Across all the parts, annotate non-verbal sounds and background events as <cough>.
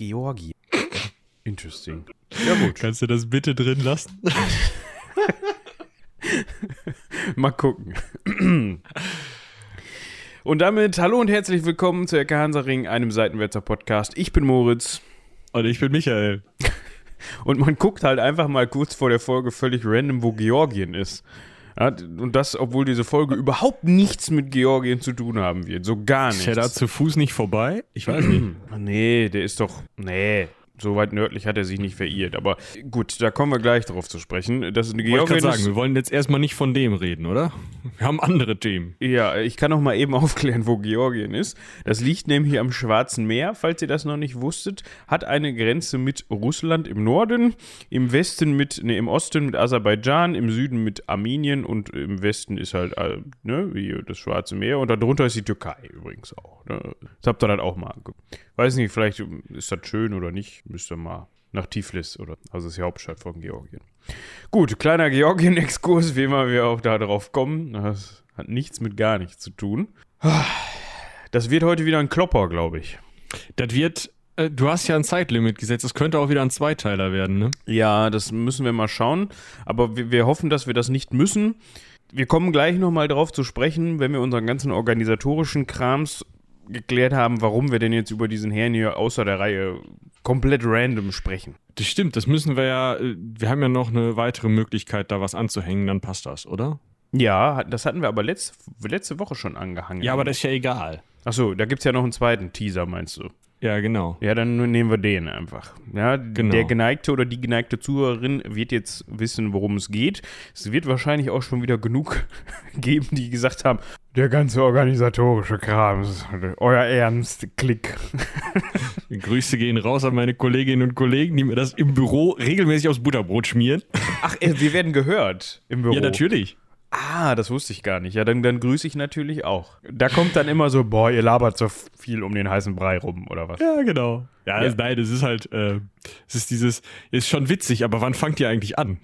Georgien. Interesting. Ja gut. Kannst du das bitte drin lassen? <laughs> Mal gucken. Und damit hallo und herzlich willkommen zu Ecke Hansaring, einem Seitenwälzer Podcast. Ich bin Moritz. Und ich bin Michael. Und man guckt halt einfach mal kurz vor der Folge völlig random, wo Georgien ist. Ja, und das, obwohl diese Folge überhaupt nichts mit Georgien zu tun haben wird. So gar nichts. Ist der da zu Fuß nicht vorbei? Ich weiß nicht. <clears throat> nee, der ist doch. Nee, so weit nördlich hat er sich nicht verirrt. Aber gut, da kommen wir gleich drauf zu sprechen. Das ist eine Georgien. Ich sagen, wir wollen jetzt erstmal nicht von dem reden, oder? Wir haben andere Themen. Ja, ich kann noch mal eben <laughs> aufklären, wo Georgien ist. Das liegt nämlich am Schwarzen Meer, falls ihr das noch nicht wusstet. Hat eine Grenze mit Russland im Norden, im Westen mit, ne, im Osten mit Aserbaidschan, im Süden mit Armenien und im Westen ist halt, äh, ne, wie das Schwarze Meer. Und darunter ist die Türkei übrigens auch. Ne? Das habt ihr dann auch mal angeguckt. Weiß nicht, vielleicht ist das schön oder nicht. Müsst ihr mal nach Tiflis oder, also ist die Hauptstadt von Georgien. Gut, kleiner Georgien-Exkurs, wie immer wir auch da drauf kommen. Das hat nichts mit gar nichts zu tun. Das wird heute wieder ein Klopper, glaube ich. Das wird äh, du hast ja ein Zeitlimit gesetzt. Das könnte auch wieder ein Zweiteiler werden, ne? Ja, das müssen wir mal schauen. Aber wir, wir hoffen, dass wir das nicht müssen. Wir kommen gleich nochmal drauf zu sprechen, wenn wir unseren ganzen organisatorischen Krams geklärt haben, warum wir denn jetzt über diesen Herrn hier außer der Reihe komplett random sprechen. Das stimmt, das müssen wir ja, äh, wir haben ja noch eine weitere Möglichkeit, da was anzuhängen, dann passt das, oder? Ja, das hatten wir aber letzte, letzte Woche schon angehangen. Ja, aber das ist ja egal. Achso, da gibt es ja noch einen zweiten Teaser, meinst du? Ja, genau. Ja, dann nehmen wir den einfach. Ja, genau. Der geneigte oder die geneigte Zuhörerin wird jetzt wissen, worum es geht. Es wird wahrscheinlich auch schon wieder genug <laughs> geben, die gesagt haben, der ganze organisatorische Kram, euer Ernst, Klick. <laughs> Grüße gehen raus an meine Kolleginnen und Kollegen, die mir das im Büro regelmäßig aufs Butterbrot schmieren. Ach, äh, wir werden gehört im Büro. Ja, natürlich. Ah, das wusste ich gar nicht. Ja, dann, dann grüße ich natürlich auch. Da kommt dann immer so, boah, ihr labert so viel um den heißen Brei rum, oder was? Ja, genau. Ja, ja. Das, nein, es ist halt, äh, es ist dieses, ist schon witzig, aber wann fangt ihr eigentlich an?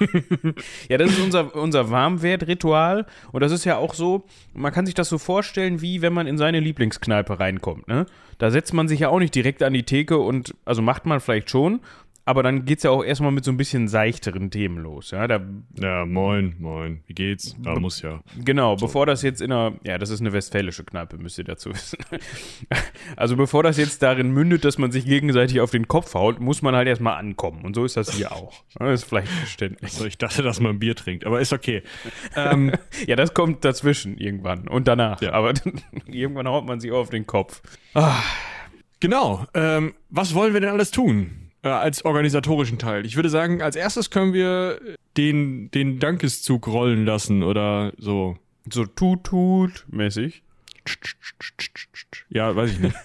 <laughs> ja, das ist unser, unser Warmwertritual und das ist ja auch so, man kann sich das so vorstellen, wie wenn man in seine Lieblingskneipe reinkommt, ne? Da setzt man sich ja auch nicht direkt an die Theke und, also macht man vielleicht schon, aber dann geht es ja auch erstmal mit so ein bisschen seichteren Themen los. Ja, da, ja moin, moin, wie geht's? Da muss ja. Genau, so. bevor das jetzt in einer, ja, das ist eine westfälische Kneipe, müsst ihr dazu <laughs> wissen. also bevor das jetzt darin mündet, dass man sich gegenseitig auf den Kopf haut, muss man halt erstmal ankommen. Und so ist das hier auch. Das ist vielleicht verständlich. Also ich dachte, dass man Bier trinkt, aber ist okay. ähm, <laughs> ja, das kommt dazwischen irgendwann und danach. Ja. Aber <laughs> irgendwann haut man sich auf den Kopf. Ah. Genau. Ähm, was wollen wir denn alles tun? Äh, als organisatorischen Teil. Ich würde sagen, als erstes können wir den, den Dankeszug rollen lassen oder so. So tut-tut-mäßig. Ja, weiß ich nicht.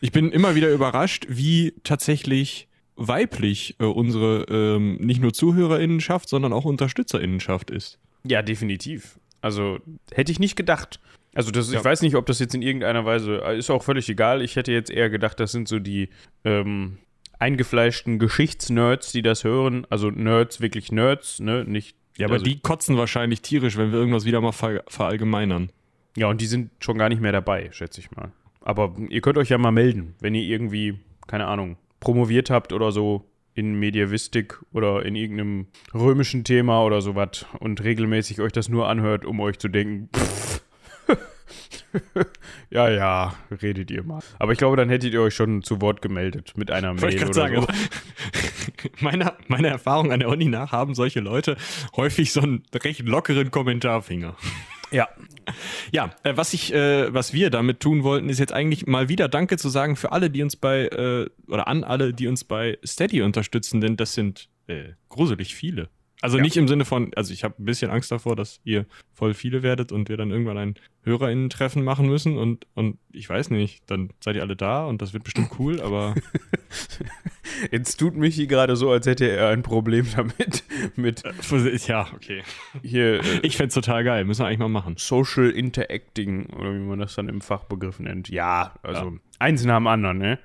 Ich bin immer wieder überrascht, wie tatsächlich weiblich äh, unsere ähm, nicht nur ZuhörerInnenschaft, sondern auch UnterstützerInnenschaft ist. Ja, definitiv. Also hätte ich nicht gedacht. Also das, ja. ich weiß nicht, ob das jetzt in irgendeiner Weise, ist auch völlig egal. Ich hätte jetzt eher gedacht, das sind so die, ähm, eingefleischten Geschichtsnerds, die das hören. Also Nerds, wirklich Nerds, ne? Nicht. Ja, aber also, die kotzen wahrscheinlich tierisch, wenn wir irgendwas wieder mal ver verallgemeinern. Ja, und die sind schon gar nicht mehr dabei, schätze ich mal. Aber ihr könnt euch ja mal melden, wenn ihr irgendwie, keine Ahnung, promoviert habt oder so in Mediavistik oder in irgendeinem römischen Thema oder sowas und regelmäßig euch das nur anhört, um euch zu denken, <laughs> pff, <laughs> ja, ja, redet ihr mal. Aber ich glaube, dann hättet ihr euch schon zu Wort gemeldet mit einer Mail oder sagen, so. <laughs> meiner, meiner Erfahrung an der Uni nach haben solche Leute häufig so einen recht lockeren Kommentarfinger. Ja. Ja, äh, was ich, äh, was wir damit tun wollten, ist jetzt eigentlich mal wieder Danke zu sagen für alle, die uns bei, äh, oder an alle, die uns bei Steady unterstützen, denn das sind äh, gruselig viele. Also ja. nicht im Sinne von, also ich habe ein bisschen Angst davor, dass ihr voll viele werdet und wir dann irgendwann ein HörerInnen-Treffen machen müssen und, und ich weiß nicht, dann seid ihr alle da und das wird bestimmt cool, aber. <laughs> Jetzt tut Michi gerade so, als hätte er ein Problem damit. <laughs> Mit äh, ja, okay. Hier, <laughs> äh, ich fände total geil, müssen wir eigentlich mal machen. Social Interacting, oder wie man das dann im Fachbegriff nennt. Ja, also ja. eins nach dem anderen, ne?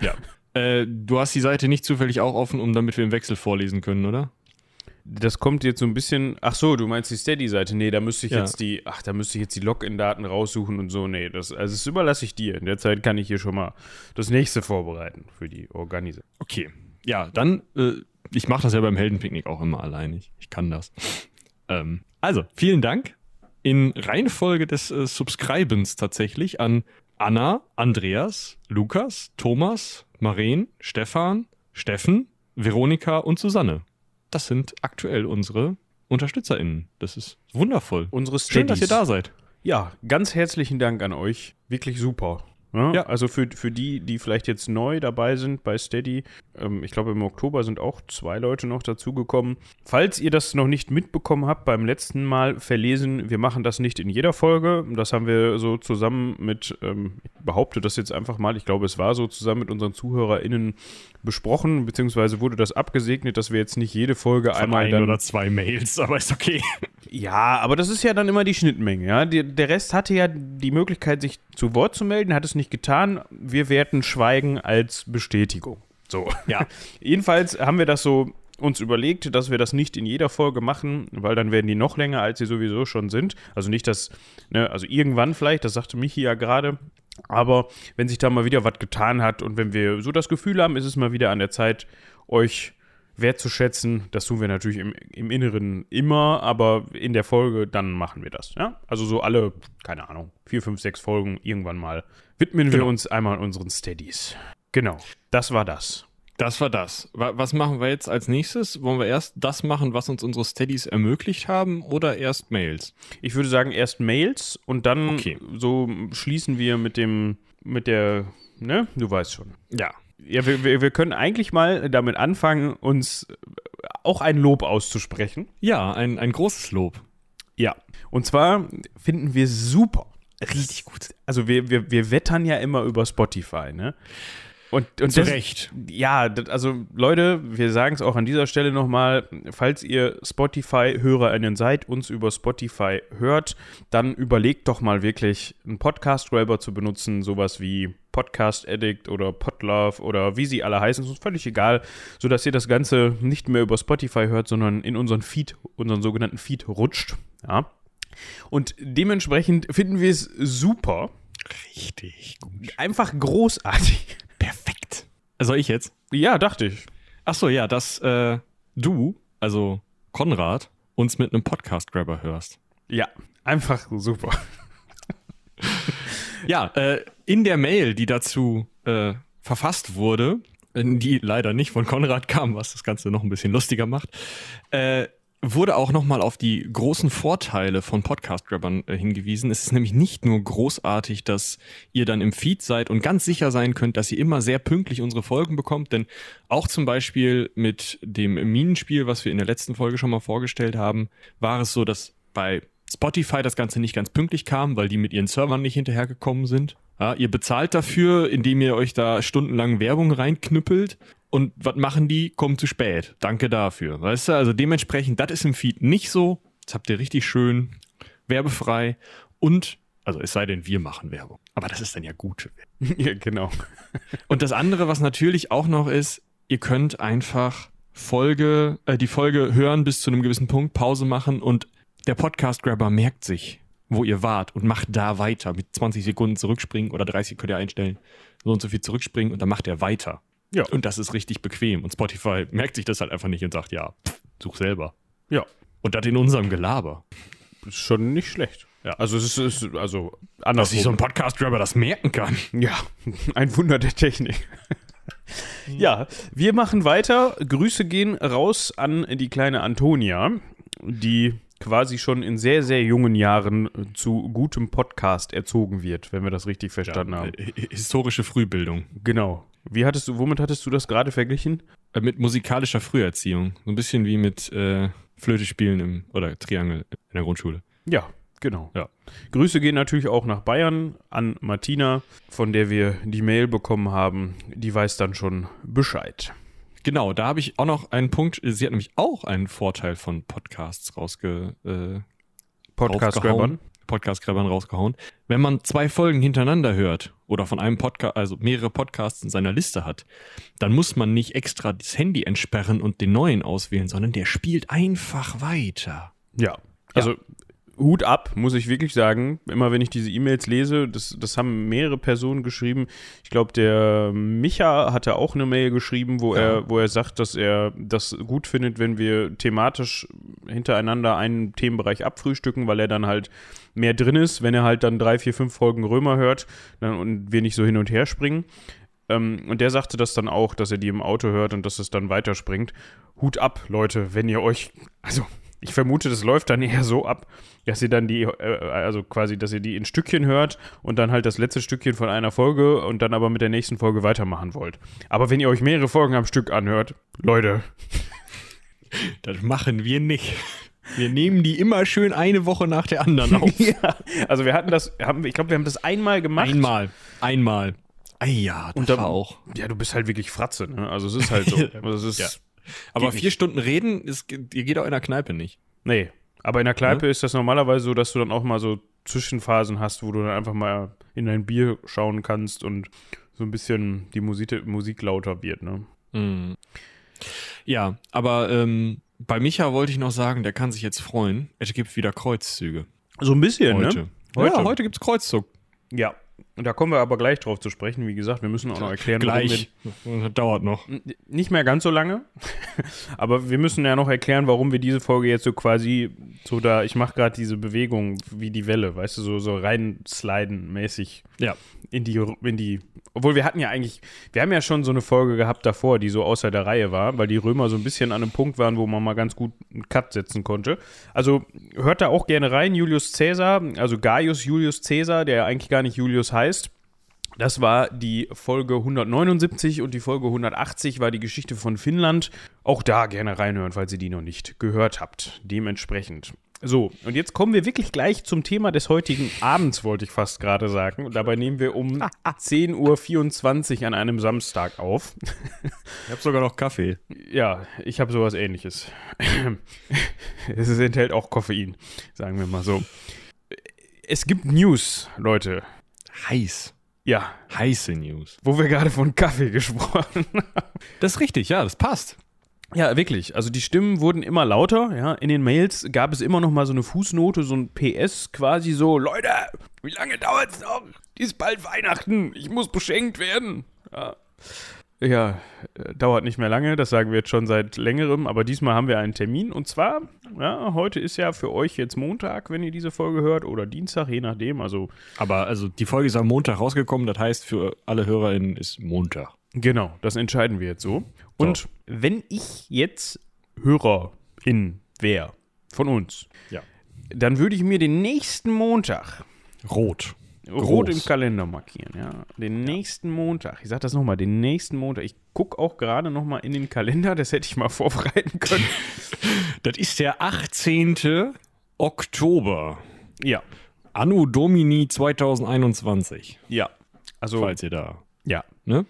Ja. äh, du hast die Seite nicht zufällig auch offen, um damit wir im Wechsel vorlesen können, oder? Das kommt jetzt so ein bisschen. Ach so, du meinst die Steady-Seite? Nee, da müsste ich Ja. jetzt die. Ach, da müsste ich jetzt die Login-Daten raussuchen und so. Nee, das, also das überlasse ich dir. In der Zeit kann ich hier schon mal das nächste vorbereiten für die Organisation. Okay. Ja, dann, äh, ich mache das ja beim Heldenpicknick auch immer allein. Ich, ich kann das. Ähm, also, vielen Dank. In Reihenfolge des äh, Subscribens tatsächlich an Anna, Andreas, Lukas, Thomas, Maren, Stefan, Steffen, Veronika und Susanne. Das sind aktuell unsere UnterstützerInnen. Das ist wundervoll. Unsere Schön, dass ihr da seid. Ja, ganz herzlichen Dank an euch. Wirklich super. Ja, Ja. Also für, für die, die vielleicht jetzt neu dabei sind bei Steady, ähm, ich glaube im Oktober sind auch zwei Leute noch dazugekommen. Falls ihr das noch nicht mitbekommen habt, beim letzten Mal verlesen, wir machen das nicht in jeder Folge. Das haben wir so zusammen mit, ähm, ich behaupte das jetzt einfach mal, ich glaube es war so zusammen mit unseren ZuhörerInnen besprochen, beziehungsweise wurde das abgesegnet, dass wir jetzt nicht jede Folge Von einmal ein dann oder zwei Mails, <laughs> aber ist okay. ja, aber das ist ja dann immer die Schnittmenge, ja. Die, der Rest hatte ja die Möglichkeit, sich zu Wort zu melden, hat es nicht getan. Wir werten Schweigen als Bestätigung. So. <laughs> Ja. Jedenfalls haben wir das so uns überlegt, dass wir das nicht in jeder Folge machen, weil dann werden die noch länger, als sie sowieso schon sind. Also nicht, dass, ne, also irgendwann vielleicht, das sagte Michi ja gerade, aber wenn sich da mal wieder was getan hat und wenn wir so das Gefühl haben, ist es mal wieder an der Zeit, euch wertzuschätzen. Das tun wir natürlich im, im Inneren immer, aber in der Folge, dann machen wir das. Ja? Also so alle, keine Ahnung, vier, fünf, sechs Folgen irgendwann mal widmen wir Genau. uns einmal unseren Steadies. Genau, das war das. Das war das. Wa- Was machen wir jetzt als nächstes? Wollen wir erst das machen, was uns unsere Steadies ermöglicht haben, oder erst Mails? Ich würde sagen, erst Mails und dann Okay. so schließen wir mit dem, mit der, ne, du weißt schon. Ja. Ja, wir, wir, wir können eigentlich mal damit anfangen, uns auch ein Lob auszusprechen. Ja, ein, ein großes Lob. Ja. Und zwar finden wir super. Richtig gut. Also wir, wir, wir wettern ja immer über Spotify, ne? Und, und Zu das- Recht. Ja, das, also Leute, wir sagen es auch an dieser Stelle nochmal, falls ihr Spotify-HörerInnen seid, uns über Spotify hört, dann überlegt doch mal wirklich, einen Podcast-Grabber zu benutzen, sowas wie Podcast Addict oder Podlove oder wie sie alle heißen, ist uns völlig egal, sodass ihr das Ganze nicht mehr über Spotify hört, sondern in unseren Feed, unseren sogenannten Feed rutscht, ja. Und dementsprechend finden wir es super, Richtig gut. einfach großartig. Perfekt. Soll ich jetzt? Ja, dachte ich. Ach so, ja, dass äh, du, also Konrad, uns mit einem Podcast-Grabber hörst. Ja, einfach super. <laughs> Ja, äh, in der Mail, die dazu äh, verfasst wurde, äh, die leider nicht von Konrad kam, was das Ganze noch ein bisschen lustiger macht, äh, wurde auch nochmal auf die großen Vorteile von Podcast-Grabbern äh, hingewiesen. Es ist nämlich nicht nur großartig, dass ihr dann im Feed seid und ganz sicher sein könnt, dass ihr immer sehr pünktlich unsere Folgen bekommt, denn auch zum Beispiel mit dem Minenspiel, was wir in der letzten Folge schon mal vorgestellt haben, war es so, dass bei Spotify das Ganze nicht ganz pünktlich kam, weil die mit ihren Servern nicht hinterhergekommen sind. Ja, ihr bezahlt dafür, indem ihr euch da stundenlang Werbung reinknüppelt. Und was machen die? Kommen zu spät. Danke dafür. Weißt du, also dementsprechend, das ist im Feed nicht so. Das habt ihr richtig schön werbefrei. Und, also es sei denn, wir machen Werbung. Aber das ist dann ja gute Werbung. <laughs> ja, genau. Und das andere, was natürlich auch noch ist, ihr könnt einfach Folge, äh, die Folge hören bis zu einem gewissen Punkt, Pause machen und der Podcast-Grabber merkt sich, wo ihr wart und macht da weiter. Mit 20 Sekunden zurückspringen oder 30 könnt ihr einstellen, so und so viel zurückspringen und dann macht er weiter. Ja. Und das ist richtig bequem. Und Spotify <laughs> merkt sich das halt einfach nicht und sagt, ja, pff, such selber. Ja, Und das in unserem Gelaber. ist schon nicht schlecht. Ja. Also es ist, ist also Dass andersrum. sich so ein Podcast-Grabber das merken kann. ja, <laughs> ein Wunder der Technik. <laughs> ja, wir machen weiter. Grüße gehen raus an die kleine Antonia, die quasi schon in sehr, sehr jungen Jahren zu gutem Podcast erzogen wird, wenn wir das richtig verstanden haben. Äh, Historische Frühbildung. Genau. Wie hattest du, womit hattest du das gerade verglichen? Äh, Mit musikalischer Früherziehung. So ein bisschen wie mit äh, Flöte spielen im, oder Triangel in der Grundschule. Ja, genau. Ja. Grüße gehen natürlich auch nach Bayern an Martina, von der wir die Mail bekommen haben. Die weiß dann schon Bescheid. Genau, da habe ich auch noch einen Punkt. Sie hat nämlich auch einen Vorteil von Podcasts rausge, äh, Podcast rausgehauen. grabbern. Podcast-Gräbern rausgehauen. Wenn man zwei Folgen hintereinander hört oder von einem Podcast, also mehrere Podcasts in seiner Liste hat, dann muss man nicht extra das Handy entsperren und den neuen auswählen, sondern der spielt einfach weiter. Ja, also Hut ab, muss ich wirklich sagen. Immer wenn ich diese E-Mails lese, das, das haben mehrere Personen geschrieben. Ich glaube, der Micha hatte auch eine Mail geschrieben, wo, Ja. er, wo er sagt, dass er das gut findet, wenn wir thematisch hintereinander einen Themenbereich abfrühstücken, weil er dann halt mehr drin ist, wenn er halt dann drei, vier, fünf Folgen Römer hört dann, und wir nicht so hin und her springen. Ähm, und der sagte das dann auch, dass er die im Auto hört und dass es dann weiterspringt. Hut ab, Leute, wenn ihr euch, also ich vermute, das läuft dann <laughs> eher so ab, dass ihr dann die, äh, also quasi, dass ihr die in Stückchen hört und dann halt das letzte Stückchen von einer Folge und dann aber mit der nächsten Folge weitermachen wollt. Aber wenn ihr euch mehrere Folgen am Stück anhört, Leute, <laughs> Das machen wir nicht. Wir nehmen die immer schön eine Woche nach der anderen <laughs> auf. ja, also wir hatten das, haben, ich glaube, wir haben das einmal gemacht. Einmal. Einmal. Ah ja, das Und dann- war auch. Ja, du bist halt wirklich Fratze, ne? Also es ist halt so. Also es ist, Ja. Aber Geht vier Stunden reden, ist, ihr geht auch in der Kneipe nicht. Nee. Aber in der Kneipe ist das normalerweise so, dass du dann auch mal so Zwischenphasen hast, wo du dann einfach mal in dein Bier schauen kannst und so ein bisschen die Musik, Musik lauter wird, ne? Mhm. Ja, aber ähm, bei Micha wollte ich noch sagen, der kann sich jetzt freuen. Es gibt wieder Kreuzzüge. So ein bisschen, Heute. ne? Heute. Ja, heute gibt's Kreuzzug. Ja. Und da kommen wir aber gleich drauf zu sprechen. Wie gesagt, wir müssen auch noch erklären, warum Gleich. Das dauert noch. wir. Nicht mehr ganz so lange. <laughs> aber wir müssen ja noch erklären, warum wir diese Folge jetzt so quasi so da. Ich mache gerade diese Bewegung wie die Welle, weißt du, so, so reinsliden mäßig. Ja. In die, in die, obwohl wir hatten ja eigentlich, wir haben ja schon so eine Folge gehabt davor, die so außer der Reihe war, weil die Römer so ein bisschen an einem Punkt waren, wo man mal ganz gut einen Cut setzen konnte. Also hört da auch gerne rein, Julius Caesar, also Gaius Julius Caesar, der eigentlich gar nicht Julius heißt. Das war die Folge 179 und die Folge 180 war die Geschichte von Finnland. Auch da gerne reinhören, falls ihr die noch nicht gehört habt. Dementsprechend. So, und jetzt kommen wir wirklich gleich zum Thema des heutigen Abends, wollte ich fast gerade sagen. Und dabei nehmen wir um <laughs> 10.24 Uhr an einem Samstag auf. Ich habe sogar noch Kaffee. Ja, ich habe sowas ähnliches. <laughs> es enthält auch Koffein, sagen wir mal so. Es gibt News, Leute. Heiß. Ja, Heiße News. wo wir gerade von Kaffee <laughs> gesprochen haben. Das ist richtig, ja, das passt. Ja, wirklich. Also die Stimmen wurden immer lauter. Ja, in den Mails gab es immer noch mal so eine Fußnote, so ein PS quasi so: Leute, wie lange dauert's noch? Ist bald Weihnachten. Ich muss beschenkt werden. Ja. Ja, äh, dauert nicht mehr lange, das sagen wir jetzt schon seit längerem, aber diesmal haben wir einen Termin und zwar, ja, heute ist ja für euch jetzt Montag, wenn ihr diese Folge hört, oder Dienstag, je nachdem, also Aber also die Folge ist am Montag rausgekommen, das heißt für alle HörerInnen ist Montag. Genau, das entscheiden wir jetzt so. Und wenn ich jetzt Hörerin wäre von uns, Ja. dann würde ich mir den nächsten Montag Rot. rot Groß. im Kalender markieren. Ja, den nächsten Montag. Ich sage das nochmal, den nächsten Montag. Ich gucke auch gerade nochmal in den Kalender, das hätte ich mal <laughs> vorbereiten können. Das ist der 18. Oktober. ja, Anno Domini 2021. ja. Also, Falls ihr da. ja. Ne?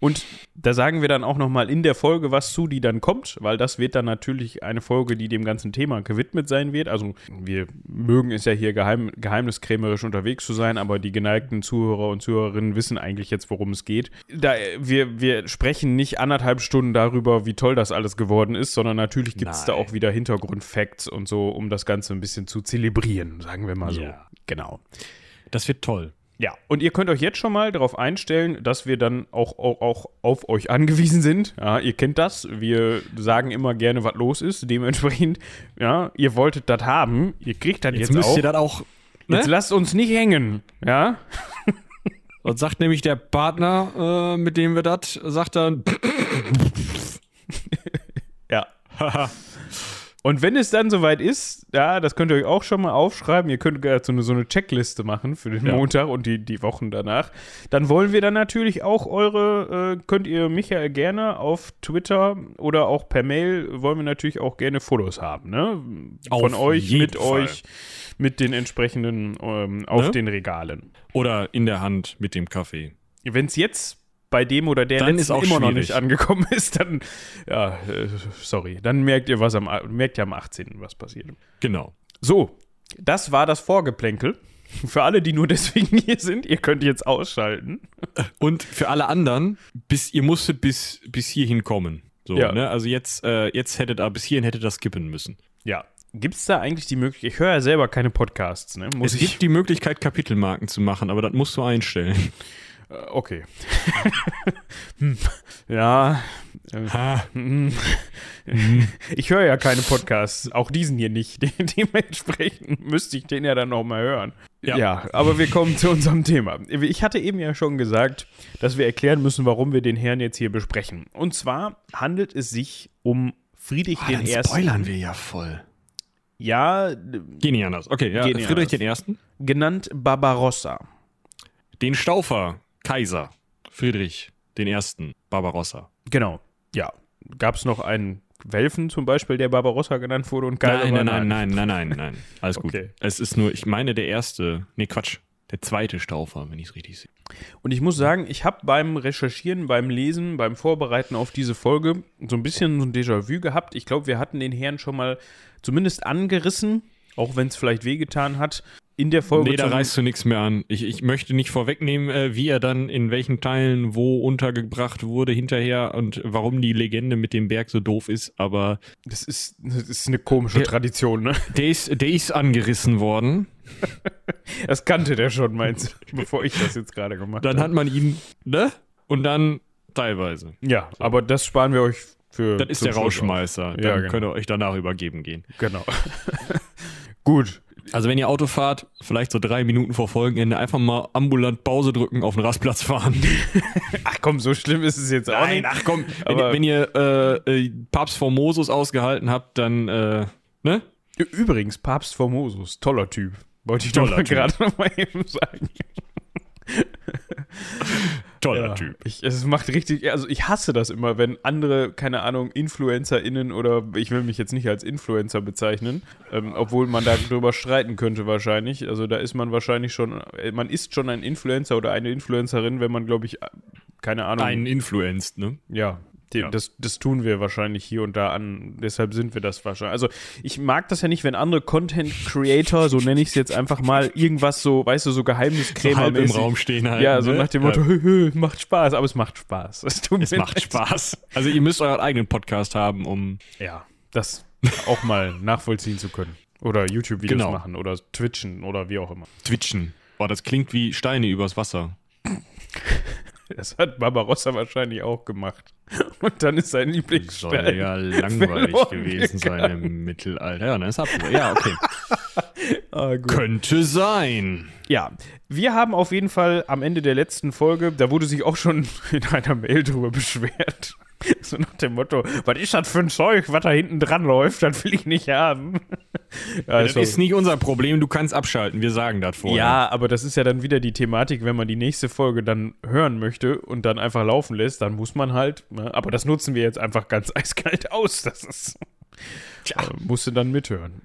Und da sagen wir dann auch nochmal in der Folge was zu, die dann kommt, weil das wird dann natürlich eine Folge, die dem ganzen Thema gewidmet sein wird. Also wir mögen es ja hier geheim, geheimniskrämerisch unterwegs zu sein, aber die geneigten Zuhörer und Zuhörerinnen wissen eigentlich jetzt, worum es geht. Da, wir, wir sprechen nicht anderthalb Stunden darüber, wie toll das alles geworden ist, sondern natürlich gibt es da auch wieder Hintergrundfacts und so, um das Ganze ein bisschen zu zelebrieren, sagen wir mal so. Ja. Genau. Das wird toll. Ja, und ihr könnt euch jetzt schon mal darauf einstellen, dass wir dann auch, auch, auch auf euch angewiesen sind. Ja, ihr kennt das. Wir sagen immer gerne, was los ist. Dementsprechend, <laughs> ja, ihr wolltet das haben. Ihr kriegt das jetzt, Jetzt, müsst auch. ihr das auch. Jetzt Ne? lasst uns nicht hängen. Ja, <laughs> Und sagt nämlich der Partner, äh, mit dem wir das, sagt dann. <laughs> ja. Und wenn es dann soweit ist, ja, das könnt ihr euch auch schon mal aufschreiben. Ihr könnt so eine, so eine Checkliste machen für den Ja. Montag und die, die Wochen danach. Dann wollen wir dann natürlich auch eure, äh, könnt ihr Michael gerne auf Twitter oder auch per Mail, wollen wir natürlich auch gerne Fotos haben, ne? Von Auf euch, mit Fall. euch, mit den entsprechenden ähm, auf Ne? den Regalen. Oder in der Hand mit dem Kaffee. Wenn es jetzt bei dem oder der Dann letzten auch immer noch schwierig. nicht angekommen <laughs> ist, dann, ja, äh, sorry, dann merkt ihr was am, merkt ihr am 18. was passiert. Genau. So, das war das Vorgeplänkel. Für alle, die nur deswegen <laughs> hier sind, ihr könnt jetzt ausschalten. Und für alle anderen, bis ihr musstet bis, bis hierhin kommen. So, Ja. ne? Also jetzt, äh, jetzt hättet ihr bis hierhin hättet das skippen müssen. Ja. Gibt es da eigentlich die Möglichkeit? Ich höre ja selber keine Podcasts, ne? Muss es gibt die Möglichkeit, Kapitelmarken zu machen, aber das musst du einstellen. <laughs> Äh, Okay. <laughs> Hm. ja. äh, Ha. hm. Ich höre ja keine Podcasts, auch diesen hier nicht. <laughs> De- Dementsprechend müsste ich den ja dann noch mal hören. Ja. ja, aber wir kommen zu unserem Thema. Ich hatte eben ja schon gesagt, dass wir erklären müssen, warum wir den Herrn jetzt hier besprechen. Und zwar handelt es sich um Friedrich den Ersten. wir ja voll. Ja, anders. Okay, ja, nicht Friedrich den Ersten. genannt Barbarossa. Den Staufer, Kaiser. Friedrich den Ersten, Barbarossa. Genau. Ja. Gab es noch einen Welfen zum Beispiel, der Barbarossa genannt wurde und Kaiser Nein, war? nein, nein, nein, nein, nein, nein. Alles gut. Okay. Es ist nur, ich meine, der erste, nee, Quatsch, der zweite Staufer, wenn ich es richtig sehe. Und ich muss sagen, ich habe beim Recherchieren, beim Lesen, beim Vorbereiten auf diese Folge so ein bisschen so ein Déjà-vu gehabt. Ich glaube, wir hatten den Herrn schon mal zumindest angerissen, auch wenn es vielleicht wehgetan hat, in der Folge. Nee, da reißt du nichts mehr an. Ich, ich möchte nicht vorwegnehmen, äh, wie er dann in welchen Teilen wo untergebracht wurde hinterher und warum die Legende mit dem Berg so doof ist, aber das, ist, das ist eine komische Ja. Tradition, ne? der ist, der ist angerissen worden. <laughs> Das kannte der schon, meinst du, <laughs> bevor ich das jetzt gerade gemacht Dann habe. hat man ihn, ne? Und dann teilweise. Ja, aber das sparen wir euch für. Das ist der Schluss Rauschmeister. Dann Ja, genau. könnt ihr euch danach übergeben gehen. Genau. <laughs> Gut. Also wenn ihr Auto fahrt, vielleicht so drei Minuten vor Folgenende, einfach mal ambulant Pause drücken, auf den Rastplatz fahren. <laughs> Ach komm, so schlimm ist es jetzt auch nicht. ach komm, wenn, wenn ihr äh, äh, Papst Formosus ausgehalten habt, dann, äh, ne? Übrigens, Papst Formosus, toller Typ. Wollte ich Toller doch gerade <laughs> noch mal eben sagen. Toller Ja, Typ. Ich, es macht richtig, also ich hasse das immer, wenn andere, keine Ahnung, InfluencerInnen oder ich will mich jetzt nicht als Influencer bezeichnen, ähm, obwohl man darüber streiten könnte wahrscheinlich. Also da ist man wahrscheinlich schon, äh, man ist schon ein Influencer oder eine Influencerin, wenn man, glaube ich, äh, keine Ahnung. Einen influenced, ne? Ja, die, Ja. Das, das tun wir wahrscheinlich hier und da an. Deshalb sind wir das wahrscheinlich. Also ich mag das ja nicht, wenn andere Content Creator, so nenne ich es jetzt einfach mal, irgendwas so, weißt du, so So Geheimniskrämer halb im Raum stehen halt. Ja, so ne? nach dem Motto, Ja. <laughs> hö, hö, macht Spaß, aber es macht Spaß. Es, tut Es macht leid. Spaß. Also ihr müsst euren eigenen Podcast haben, um Ja, das auch mal nachvollziehen zu können. Oder YouTube-Videos Genau. machen oder Twitchen oder wie auch immer. Twitchen. Boah, das klingt wie Steine übers Wasser. Das hat Barbarossa wahrscheinlich auch gemacht. Und dann ist sein Soll Lieblingsstein. ja langweilig gewesen sein im Mittelalter. Ja, das habt ihr. Ja, okay. <laughs> Ah. Könnte sein. Ja, wir haben auf jeden Fall am Ende der letzten Folge, da wurde sich auch schon <laughs> in einer Mail drüber beschwert. <laughs> So nach dem Motto, was ist das für ein Zeug, was da hinten dran läuft, das will ich nicht haben. Ja, Das sorry. ist nicht unser Problem, du kannst abschalten, wir sagen das vorher. ja, aber das ist ja dann wieder die Thematik, wenn man die nächste Folge dann hören möchte und dann einfach laufen lässt, dann muss man halt, ne? aber das nutzen wir jetzt einfach ganz eiskalt aus. Das ist, Tja. äh, musst du dann mithören.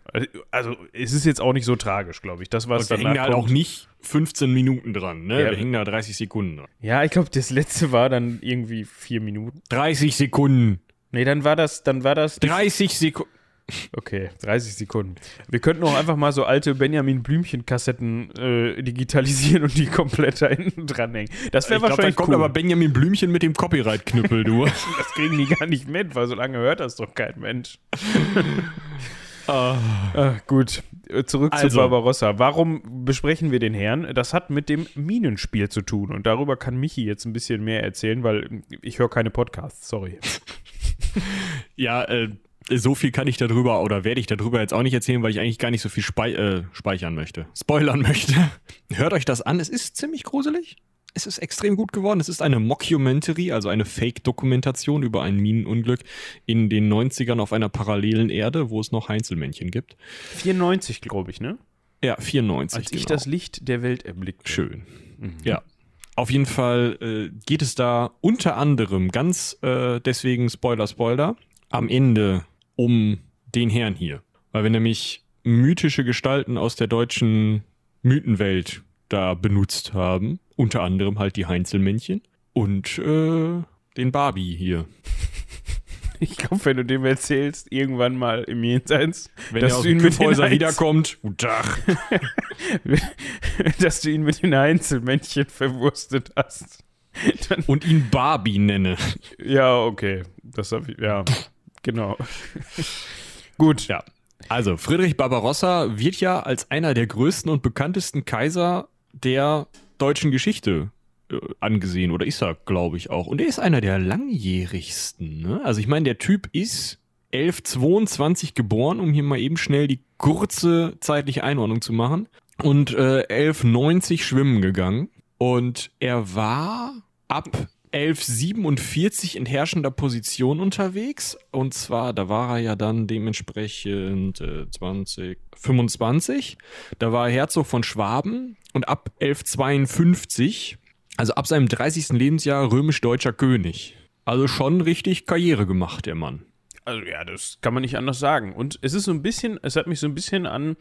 Also, es ist jetzt auch nicht so tragisch, glaube ich. Das, was Und wir hängen halt kommt- auch nicht 15 Minuten dran, ne? Ja. Wir hängen da 30 Sekunden dran. Ja, ich glaube, das letzte war dann irgendwie vier Minuten. 30 Sekunden. Nee, dann war das, dann war das. 30 Sekunden. Okay, 30 Sekunden. Wir könnten auch einfach mal so alte Benjamin Blümchen-Kassetten äh, digitalisieren und die komplett da hinten dranhängen. Das wäre Ich glaube, da wahrscheinlich kommt cool. aber Benjamin Blümchen mit dem Copyright-Knüppel, du. <laughs> das kriegen die gar nicht mit, weil so lange hört das doch kein Mensch. <laughs> Ah. Ah, gut, äh, zurück zu Also. Barbarossa. Warum besprechen wir den Herrn? Das hat mit dem Minenspiel zu tun. Und darüber kann Michi jetzt ein bisschen mehr erzählen, weil ich höre keine Podcasts, sorry. Ja, äh, so viel kann ich darüber oder werde ich darüber jetzt auch nicht erzählen, weil ich eigentlich gar nicht so viel spei äh, speichern möchte. Spoilern möchte. <laughs> Hört euch das an, es ist ziemlich gruselig. Es ist extrem gut geworden. Es ist eine Mockumentary, also eine Fake-Dokumentation über ein Minenunglück in den 90ern auf einer parallelen Erde, wo es noch Heinzelmännchen gibt. 94, glaube ich, ne? Ja, 94. Als ich genau. das Licht der Welt erblickte. Schön. Mhm. Ja. Auf jeden Fall äh, geht es da unter anderem ganz äh, deswegen Spoiler, Spoiler, am Ende um den Herrn hier. Weil wir nämlich mythische Gestalten aus der deutschen Mythenwelt da benutzt haben. Unter anderem halt die Heinzelmännchen und äh, den Barbie hier. <laughs> Ich glaube, wenn du dem erzählst, irgendwann mal im Jenseits, Wenn dass er aus du ihn mit den wiederkommt, guten Tag. <laughs> dass du ihn mit den Einzelmännchen verwurstet hast. Dann, Und ihn Barbie nenne. ja, okay. Das hab ich, ja, genau. <laughs> Gut. Ja. Also, Friedrich Barbarossa wird ja als einer der größten und bekanntesten Kaiser der deutschen Geschichte äh, angesehen. Oder ist er, glaube ich, auch. Und er ist einer der langjährigsten. Ne? Also, ich meine, der Typ ist 1122 geboren, um hier mal eben schnell die kurze zeitliche Einordnung zu machen. Und äh, 1190 schwimmen gegangen. Und er war ab 1147 in herrschender Position unterwegs. Und zwar, da war er ja dann dementsprechend äh, 20, 25. Da war er Herzog von Schwaben. Und ab 1152, also ab seinem 30. Lebensjahr, römisch-deutscher König. Also schon richtig Karriere gemacht, der Mann. Also ja, das kann man nicht anders sagen. Und es ist so ein bisschen, es hat mich so ein bisschen an,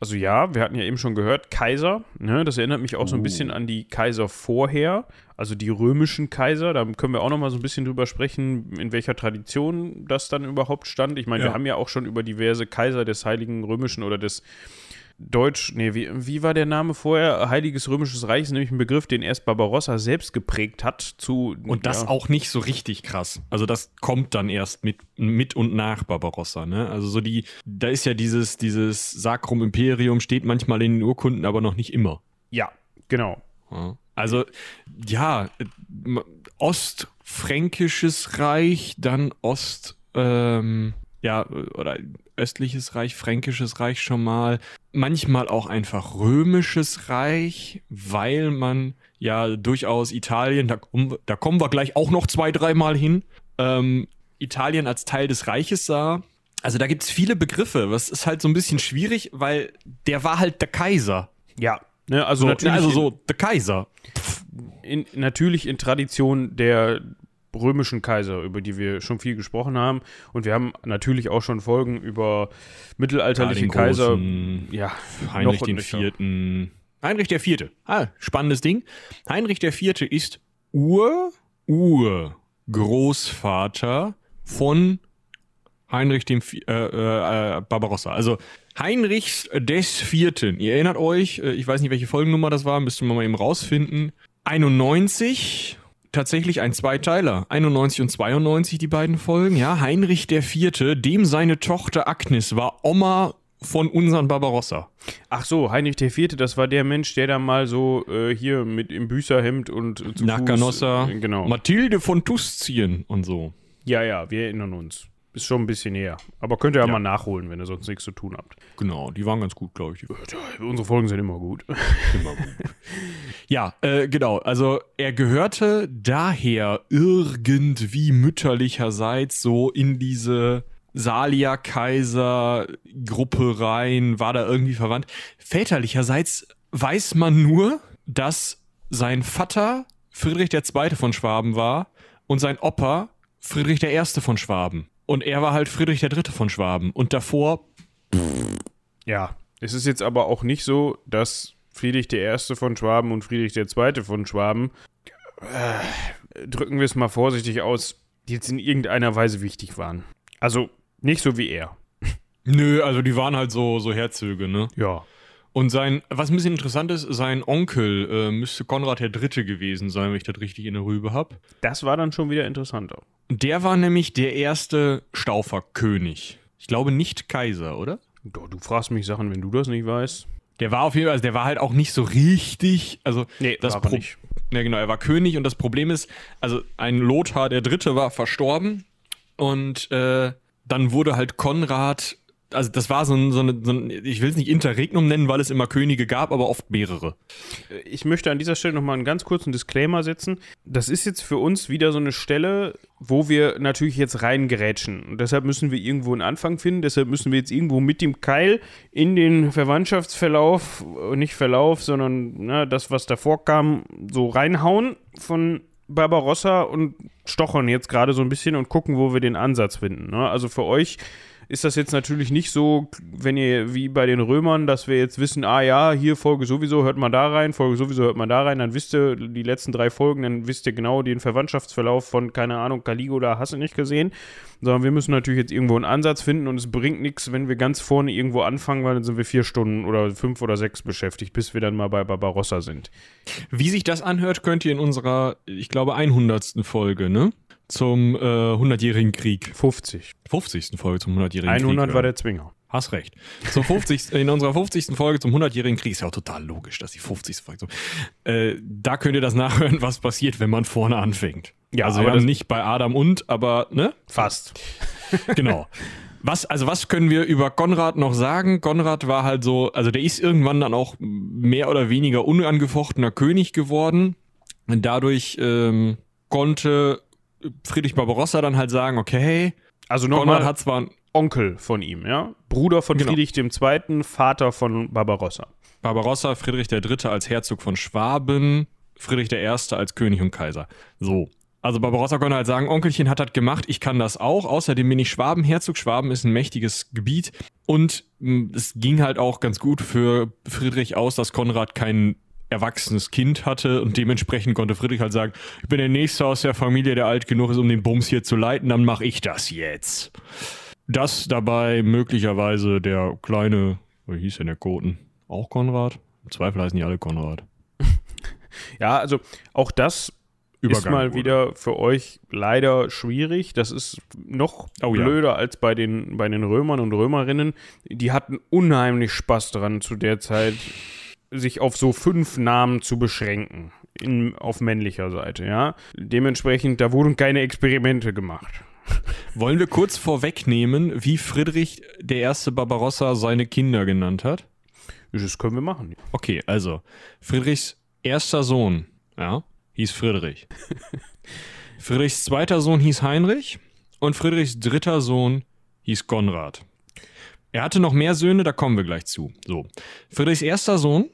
also ja, wir hatten ja eben schon gehört, Kaiser, ne, das erinnert mich auch so ein bisschen an die Kaiser vorher, also die römischen Kaiser, da können wir auch noch mal so ein bisschen drüber sprechen, in welcher Tradition das dann überhaupt stand. Ich meine, Ja. wir haben ja auch schon über diverse Kaiser des Heiligen Römischen oder des Deutsch, nee, wie, wie war der Name vorher? Heiliges Römisches Reich ist nämlich ein Begriff, den erst Barbarossa selbst geprägt hat zu Und das ja. auch nicht so richtig krass. Also das kommt dann erst mit, mit und nach Barbarossa, ne? Also so die, da ist ja dieses, dieses Sacrum Imperium steht manchmal in den Urkunden, aber noch nicht immer. Ja, genau. Also, ja, Ostfränkisches Reich, dann Ost, ähm, ja, oder östliches Reich, Fränkisches Reich schon mal. Manchmal auch einfach Römisches Reich, weil man ja durchaus Italien, da, kommen wir- da kommen wir gleich auch noch zwei, dreimal hin, ähm, Italien als Teil des Reiches sah. Also da gibt's viele Begriffe. Was ist halt so ein bisschen schwierig, weil der war halt der Kaiser. Ja, ne, also So, natürlich, also so der Kaiser. in, natürlich in Tradition der römischen Kaiser, über die wir schon viel gesprochen haben. Und wir haben natürlich auch schon Folgen über mittelalterliche den Kaiser. Großen, Ja, Heinrich den. Vierten. Heinrich der Vierte. Ah, spannendes Ding. Heinrich der Vierte ist Ur, Ur, Großvater von Heinrich dem äh, äh, äh, Barbarossa. Also Heinrichs des Vierten. Ihr erinnert euch, äh, ich weiß nicht, welche Folgennummer das war, müsste man mal eben rausfinden. 91, tatsächlich ein Zweiteiler. 91 und 92 die beiden Folgen. Ja, Heinrich der Vierte, dem seine Tochter Agnes war Oma von unseren Barbarossa. Ach so, Heinrich IV., das war der Mensch, der da mal so äh, hier mit im Büßerhemd und äh, zu Nach Fuß, Äh, genau. Mathilde von Tuscien und so. Ja, ja, wir erinnern uns. Ist schon ein bisschen näher. Aber könnt ihr ja, Ja. mal nachholen, wenn ihr sonst nichts zu tun habt. Genau, die waren ganz gut, glaube ich. Unsere Folgen sind <laughs> immer gut. Ja, äh, genau. Also er gehörte daher irgendwie mütterlicherseits so in diese Salia-Kaiser-Gruppe rein, war da irgendwie verwandt. Väterlicherseits weiß man nur, dass sein Vater Friedrich II. von Schwaben war und sein Opa Friedrich I. von Schwaben. Und er war halt Friedrich III. von Schwaben. Und davor Ja, es ist jetzt aber auch nicht so, dass Friedrich I. von Schwaben und Friedrich II. von Schwaben, äh, drücken wir es mal vorsichtig aus, jetzt in irgendeiner Weise wichtig waren. Also nicht so wie er. Nö, also die waren halt so, so Herzöge, ne? Ja. Und sein, was ein bisschen interessant ist, sein Onkel äh, müsste Konrad der Dritte gewesen sein, wenn ich das richtig in der Rübe hab. Das war dann schon wieder interessanter. Der war nämlich der erste Stauferkönig. Ich glaube nicht Kaiser, oder? Du, du fragst mich Sachen, wenn du das nicht weißt. Der war auf jeden Fall, also der war halt auch nicht so richtig, also Nee, das war Pro- nicht. Ja, genau, er war König und das Problem ist, also ein Lothar der Dritte war verstorben und äh, dann wurde halt Konrad, also das war so ein, so eine, so ein ich will es nicht Interregnum nennen, weil es immer Könige gab, aber oft mehrere. Ich möchte an dieser Stelle nochmal einen ganz kurzen Disclaimer setzen. Das ist jetzt für uns wieder so eine Stelle, wo wir natürlich jetzt reingerätschen. Und deshalb müssen wir irgendwo einen Anfang finden. Deshalb müssen wir jetzt irgendwo mit dem Keil in den Verwandtschaftsverlauf, äh, nicht Verlauf, sondern na, das, was davor kam, so reinhauen von Barbarossa und stochern jetzt gerade so ein bisschen und gucken, wo wir den Ansatz finden. Ne? Also für euch ist das jetzt natürlich nicht so, wenn ihr wie bei den Römern, dass wir jetzt wissen, ah ja, hier Folge sowieso, hört man da rein, Folge sowieso hört man da rein, dann wisst ihr die letzten drei Folgen, dann wisst ihr genau den Verwandtschaftsverlauf von, keine Ahnung, Caligo, hast du nicht gesehen. Sondern wir müssen natürlich jetzt irgendwo einen Ansatz finden und es bringt nichts, wenn wir ganz vorne irgendwo anfangen, weil dann sind wir vier Stunden oder fünf oder sechs beschäftigt, bis wir dann mal bei Barbarossa sind. Wie sich das anhört, könnt ihr in unserer, ich glaube, 100. Folge, ne? Zum äh, 100-jährigen Krieg. 50. 50. Folge zum 100-jährigen Krieg. 100 war der Zwinger. Hast recht. Zum 50, <laughs> in unserer 50. Folge zum 100-jährigen Krieg ist ja auch total logisch, dass die 50. Folge so. Äh, da könnt ihr das nachhören, was passiert, wenn man vorne anfängt. Ja, also haben nicht bei Adam und, aber ne? Fast. <laughs> genau. Was, also was können wir über Konrad noch sagen? Konrad war halt so, also der ist irgendwann dann auch mehr oder weniger unangefochtener König geworden. Und dadurch ähm, konnte Friedrich Barbarossa dann halt sagen, okay, also nochmal hat zwar einen Onkel von ihm, ja, Bruder von genau. Friedrich II., Vater von Barbarossa. Barbarossa, Friedrich III. als Herzog von Schwaben, Friedrich I. als König und Kaiser. So. Also Barbarossa konnte halt sagen, Onkelchen hat das gemacht, ich kann das auch. Außerdem bin ich Schwabenherzog. Schwaben ist ein mächtiges Gebiet. Und hm, es ging halt auch ganz gut für Friedrich aus, dass Konrad keinen erwachsenes Kind hatte und dementsprechend konnte Friedrich halt sagen, ich bin der Nächste aus der Familie, der alt genug ist, um den Bums hier zu leiten, dann mache ich das jetzt. Das dabei möglicherweise der kleine, wie hieß denn der Koten? Auch Konrad? Im Zweifel heißen die alle Konrad. <laughs> ja, also auch das Übergang ist mal wurde. wieder für euch leider schwierig. Das ist noch oh, blöder ja. als bei den, bei den Römern und Römerinnen. Die hatten unheimlich Spaß dran zu der Zeit sich auf so fünf Namen zu beschränken. In, auf männlicher Seite, ja. Dementsprechend, da wurden keine Experimente gemacht. <laughs> Wollen wir kurz vorwegnehmen, wie Friedrich der erste Barbarossa seine Kinder genannt hat? Das können wir machen. Okay, also Friedrichs erster Sohn, ja, hieß Friedrich. <laughs> Friedrichs zweiter Sohn hieß Heinrich und Friedrichs dritter Sohn hieß Konrad. Er hatte noch mehr Söhne, da kommen wir gleich zu. So. Friedrichs erster Sohn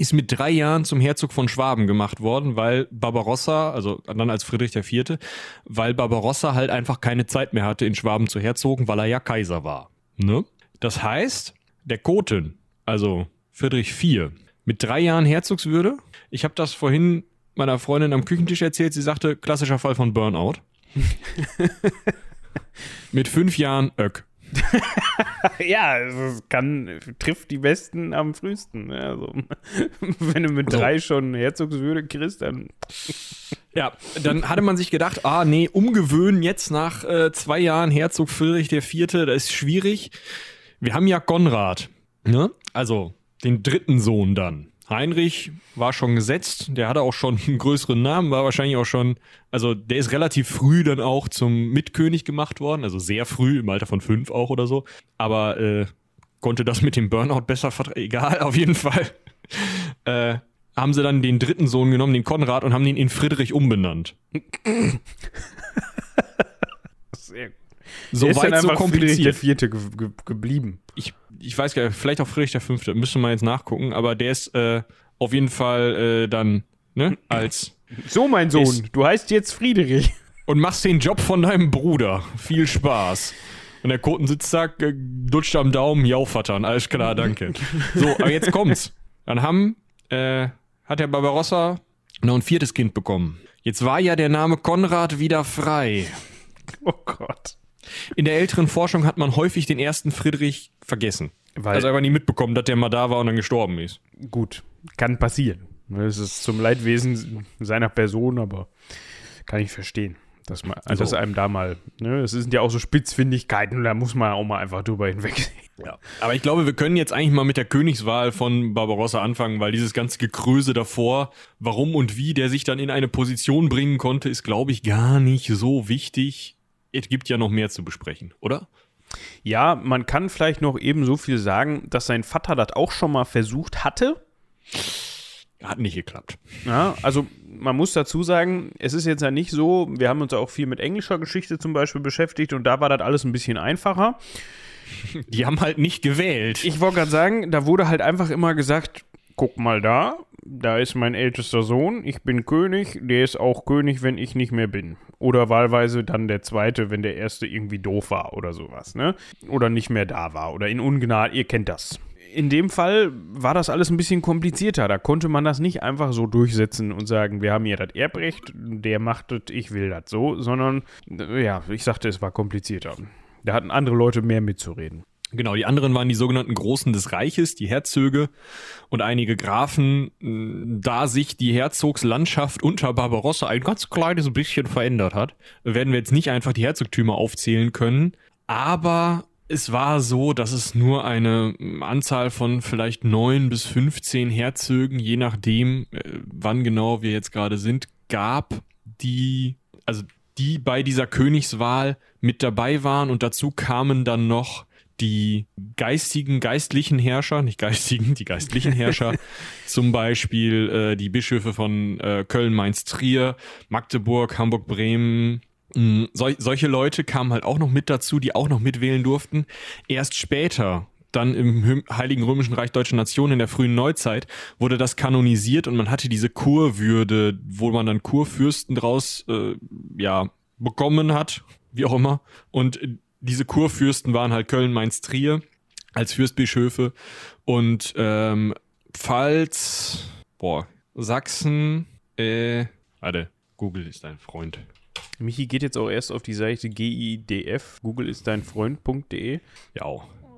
ist mit drei Jahren zum Herzog von Schwaben gemacht worden, weil Barbarossa, also dann als Friedrich IV., weil Barbarossa halt einfach keine Zeit mehr hatte, in Schwaben zu herzogen, weil er ja Kaiser war. Ne? Das heißt, der Koten, also Friedrich IV, mit drei Jahren Herzogswürde, ich habe das vorhin meiner Freundin am Küchentisch erzählt, sie sagte, klassischer Fall von Burnout. <laughs> mit fünf Jahren Öck. <laughs> ja, es kann, trifft die Besten am frühesten. Also, <laughs> wenn du mit so. drei schon Herzogswürde kriegst, dann. <laughs> ja, dann hatte man sich gedacht, ah, nee, umgewöhnen jetzt nach äh, zwei Jahren Herzog Friedrich IV., das ist schwierig. Wir haben ja Konrad, ne? Also den dritten Sohn dann. Heinrich war schon gesetzt, der hatte auch schon <laughs> einen größeren Namen, war wahrscheinlich auch schon, also der ist relativ früh dann auch zum Mitkönig gemacht worden, also sehr früh, im Alter von fünf auch oder so, aber äh, konnte das mit dem Burnout besser vertragen, egal, <laughs> auf jeden Fall. äh, haben sie dann den dritten Sohn genommen, den Konrad, und haben ihn in Friedrich umbenannt. Sehr <laughs> gut. So der weit, so kompliziert. Friedrich der Vierte ge ge geblieben. Ich ich weiß gar nicht, vielleicht auch Friedrich der Fünfte, müssen wir jetzt nachgucken, aber der ist äh, auf jeden Fall äh, dann, ne, als. <laughs> So, mein Sohn, ist, du heißt jetzt Friedrich. Und machst den Job von deinem Bruder. Viel Spaß. Und der Koten sitzt da, äh, dutscht am Daumen, ja, Vater, alles klar, danke. So, aber jetzt kommt's. Dann haben, äh, hat der Barbarossa noch ein viertes Kind bekommen. Jetzt war ja der Name Konrad wieder frei. Oh Gott. In der älteren Forschung hat man häufig den ersten Friedrich vergessen. Weil also einfach nie mitbekommen, dass der mal da war und dann gestorben ist. Gut, kann passieren. Es ist zum Leidwesen seiner Person, aber kann ich verstehen. Dass, man, also dass einem da mal, ne, es sind ja auch so Spitzfindigkeiten, da muss man auch mal einfach drüber hinwegsehen. <laughs> Ja. Aber ich glaube, wir können jetzt eigentlich mal mit der Königswahl von Barbarossa anfangen, weil dieses ganze Gekröse davor, warum und wie der sich dann in eine Position bringen konnte, ist, glaube ich, gar nicht so wichtig es gibt ja noch mehr zu besprechen, oder? Ja, man kann vielleicht noch eben so viel sagen, dass sein Vater das auch schon mal versucht hatte. Hat nicht geklappt. Ja, also man muss dazu sagen, es ist jetzt ja nicht so, wir haben uns auch viel mit englischer Geschichte zum Beispiel beschäftigt und da war das alles ein bisschen einfacher. <laughs> Die haben halt nicht gewählt. Ich wollte gerade sagen, da wurde halt einfach immer gesagt, guck mal da, da ist mein ältester Sohn, ich bin König, der ist auch König, wenn ich nicht mehr bin. Oder wahlweise dann der zweite, wenn der erste irgendwie doof war oder sowas, ne? Oder nicht mehr da war oder in Ungnade, ihr kennt das. In dem Fall war das alles ein bisschen komplizierter. Da konnte man das nicht einfach so durchsetzen und sagen, wir haben hier das Erbrecht, der macht das, ich will das so, sondern, ja, ich sagte, es war komplizierter. Da hatten andere Leute mehr mitzureden. Genau, die anderen waren die sogenannten Großen des Reiches, die Herzöge. Und einige Grafen, da sich die Herzogslandschaft unter Barbarossa ein ganz kleines bisschen verändert hat, werden wir jetzt nicht einfach die Herzogtümer aufzählen können, aber es war so, dass es nur eine Anzahl von vielleicht neun bis 15 Herzögen, je nachdem, äh, wann genau wir jetzt gerade sind, gab, die, also die bei dieser Königswahl mit dabei waren. Und dazu kamen dann noch die geistigen, geistlichen Herrscher, nicht geistigen, die geistlichen Herrscher, <laughs> zum Beispiel äh, die Bischöfe von äh, Köln, Mainz, Trier, Magdeburg, Hamburg, Bremen. Mh, sol solche Leute kamen halt auch noch mit dazu, die auch noch mitwählen durften. Erst später, dann im Heiligen Römischen Reich Deutscher Nation in der frühen Neuzeit, wurde das kanonisiert und man hatte diese Kurwürde, wo man dann Kurfürsten draus äh, ja, bekommen hat, wie auch immer. Und diese Kurfürsten waren halt Köln, Mainz, Trier als Fürstbischöfe und ähm, Pfalz, boah, Sachsen, äh, warte, Google ist dein Freund. Michi geht jetzt auch erst auf die Seite GIDF, Google ist dein Freund.de. Ja.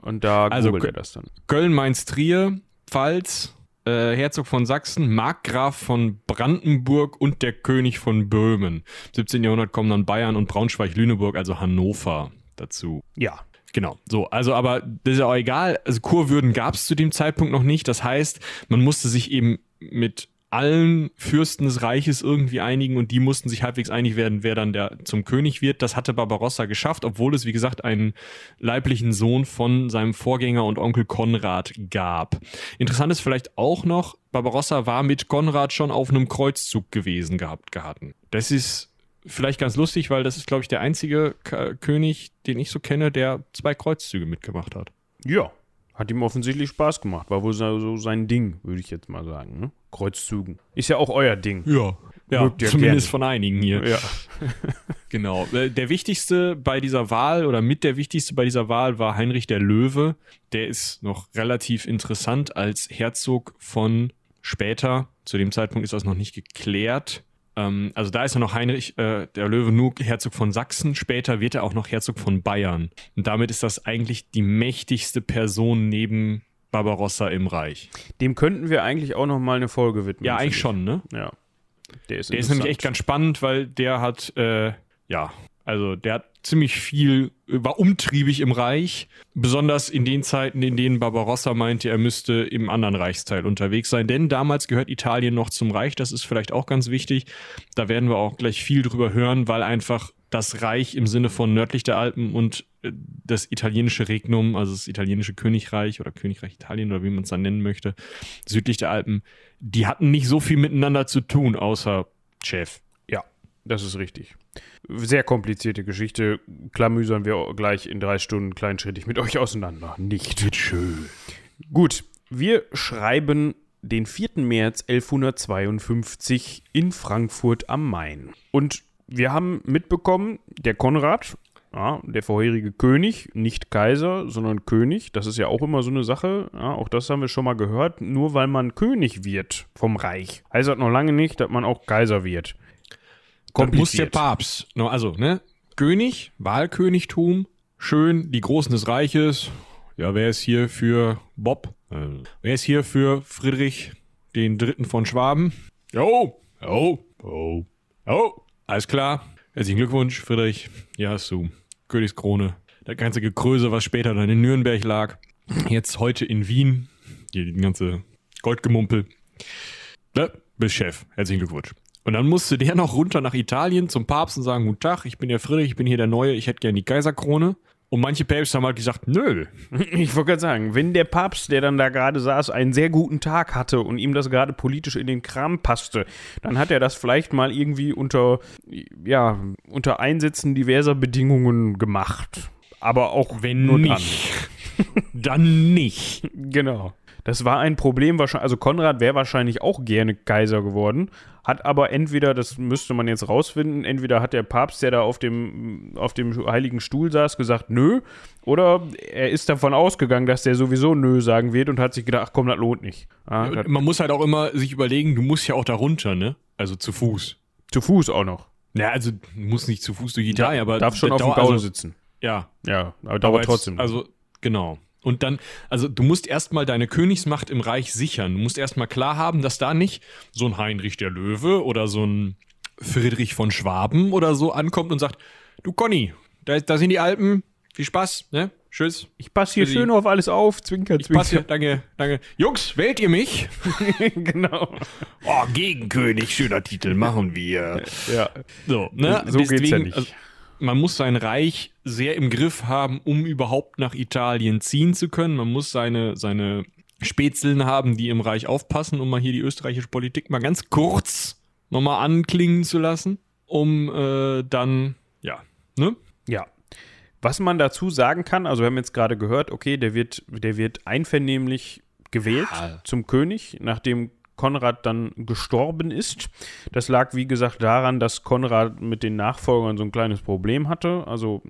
Und da also, googelt er das dann. Köln, Mainz, Trier, Pfalz, äh, Herzog von Sachsen, Markgraf von Brandenburg und der König von Böhmen. Im 17. Jahrhundert kommen dann Bayern und Braunschweig-Lüneburg, also Hannover dazu. Ja. Genau, so, also aber das ist ja auch egal, also Kurwürden gab es zu dem Zeitpunkt noch nicht, das heißt, man musste sich eben mit allen Fürsten des Reiches irgendwie einigen und die mussten sich halbwegs einig werden, wer dann der zum König wird. Das hatte Barbarossa geschafft, obwohl es, wie gesagt, einen leiblichen Sohn von seinem Vorgänger und Onkel Konrad gab. Interessant ist vielleicht auch noch, Barbarossa war mit Konrad schon auf einem Kreuzzug gewesen gehabt gehatten. Das ist vielleicht ganz lustig, weil das ist, glaube ich, der einzige K König, den ich so kenne, der zwei Kreuzzüge mitgemacht hat. Ja, hat ihm offensichtlich Spaß gemacht. War wohl so sein Ding, würde ich jetzt mal sagen. Ne? Kreuzzügen. Ist ja auch euer Ding. Ja. Ja, zumindest gerne. von einigen hier. Ja. <laughs> genau. Äh, der wichtigste bei dieser Wahl oder mit der wichtigste bei dieser Wahl war Heinrich der Löwe. Der ist noch relativ interessant als Herzog von später. Zu dem Zeitpunkt ist das noch nicht geklärt. Ähm, also da ist er noch Heinrich äh, der Löwe nur Herzog von Sachsen. Später wird er auch noch Herzog von Bayern. Und damit ist das eigentlich die mächtigste Person neben Barbarossa im Reich. Dem könnten wir eigentlich auch noch mal eine Folge widmen. Ja, eigentlich schon, ne? Ja. Der ist, der ist nämlich echt ganz spannend, weil der hat, äh, ja, also der hat ziemlich viel, war umtriebig im Reich, besonders in den Zeiten, in denen Barbarossa meinte, er müsste im anderen Reichsteil unterwegs sein. Denn damals gehört Italien noch zum Reich, das ist vielleicht auch ganz wichtig. Da werden wir auch gleich viel drüber hören, weil einfach das Reich im Sinne von nördlich der Alpen und äh, das italienische Regnum, also das italienische Königreich oder Königreich Italien oder wie man es dann nennen möchte, südlich der Alpen, die hatten nicht so viel miteinander zu tun, außer Chef. Das ist richtig. Sehr komplizierte Geschichte. Klamüsern wir gleich in drei Stunden kleinschrittig mit euch auseinander. Nicht. Wird schön. Gut, wir schreiben den 4. März 1152 in Frankfurt am Main. Und wir haben mitbekommen, der Konrad, ja, der vorherige König, nicht Kaiser, sondern König, das ist ja auch immer so eine Sache, ja, auch das haben wir schon mal gehört, nur weil man König wird vom Reich, heißt das noch lange nicht, dass man auch Kaiser wird muss der Papst, also, ne? König, Wahlkönigtum, schön, die Großen des Reiches. Ja, wer ist hier für Bob? Äh, wer ist hier für Friedrich den Dritten von Schwaben? Jo, jo, jo, jo. Alles klar. Herzlichen Glückwunsch, Friedrich. Hier hast du Königskrone. Das ganze Gekröse, was später dann in Nürnberg lag. Jetzt heute in Wien. Hier die ganze Goldgemumpel. Ne? Bist Chef. Herzlichen Glückwunsch. Und dann musste der <laughs> noch runter nach Italien zum Papst und sagen, guten Tag, ich bin der Friedrich, ich bin hier der Neue, ich hätte gerne die Kaiserkrone. Und manche Päpste haben halt gesagt, nö. <laughs> Ich wollte gerade sagen, wenn der Papst, der dann da gerade saß, einen sehr guten Tag hatte und ihm das gerade politisch in den Kram passte, dann hat er das vielleicht mal irgendwie unter, ja, unter Einsätzen diverser Bedingungen gemacht. Aber auch wenn nur nicht. Dann. dann nicht. <laughs> Genau. Das war ein Problem wahrscheinlich, also Konrad wäre wahrscheinlich auch gerne Kaiser geworden, hat aber entweder, das müsste man jetzt rausfinden, entweder hat der Papst, der da auf dem, auf dem heiligen Stuhl saß, gesagt, nö, oder er ist davon ausgegangen, dass der sowieso nö sagen wird und hat sich gedacht, ach komm, das lohnt nicht. Ja, Und das, man muss halt auch immer sich überlegen, du musst ja auch da runter, ne? Also zu Fuß. zu Fuß auch noch. Ja, also du musst nicht zu Fuß durch Italien, aber Darf schon auf dem Gaul also, sitzen. Ja, Ja, aber aber dauert trotzdem. Also, genau. Und dann, also du musst erstmal deine Königsmacht im Reich sichern. Du musst erstmal klar haben, dass da nicht so ein Heinrich der Löwe oder so ein Friedrich von Schwaben oder so ankommt und sagt, du Conny, da, da sind die Alpen, viel Spaß, ne? Tschüss. ich passe hier für die- schön auf alles auf, zwinker, Ich passe hier, danke, danke. Jungs, wählt ihr mich? <laughs> genau. Oh, Gegenkönig, schöner Titel, machen wir. Ja. So, ne? So geht's ja nicht. also, man muss sein Reich sehr im Griff haben, um überhaupt nach Italien ziehen zu können. Man muss seine, seine Spätzeln haben, die im Reich aufpassen, um mal hier die österreichische Politik mal ganz kurz nochmal anklingen zu lassen, um äh, dann, ja, ne? Ja. Was man dazu sagen kann, also wir haben jetzt gerade gehört, okay, der wird, der wird einvernehmlich gewählt Ja. zum König, nachdem Konrad dann gestorben ist. Das lag, wie gesagt, daran, dass Konrad mit den Nachfolgern so ein kleines Problem hatte. Also,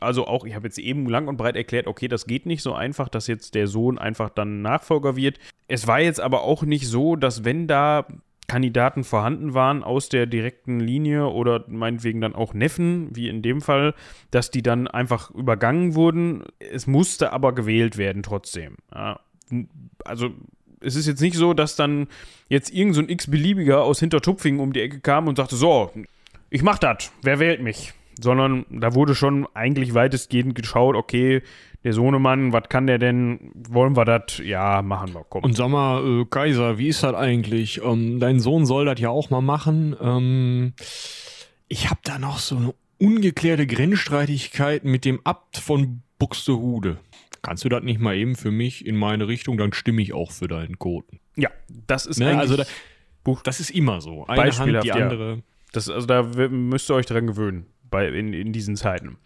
also auch, ich habe jetzt eben lang und breit erklärt, okay, das geht nicht so einfach, dass jetzt der Sohn einfach dann Nachfolger wird. Es war jetzt aber auch nicht so, dass wenn da Kandidaten vorhanden waren aus der direkten Linie oder meinetwegen dann auch Neffen, wie in dem Fall, dass die dann einfach übergangen wurden. Es musste aber gewählt werden trotzdem. Ja, also es ist jetzt nicht so, dass dann jetzt irgend so ein x-beliebiger aus Hintertupfingen um die Ecke kam und sagte, so, ich mach das, wer wählt mich? Sondern da wurde schon eigentlich weitestgehend geschaut, okay, der Sohnemann, was kann der denn? Wollen wir das? Ja, machen wir, komm. Und sag mal, äh, Kaiser, wie ist das eigentlich? Ähm, dein Sohn soll das ja auch mal machen. Ähm, ich habe da noch so eine ungeklärte Grenzstreitigkeit mit dem Abt von Buxtehude. Kannst du das nicht mal eben für mich in meine Richtung? Dann stimme ich auch für deinen Koten. ja, das ist Ne? Also da, das ist immer so. Eine Beispielhaft, Hand, die ja. andere. Das, also da müsst ihr euch dran gewöhnen bei, in, in diesen Zeiten.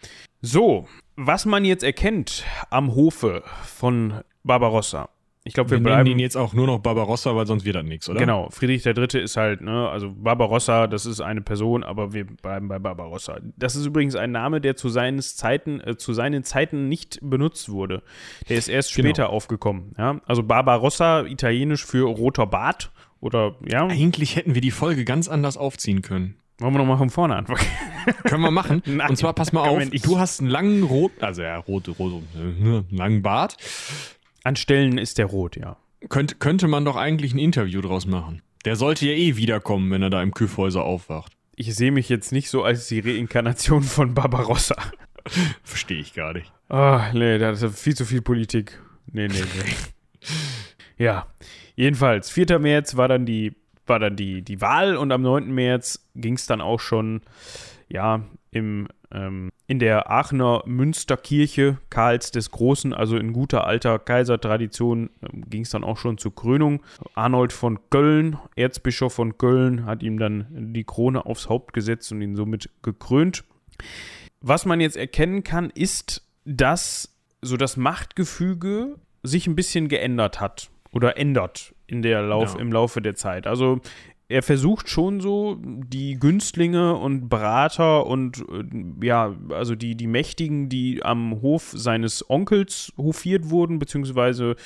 So, was man jetzt erkennt am Hofe von Barbarossa. Ich glaube, wir, Wir, bleiben. ihn jetzt auch nur noch Barbarossa, weil sonst wird das nichts, oder? Genau, Friedrich III. ist halt, ne, also Barbarossa, das ist eine Person, aber wir bleiben bei Barbarossa. Das ist übrigens ein Name, der zu seinen Zeiten, äh, zu seinen Zeiten nicht benutzt wurde. Der ist erst Genau. später aufgekommen. Ja? Also Barbarossa, italienisch für roter Bart. Oder, ja, Eigentlich hätten wir die Folge ganz anders aufziehen können. wollen wir nochmal von vorne anfangen? <laughs> Können wir machen. <laughs> Nein, Und zwar pass mal auf, du hast einen langen roten, also ja, rote, rote, äh, einen langen Bart. An Stellen ist der rot, ja. Könnt, könnte man doch eigentlich ein Interview draus machen. Der sollte ja eh wiederkommen, wenn er da im Küffhäuser aufwacht. Ich sehe mich jetzt nicht so als die Reinkarnation von Barbarossa. <laughs> Verstehe ich gar nicht. Ah, nee, das ist viel zu viel Politik. Nee, nee, nee. <laughs> ja, jedenfalls, 4. März war dann die, war dann die, die Wahl und am 9. März ging es dann auch schon, ja, im, ähm, in der Aachener Münsterkirche Karls des Großen, also in guter alter Kaisertradition, ähm, ging es dann auch schon zur Krönung. Arnold von Köln, Erzbischof von Köln, hat ihm dann die Krone aufs Haupt gesetzt und ihn somit gekrönt. Was man jetzt erkennen kann, ist, dass so das Machtgefüge sich ein bisschen geändert hat oder ändert in der Lauf, Ja. im Laufe der Zeit. Also er versucht schon so, die Günstlinge und Berater und äh, ja, also die, die Mächtigen, die am Hof seines Onkels hofiert wurden, beziehungsweise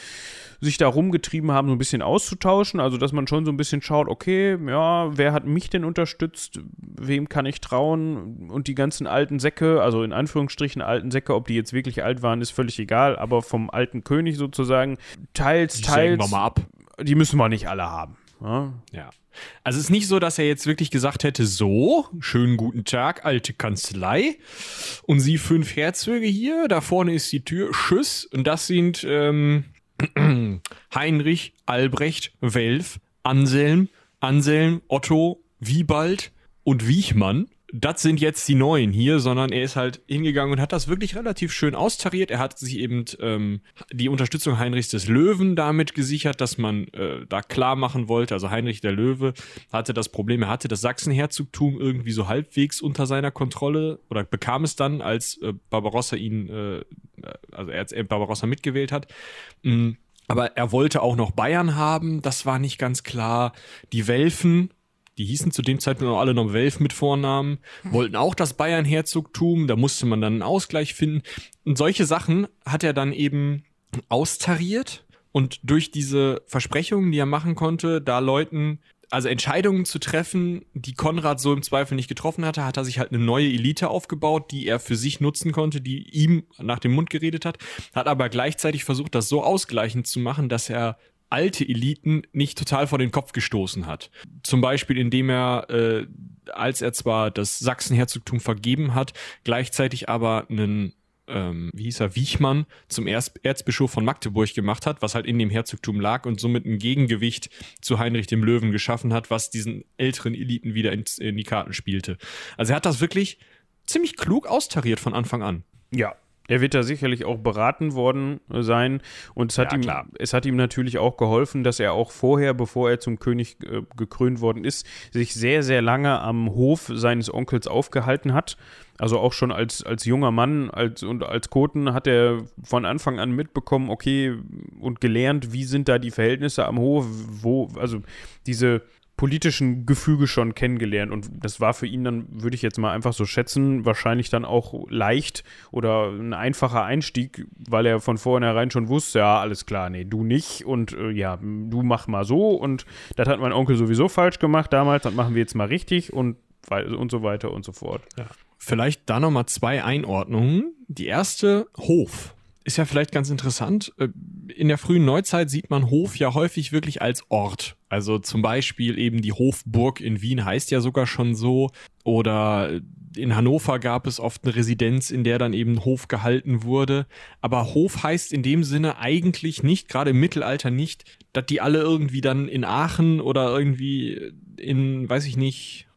sich da rumgetrieben haben, so ein bisschen auszutauschen. Also, dass man schon so ein bisschen schaut, okay, ja, wer hat mich denn unterstützt? Wem kann ich trauen? Und die ganzen alten Säcke, also in Anführungsstrichen alten Säcke, ob die jetzt wirklich alt waren, ist völlig egal, aber vom alten König sozusagen, teils, Die teils, wir mal ab. die müssen wir nicht alle haben. Ja? Ja. Also es ist nicht so, dass er jetzt wirklich gesagt hätte, so, schönen guten Tag, alte Kanzlei. Und Sie fünf Herzöge hier, da vorne ist die Tür, Tschüss. Und das sind ähm, <clears throat> Heinrich, Albrecht, Welf, Anselm, Anselm, Otto, Wiebald und Wiechmann. Das sind jetzt die Neuen hier, sondern er ist halt hingegangen und hat das wirklich relativ schön austariert. Er hat sich eben ähm, die Unterstützung Heinrichs des Löwen damit gesichert, dass man äh, da klar machen wollte. Also Heinrich der Löwe hatte das Problem, er hatte das Sachsenherzogtum irgendwie so halbwegs unter seiner Kontrolle oder bekam es dann, als äh, Barbarossa ihn, äh, also er als Barbarossa mitgewählt hat. Mm, Aber er wollte auch noch Bayern haben, das war nicht ganz klar. Die Welfen, die hießen zu dem Zeitpunkt auch alle noch Welf mit Vornamen, wollten auch das Bayern-Herzogtum, da musste man dann einen Ausgleich finden. Und solche Sachen hat er dann eben austariert und durch diese Versprechungen, die er machen konnte, da Leuten also Entscheidungen zu treffen, die Konrad so im Zweifel nicht getroffen hatte, hat er sich halt eine neue Elite aufgebaut, die er für sich nutzen konnte, die ihm nach dem Mund geredet hat, hat aber gleichzeitig versucht, das so ausgleichend zu machen, dass er alte Eliten nicht total vor den Kopf gestoßen hat. Zum Beispiel, indem er, äh, als er zwar das Sachsenherzogtum vergeben hat, gleichzeitig aber einen ähm, wie hieß er, Wiechmann zum Erzbischof von Magdeburg gemacht hat, was halt in dem Herzogtum lag und somit ein Gegengewicht zu Heinrich dem Löwen geschaffen hat, was diesen älteren Eliten wieder in, in die Karten spielte. Also er hat das wirklich ziemlich klug austariert von Anfang an. Ja, er wird da sicherlich auch beraten worden sein. Und es hat, ja, ihm, es hat ihm natürlich auch geholfen, dass er auch vorher, bevor er zum König äh, gekrönt worden ist, sich sehr, sehr lange am Hof seines Onkels aufgehalten hat. Also auch schon als, als junger Mann als, und als Koten hat er von Anfang an mitbekommen, okay, und gelernt, wie sind da die Verhältnisse am Hof, wo, also diese politischen Gefüge schon kennengelernt und das war für ihn dann, würde ich jetzt mal einfach so schätzen, wahrscheinlich dann auch leicht oder ein einfacher Einstieg, weil er von vornherein schon wusste, ja, alles klar, nee, du nicht und äh, ja, du mach mal so und das hat mein Onkel sowieso falsch gemacht damals, das machen wir jetzt mal richtig und, und so weiter und so fort. Ja. Vielleicht da nochmal zwei Einordnungen. Die erste, Hof. Ist ja vielleicht ganz interessant. Äh, in der frühen Neuzeit sieht man Hof ja häufig wirklich als Ort. Also zum Beispiel eben die Hofburg in Wien heißt ja sogar schon so. Oder in Hannover gab es oft eine Residenz, in der dann eben Hof gehalten wurde. Aber Hof heißt in dem Sinne eigentlich nicht, gerade im Mittelalter nicht, dass die alle irgendwie dann in Aachen oder irgendwie in, weiß ich nicht,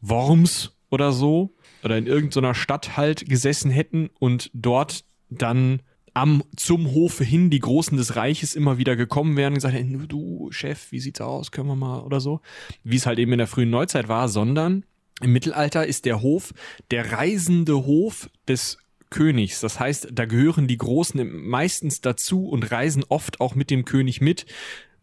Worms oder so oder in irgendeiner Stadt halt gesessen hätten und dort dann am, zum Hofe hin die Großen des Reiches immer wieder gekommen wären und gesagt hätten, du Chef, wie sieht's aus, können wir mal oder so, wie es halt eben in der frühen Neuzeit war, sondern im Mittelalter ist der Hof der reisende Hof des Königs. Das heißt, da gehören die Großen meistens dazu und reisen oft auch mit dem König mit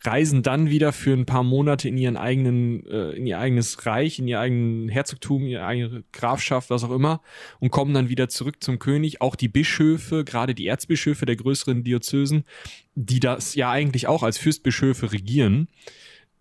reisen dann wieder für ein paar Monate in ihren eigenen, äh, in ihr eigenes Reich, in ihr eigenen Herzogtum, ihre eigene Grafschaft, was auch immer, und kommen dann wieder zurück zum König. Auch die Bischöfe, gerade die Erzbischöfe der größeren Diözesen, die das ja eigentlich auch als Fürstbischöfe regieren,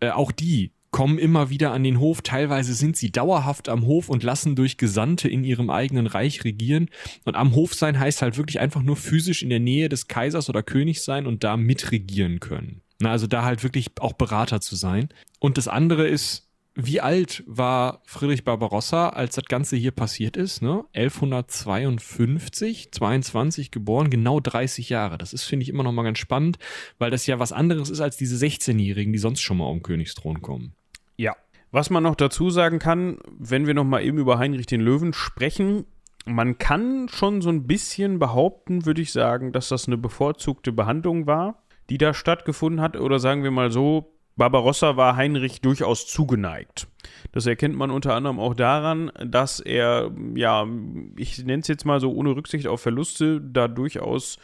äh, auch die kommen immer wieder an den Hof. Teilweise sind sie dauerhaft am Hof und lassen durch Gesandte in ihrem eigenen Reich regieren. Und am Hof sein heißt halt wirklich einfach nur physisch in der Nähe des Kaisers oder Königs sein und da mitregieren können. Na, also da halt wirklich auch Berater zu sein. Und das andere ist, wie alt war Friedrich Barbarossa, als das Ganze hier passiert ist? Ne? 1152, 22 geboren, genau 30 Jahre. Das ist, finde ich, immer noch mal ganz spannend, weil das ja was anderes ist als diese 16-Jährigen, die sonst schon mal um Königsthron kommen. Ja. Was man noch dazu sagen kann, wenn wir noch mal eben über Heinrich den Löwen sprechen, man kann schon so ein bisschen behaupten, würde ich sagen, dass das eine bevorzugte Behandlung war die da stattgefunden hat. Oder sagen wir mal so, Barbarossa war Heinrich durchaus zugeneigt. Das erkennt man unter anderem auch daran, dass er, ja, ich nenne es jetzt mal so ohne Rücksicht auf Verluste, da durchaus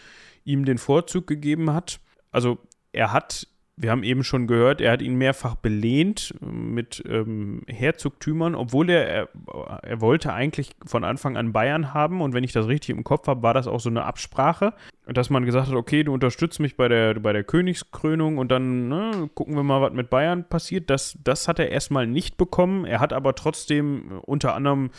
ihm den Vorzug gegeben hat. Also er hat wir haben eben schon gehört, er hat ihn mehrfach belehnt mit ähm, Herzogtümern, obwohl er, er, wollte eigentlich von Anfang an Bayern haben und wenn ich das richtig im Kopf habe, war das auch so eine Absprache, dass man gesagt hat, okay, du unterstützt mich bei der, bei der Königskrönung und dann ne, gucken wir mal, was mit Bayern passiert. Das, das hat er erstmal nicht bekommen. Er hat aber trotzdem unter anderem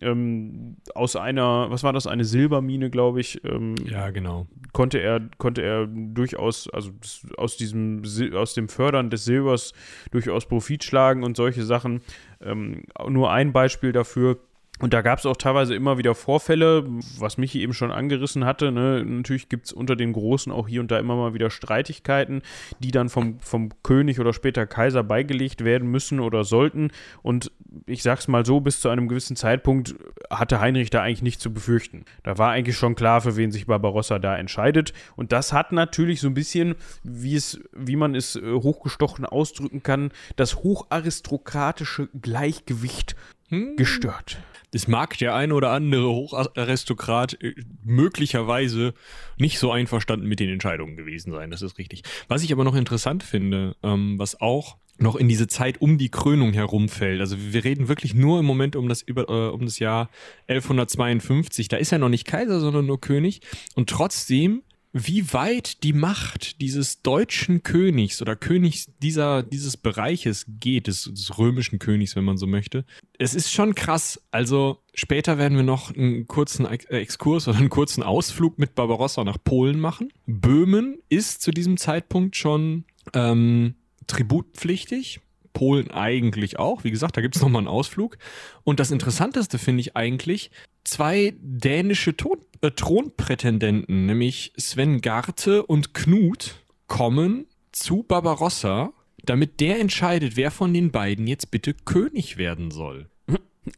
ähm, aus einer, was war das, eine Silbermine, glaube ich. Ähm, ja, genau. Konnte er, konnte er durchaus, also aus diesem, aus dem Fördern des Silbers durchaus Profit schlagen und solche Sachen. Ähm, nur ein Beispiel dafür und da gab es auch teilweise immer wieder Vorfälle, was Michi eben schon angerissen hatte. Ne? Natürlich gibt es unter den Großen auch hier und da immer mal wieder Streitigkeiten, die dann vom, vom König oder später Kaiser beigelegt werden müssen oder sollten. Und ich sag's mal so, bis zu einem gewissen Zeitpunkt hatte Heinrich da eigentlich nichts zu befürchten. Da war eigentlich schon klar, für wen sich Barbarossa da entscheidet. Und das hat natürlich so ein bisschen, wie es, wie man es äh, hochgestochen ausdrücken kann, das hocharistokratische Gleichgewicht hm. gestört. Das mag der ein oder andere Hocharistokrat äh, möglicherweise nicht so einverstanden mit den Entscheidungen gewesen sein. Das ist richtig. Was ich aber noch interessant finde, ähm, was auch noch in diese Zeit um die Krönung herumfällt. Also wir reden wirklich nur im Moment um das, über, äh, um das Jahr 1152. Da ist er noch nicht Kaiser, sondern nur König. Und trotzdem wie weit die Macht dieses deutschen Königs oder Königs dieser, dieses Bereiches geht, des, des, römischen Königs, wenn man so möchte. Es ist schon krass. Also später werden wir noch einen kurzen Exkurs oder einen kurzen Ausflug mit Barbarossa nach Polen machen. Böhmen ist zu diesem Zeitpunkt schon ähm, tributpflichtig. Polen eigentlich auch. Wie gesagt, da gibt es nochmal einen Ausflug. Und das Interessanteste finde ich eigentlich, zwei dänische Ton äh, Thronprätendenten, nämlich Sven Garte und Knut, kommen zu Barbarossa, damit der entscheidet, wer von den beiden jetzt bitte König werden soll.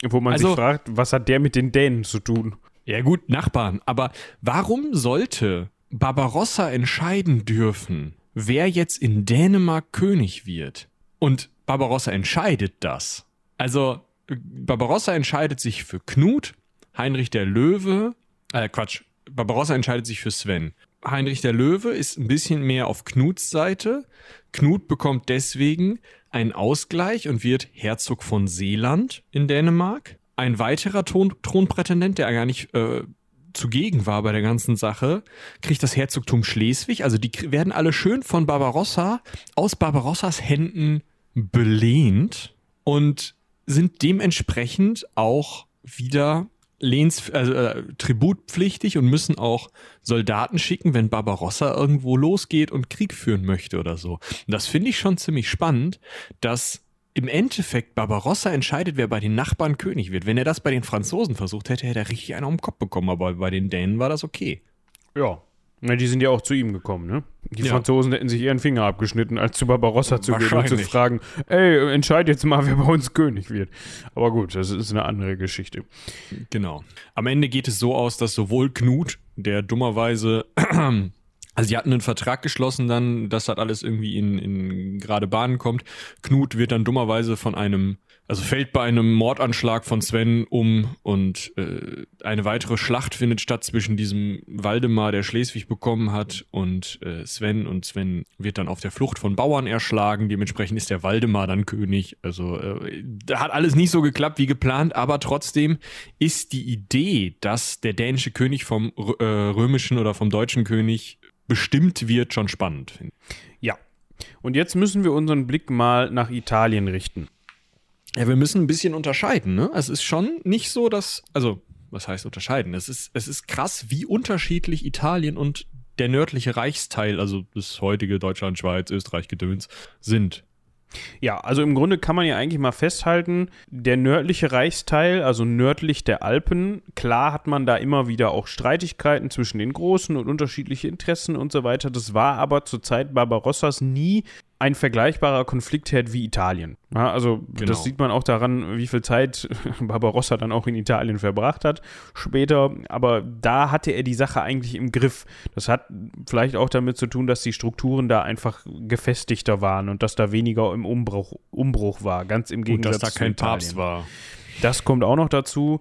Wo man also, sich fragt, was hat der mit den Dänen zu tun? Ja gut, Nachbarn. Aber warum sollte Barbarossa entscheiden dürfen, wer jetzt in Dänemark König wird? Und Barbarossa entscheidet das. Also Barbarossa entscheidet sich für Knut, Heinrich der Löwe, äh Quatsch, Barbarossa entscheidet sich für Sven. Heinrich der Löwe ist ein bisschen mehr auf Knuts Seite. Knut bekommt deswegen einen Ausgleich und wird Herzog von Seeland in Dänemark. Ein weiterer Thron Thronprätendent, der gar nicht äh, zugegen war bei der ganzen Sache, kriegt das Herzogtum Schleswig. Also die werden alle schön von Barbarossa aus Barbarossas Händen belehnt und sind dementsprechend auch wieder Lehns, also, äh, tributpflichtig und müssen auch Soldaten schicken, wenn Barbarossa irgendwo losgeht und Krieg führen möchte oder so. Und das finde ich schon ziemlich spannend, dass im Endeffekt Barbarossa entscheidet, wer bei den Nachbarn König wird. Wenn er das bei den Franzosen versucht hätte, hätte er richtig einen um den Kopf bekommen, aber bei den Dänen war das okay. Ja, na, die sind ja auch zu ihm gekommen, ne? Die ja. Franzosen hätten sich ihren Finger abgeschnitten, als zu Barbarossa zu gehen und zu fragen, ey, entscheid jetzt mal, wer bei uns König wird. Aber gut, das ist eine andere Geschichte. Genau. Am Ende geht es so aus, dass sowohl Knut, der dummerweise <clears throat> also sie hatten einen Vertrag geschlossen dann, dass das alles irgendwie in, in gerade Bahnen kommt. Knut wird dann dummerweise von einem also fällt bei einem Mordanschlag von Sven um und äh, eine weitere Schlacht findet statt zwischen diesem Waldemar, der Schleswig bekommen hat, und äh, Sven. Und Sven wird dann auf der Flucht von Bauern erschlagen. Dementsprechend ist der Waldemar dann König. Also äh, hat alles nicht so geklappt wie geplant, aber trotzdem ist die Idee, dass der dänische König vom äh, römischen oder vom deutschen König bestimmt wird, schon spannend. Ja. Und jetzt müssen wir unseren Blick mal nach Italien richten. Ja, wir müssen ein bisschen unterscheiden, ne? Es ist schon nicht so, dass, also, was heißt unterscheiden? Es ist, es ist krass, wie unterschiedlich Italien und der nördliche Reichsteil, also das heutige Deutschland, Schweiz, Österreich, Gedöns, sind. Ja, also im Grunde kann man ja eigentlich mal festhalten, der nördliche Reichsteil, also nördlich der Alpen, klar hat man da immer wieder auch Streitigkeiten zwischen den großen und unterschiedliche Interessen und so weiter. Das war aber zur Zeit Barbarossas nie ein vergleichbarer Konfliktherd wie Italien. Ja, also genau. das sieht man auch daran, wie viel Zeit <laughs> Barbarossa dann auch in Italien verbracht hat später. Aber da hatte er die Sache eigentlich im Griff. Das hat vielleicht auch damit zu tun, dass die Strukturen da einfach gefestigter waren und dass da weniger im Umbruch, Umbruch war. Ganz im Gegensatz und dass da kein Papst war. Das kommt auch noch dazu.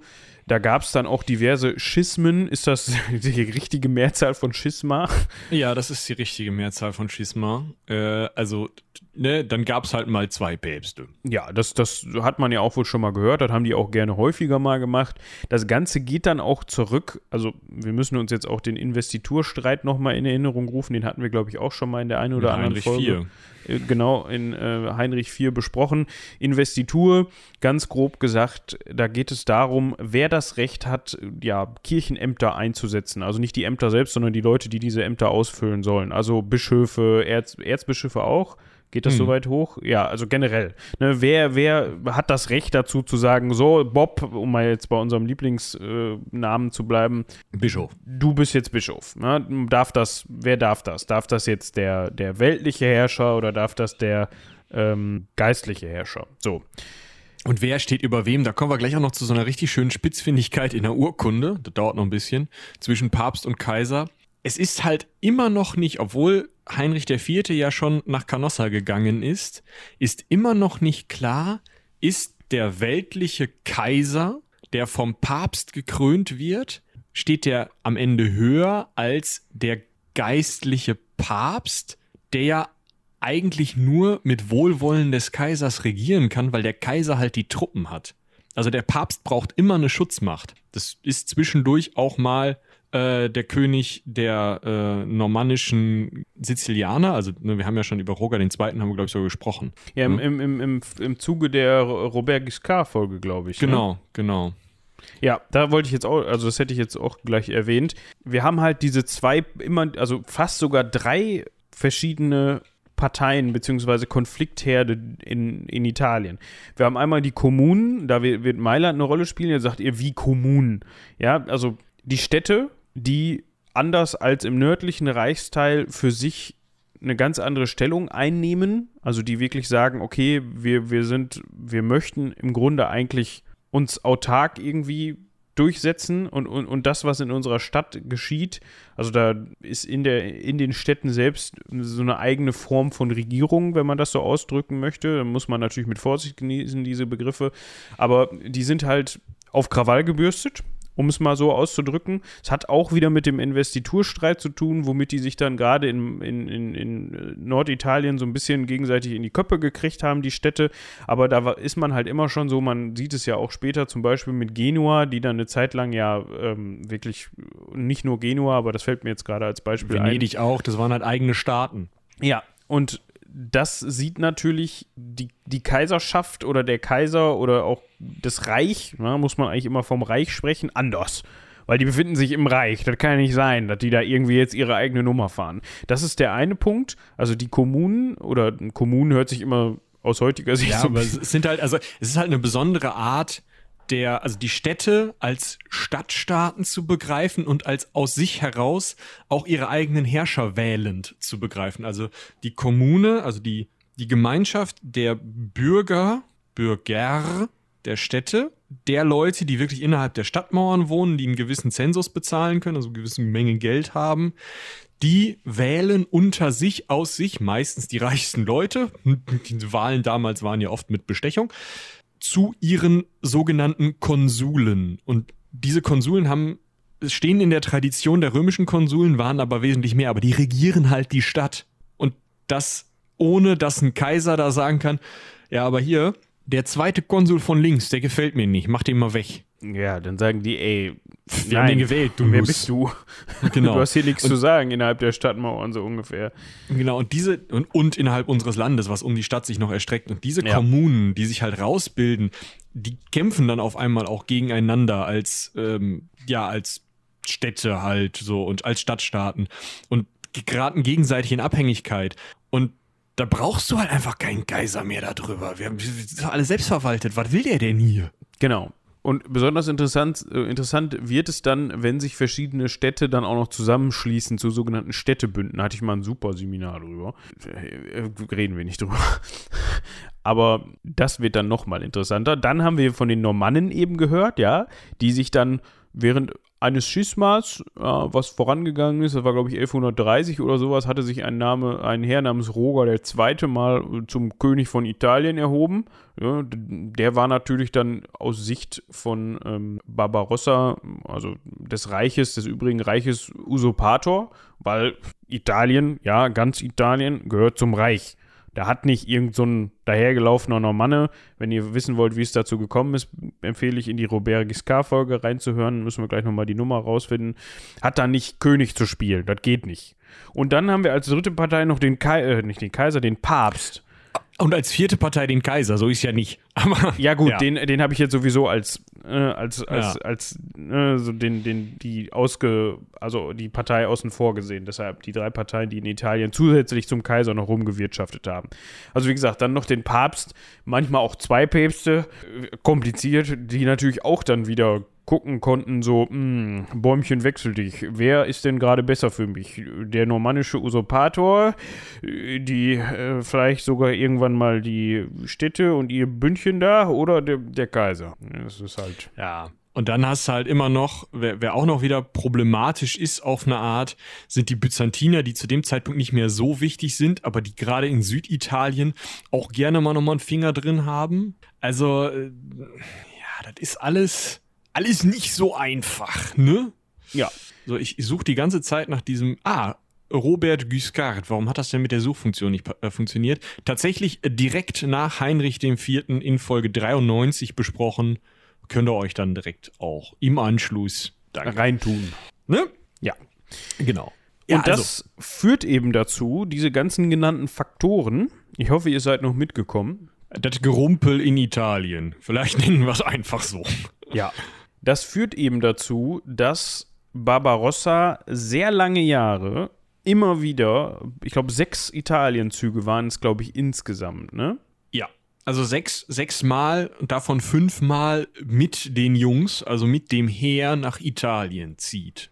Da gab es dann auch diverse Schismen. Ist das <laughs> die richtige Mehrzahl von Schisma? Ja, das ist die richtige Mehrzahl von Schisma. Äh, also, ne, dann gab es halt mal zwei Päpste. Ja, das, das hat man ja auch wohl schon mal gehört. Das haben die auch gerne häufiger mal gemacht. Das Ganze geht dann auch zurück. Also, wir müssen uns jetzt auch den Investiturstreit nochmal in Erinnerung rufen. Den hatten wir, glaube ich, auch schon mal in der einen oder anderen Heinrich Folge. 4. Äh, genau in äh, Heinrich IV besprochen. Investitur, ganz grob gesagt, da geht es darum, wer das Recht hat, ja, Kirchenämter einzusetzen. Also nicht die Ämter selbst, sondern die Leute, die diese Ämter ausfüllen sollen. Also Bischöfe, Erz, Erzbischöfe auch. Geht das hm. so weit hoch? Ja, also generell. Ne, wer, wer hat das Recht dazu zu sagen, so, Bob, um mal jetzt bei unserem Lieblingsnamen äh, zu bleiben. Bischof. Du bist jetzt Bischof. Ne? Darf das, wer darf das? Darf das jetzt der, der weltliche Herrscher oder darf das der ähm, geistliche Herrscher? So. Und wer steht über wem? Da kommen wir gleich auch noch zu so einer richtig schönen Spitzfindigkeit in der Urkunde. Das dauert noch ein bisschen. Zwischen Papst und Kaiser. Es ist halt immer noch nicht, obwohl Heinrich IV. ja schon nach Canossa gegangen ist, ist immer noch nicht klar, ist der weltliche Kaiser, der vom Papst gekrönt wird, steht der am Ende höher als der geistliche Papst, der ja eigentlich nur mit Wohlwollen des Kaisers regieren kann, weil der Kaiser halt die Truppen hat. Also der Papst braucht immer eine Schutzmacht. Das ist zwischendurch auch mal äh, der König der äh, normannischen Sizilianer. Also ne, wir haben ja schon über Roger II. haben wir, glaube ich, so gesprochen. Ja, im, im, im, im, im Zuge der Robert Giscard-Folge, glaube ich. Genau, ne? genau. Ja, da wollte ich jetzt auch, also das hätte ich jetzt auch gleich erwähnt. Wir haben halt diese zwei, immer, also fast sogar drei verschiedene Parteien bzw. Konfliktherde in, in Italien. Wir haben einmal die Kommunen, da wird Mailand eine Rolle spielen. Jetzt sagt ihr, wie Kommunen. Ja, also die Städte, die anders als im nördlichen Reichsteil für sich eine ganz andere Stellung einnehmen. Also die wirklich sagen, okay, wir, wir sind, wir möchten im Grunde eigentlich uns autark irgendwie durchsetzen und, und, und das, was in unserer Stadt geschieht, also da ist in, der, in den Städten selbst so eine eigene Form von Regierung, wenn man das so ausdrücken möchte. Da muss man natürlich mit Vorsicht genießen, diese Begriffe. Aber die sind halt auf Krawall gebürstet um es mal so auszudrücken. Es hat auch wieder mit dem Investiturstreit zu tun, womit die sich dann gerade in, in, in, in, Norditalien so ein bisschen gegenseitig in die Köpfe gekriegt haben, die Städte. Aber da ist man halt immer schon so, man sieht es ja auch später zum Beispiel mit Genua, die dann eine Zeit lang ja ähm, wirklich nicht nur Genua, aber das fällt mir jetzt gerade als Beispiel Venedig ein. Venedig auch, das waren halt eigene Staaten. Ja, und das sieht natürlich die, die Kaiserschaft oder der Kaiser oder auch das Reich, na, muss man eigentlich immer vom Reich sprechen, anders. Weil die befinden sich im Reich. Das kann ja nicht sein, dass die da irgendwie jetzt ihre eigene Nummer fahren. Das ist der eine Punkt. Also die Kommunen oder Kommunen hört sich immer aus heutiger Sicht ja, so aber es sind halt, also es ist halt eine besondere Art, der, also die Städte als Stadtstaaten zu begreifen und als aus sich heraus auch ihre eigenen Herrscher wählend zu begreifen. Also die Kommune, also die, die Gemeinschaft der Bürger, Bürger der Städte, der Leute, die wirklich innerhalb der Stadtmauern wohnen, die einen gewissen Zensus bezahlen können, also eine gewisse Menge Geld haben, die wählen unter sich aus sich, meistens die reichsten Leute. Die Wahlen damals waren ja oft mit Bestechung zu ihren sogenannten Konsulen. Und diese Konsulen haben, stehen in der Tradition der römischen Konsulen, waren aber wesentlich mehr, aber die regieren halt die Stadt. Und das ohne, dass ein Kaiser da sagen kann, ja, aber hier, der zweite Konsul von links, der gefällt mir nicht, mach den mal weg. Ja, dann sagen die, ey, wir nein, haben den gewählt, du Wer bist du? <laughs> Genau. Du hast hier nichts und, zu sagen innerhalb der Stadtmauern so ungefähr. Genau, und diese, und, und innerhalb unseres Landes, was um die Stadt sich noch erstreckt. Und diese ja. Kommunen, die sich halt rausbilden, die kämpfen dann auf einmal auch gegeneinander als, ähm, ja, als Städte halt so und als Stadtstaaten und geraten gegenseitig in Abhängigkeit. Und da brauchst du halt einfach keinen Geiser mehr darüber. Wir haben alle selbst verwaltet. Was will der denn hier? Genau. Und besonders interessant, äh, interessant wird es dann, wenn sich verschiedene Städte dann auch noch zusammenschließen zu sogenannten Städtebünden. Hatte ich mal ein super Seminar drüber. Äh, reden wir nicht drüber. <laughs> Aber das wird dann nochmal interessanter. Dann haben wir von den Normannen eben gehört, ja, die sich dann während eines Schismas, äh, was vorangegangen ist, das war glaube ich 1130 oder sowas, hatte sich ein Name, ein Herr namens Roger II. mal zum König von Italien erhoben. Ja, der war natürlich dann aus Sicht von ähm, Barbarossa, also des Reiches, des übrigen Reiches, Usurpator, weil Italien, ja, ganz Italien gehört zum Reich. Da hat nicht irgend so ein dahergelaufener Normanne. Wenn ihr wissen wollt, wie es dazu gekommen ist, empfehle ich in die Robert Giscard-Folge reinzuhören. Müssen wir gleich nochmal die Nummer rausfinden. Hat da nicht König zu spielen. Das geht nicht. Und dann haben wir als dritte Partei noch den Kaiser, äh, nicht den Kaiser, den Papst. Und als vierte Partei den Kaiser, so ist ja nicht. <laughs> Aber, ja, gut, ja. den, den habe ich jetzt sowieso als, äh, als, als, ja. als äh, so den, den, die ausge, also die Partei außen vor gesehen. Deshalb die drei Parteien, die in Italien zusätzlich zum Kaiser noch rumgewirtschaftet haben. Also wie gesagt, dann noch den Papst, manchmal auch zwei Päpste, äh, kompliziert, die natürlich auch dann wieder gucken konnten, so, mh, hm, Bäumchen wechsel dich. Wer ist denn gerade besser für mich? Der normannische Usurpator, die äh, vielleicht sogar irgendwann mal die Städte und ihr Bündchen da oder der, der Kaiser? Das ist halt. Ja. Und dann hast du halt immer noch, wer, wer auch noch wieder problematisch ist auf eine Art, sind die Byzantiner, die zu dem Zeitpunkt nicht mehr so wichtig sind, aber die gerade in Süditalien auch gerne mal nochmal einen Finger drin haben. Also, äh, ja, das ist alles, alles nicht so einfach, ne? Ja. So, ich, ich suche die ganze Zeit nach diesem, ah, Robert Guiscard. Warum hat das denn mit der Suchfunktion nicht äh, funktioniert? Tatsächlich äh, direkt nach Heinrich IV. in Folge 93 besprochen. Könnt ihr euch dann direkt auch im Anschluss reintun. Ne? Ja. Genau. Und Ja, das führt eben dazu, diese ganzen genannten Faktoren, ich hoffe, ihr seid noch mitgekommen. Das Gerumpel in Italien. Vielleicht nennen wir es einfach so. Ja. Das führt eben dazu, dass Barbarossa sehr lange Jahre immer wieder, ich glaube, sechs Italienzüge waren es, glaube ich, insgesamt, ne? Ja. Also sechs, sechs Mal davon fünfmal mit den Jungs, also mit dem Heer nach Italien zieht.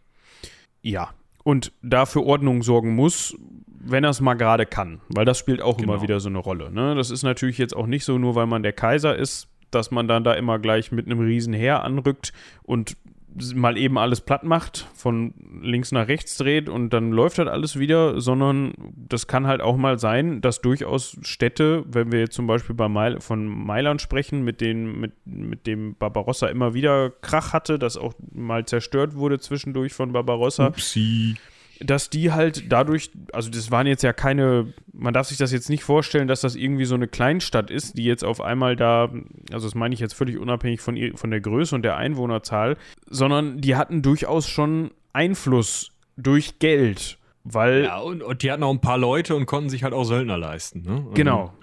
Ja. Und dafür Ordnung sorgen muss, wenn er es mal gerade kann. Weil das spielt auch immer Genau. wieder so eine Rolle. Ne? Das ist natürlich jetzt auch nicht so, nur weil man der Kaiser ist, dass man dann da immer gleich mit einem riesen Heer anrückt und mal eben alles platt macht, von links nach rechts dreht und dann läuft halt alles wieder, sondern das kann halt auch mal sein, dass durchaus Städte, wenn wir jetzt zum Beispiel bei Meil von Mailand sprechen, mit, den, mit, mit dem Barbarossa immer wieder Krach hatte, das auch mal zerstört wurde zwischendurch von Barbarossa, Upsi. Dass die halt dadurch, also das waren jetzt ja keine, man darf sich das jetzt nicht vorstellen, dass das irgendwie so eine Kleinstadt ist, die jetzt auf einmal da, also das meine ich jetzt völlig unabhängig von, ihr, von der Größe und der Einwohnerzahl, sondern die hatten durchaus schon Einfluss durch Geld, weil, Ja, und, und die hatten auch ein paar Leute und konnten sich halt auch Söldner leisten. Ne? Genau.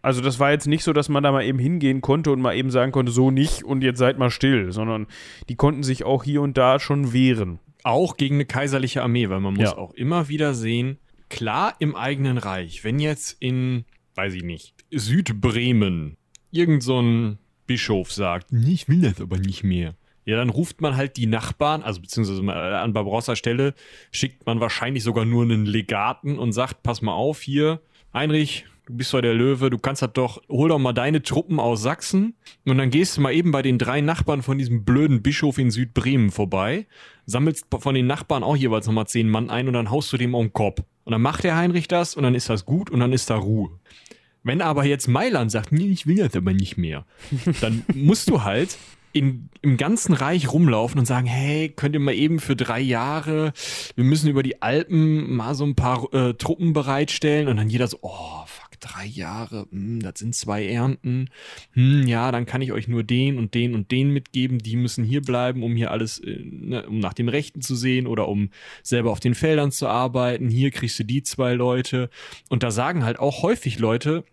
Also das war jetzt nicht so, dass man da mal eben hingehen konnte und mal eben sagen konnte, so nicht und jetzt seid mal still, sondern die konnten sich auch hier und da schon wehren. Auch gegen eine kaiserliche Armee, weil man muss Ja. auch immer wieder sehen, klar im eigenen Reich, wenn jetzt in, weiß ich nicht, Südbremen irgend so ein Bischof sagt, "Nee, ich will das aber nicht mehr. Ja, dann ruft man halt die Nachbarn, also beziehungsweise äh, an Barbarossa Stelle schickt man wahrscheinlich sogar nur einen Legaten und sagt, pass mal auf hier, Heinrich, du bist doch der Löwe, du kannst das doch, hol doch mal deine Truppen aus Sachsen und dann gehst du mal eben bei den drei Nachbarn von diesem blöden Bischof in Südbremen vorbei, sammelst von den Nachbarn auch jeweils nochmal zehn Mann ein und dann haust du dem um den Kopf. Und dann macht der Heinrich das und dann ist das gut und dann ist da Ruhe. Wenn aber jetzt Mailand sagt, nee, ich will das aber nicht mehr, dann <laughs> musst du halt in, im ganzen Reich rumlaufen und sagen, hey, könnt ihr mal eben für drei Jahre, wir müssen über die Alpen mal so ein paar äh, Truppen bereitstellen und dann jeder so, oh, drei Jahre, hm, das sind zwei Ernten, hm, ja, dann kann ich euch nur den und den und den mitgeben, die müssen hier bleiben, um hier alles, äh, ne, um nach dem Rechten zu sehen oder um selber auf den Feldern zu arbeiten, hier kriegst du die zwei Leute und da sagen halt auch häufig Leute,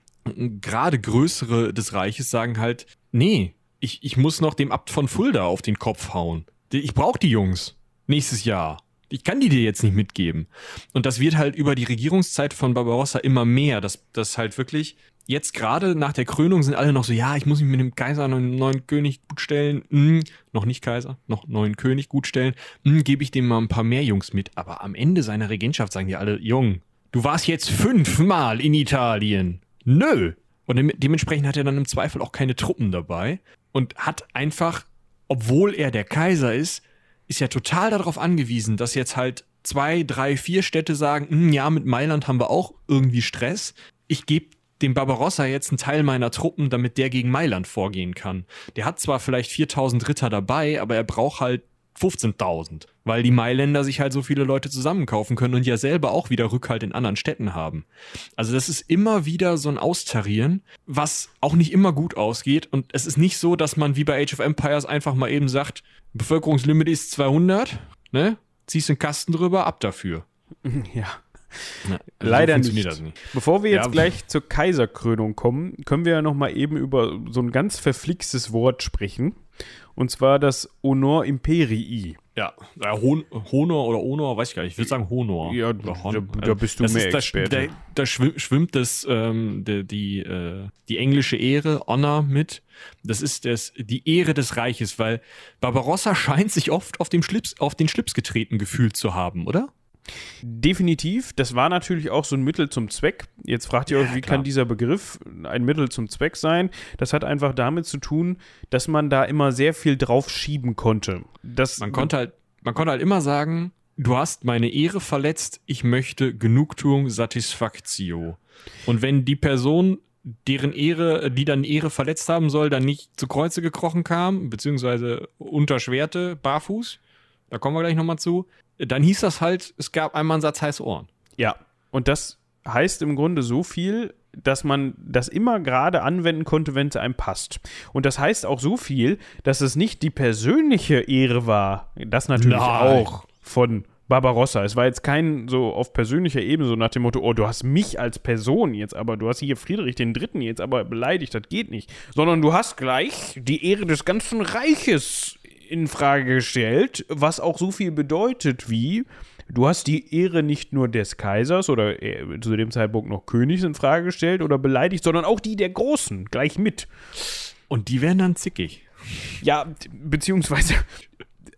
gerade größere des Reiches sagen halt, nee, ich, ich muss noch dem Abt von Fulda auf den Kopf hauen. Ich brauche die Jungs nächstes Jahr. Ich kann die dir jetzt nicht mitgeben. Und das wird halt über die Regierungszeit von Barbarossa immer mehr, dass das halt wirklich jetzt gerade nach der Krönung sind alle noch so, ja, ich muss mich mit dem Kaiser dem neuen König gut stellen. Hm, noch nicht Kaiser, noch neuen König gut stellen. Hm, Gebe ich dem mal ein paar mehr Jungs mit. Aber am Ende seiner Regentschaft sagen die alle, Jung, du warst jetzt fünfmal in Italien. Nö. Und dem, dementsprechend hat er dann im Zweifel auch keine Truppen dabei und hat einfach, obwohl er der Kaiser ist, ist ja total darauf angewiesen, dass jetzt halt zwei, drei, vier Städte sagen, "Hm, ja, mit Mailand haben wir auch irgendwie Stress. Ich gebe dem Barbarossa jetzt einen Teil meiner Truppen, damit der gegen Mailand vorgehen kann. Der hat zwar vielleicht 4000 Ritter dabei, aber er braucht halt 15.000, weil die Mailänder sich halt so viele Leute zusammenkaufen können und ja selber auch wieder Rückhalt in anderen Städten haben. Also das ist immer wieder so ein Austarieren, was auch nicht immer gut ausgeht und es ist nicht so, dass man wie bei Age of Empires einfach mal eben sagt, Bevölkerungslimit ist 200, ne? Ziehst den Kasten drüber, ab dafür. <laughs> Ja. Na, also Leider funktioniert nicht. das nicht. Bevor wir jetzt Ja. gleich zur Kaiserkrönung kommen, können wir ja noch mal eben über so ein ganz verflixtes Wort sprechen. Und zwar das Honor Imperii. Ja, ja Hon Honor oder Honor, weiß ich gar nicht. Ich würde sagen Honor. Ja, da- da bist du das mehr ist, Experte. Da, da schwim- schwimmt das, ähm, die, die, äh, die englische Ehre, Honor mit. Das ist das, die Ehre des Reiches, weil Barbarossa scheint sich oft auf, dem Schlips, auf den Schlips getreten gefühlt zu haben, oder? Definitiv, das war natürlich auch so ein Mittel zum Zweck. Jetzt fragt ihr euch, wie klar. kann dieser Begriff ein Mittel zum Zweck sein? Das hat einfach damit zu tun, dass man da immer sehr viel drauf schieben konnte. Das, Man konnte halt, man konnte halt immer sagen, du hast meine Ehre verletzt, ich möchte Genugtuung, Satisfaktio. Und wenn die Person, deren Ehre, die dann Ehre verletzt haben soll, dann nicht zu Kreuze gekrochen kam, beziehungsweise unter Schwerte, barfuß, da kommen wir gleich nochmal zu, dann hieß das halt, es gab einmal einen Satz heiße Ohren. Ja, und das heißt im Grunde so viel, dass man das immer gerade anwenden konnte, wenn es einem passt. Und das heißt auch so viel, dass es nicht die persönliche Ehre war, das natürlich Nein. auch von Barbarossa. Es war jetzt kein so auf persönlicher Ebene so nach dem Motto, oh, du hast mich als Person jetzt, aber du hast hier Friedrich den Dritten jetzt aber beleidigt, das geht nicht. Sondern du hast gleich die Ehre des ganzen Reiches in Frage gestellt, was auch so viel bedeutet wie, du hast die Ehre nicht nur des Kaisers oder äh, zu dem Zeitpunkt noch Königs in Frage gestellt oder beleidigt, sondern auch die der Großen gleich mit. Und die werden dann zickig. Ja, beziehungsweise,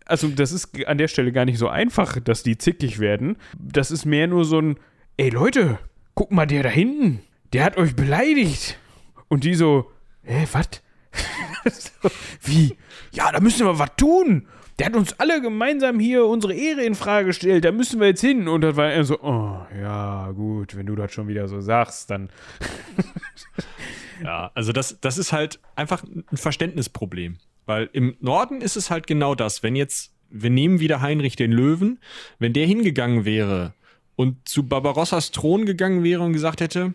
also das ist an der Stelle gar nicht so einfach, dass die zickig werden. Das ist mehr nur so ein, ey Leute, guck mal der da hinten, der hat euch beleidigt. Und die so, hä, was? <laughs> wie? Ja, da müssen wir was tun. Der hat uns alle gemeinsam hier unsere Ehre in Frage gestellt. Da müssen wir jetzt hin. Und das war er so, oh, ja, gut, wenn du das schon wieder so sagst, dann. Ja, also das, das ist halt einfach ein Verständnisproblem. Weil im Norden ist es halt genau das. Wenn jetzt, wir nehmen wieder Heinrich den Löwen, wenn der hingegangen wäre und zu Barbarossas Thron gegangen wäre und gesagt hätte,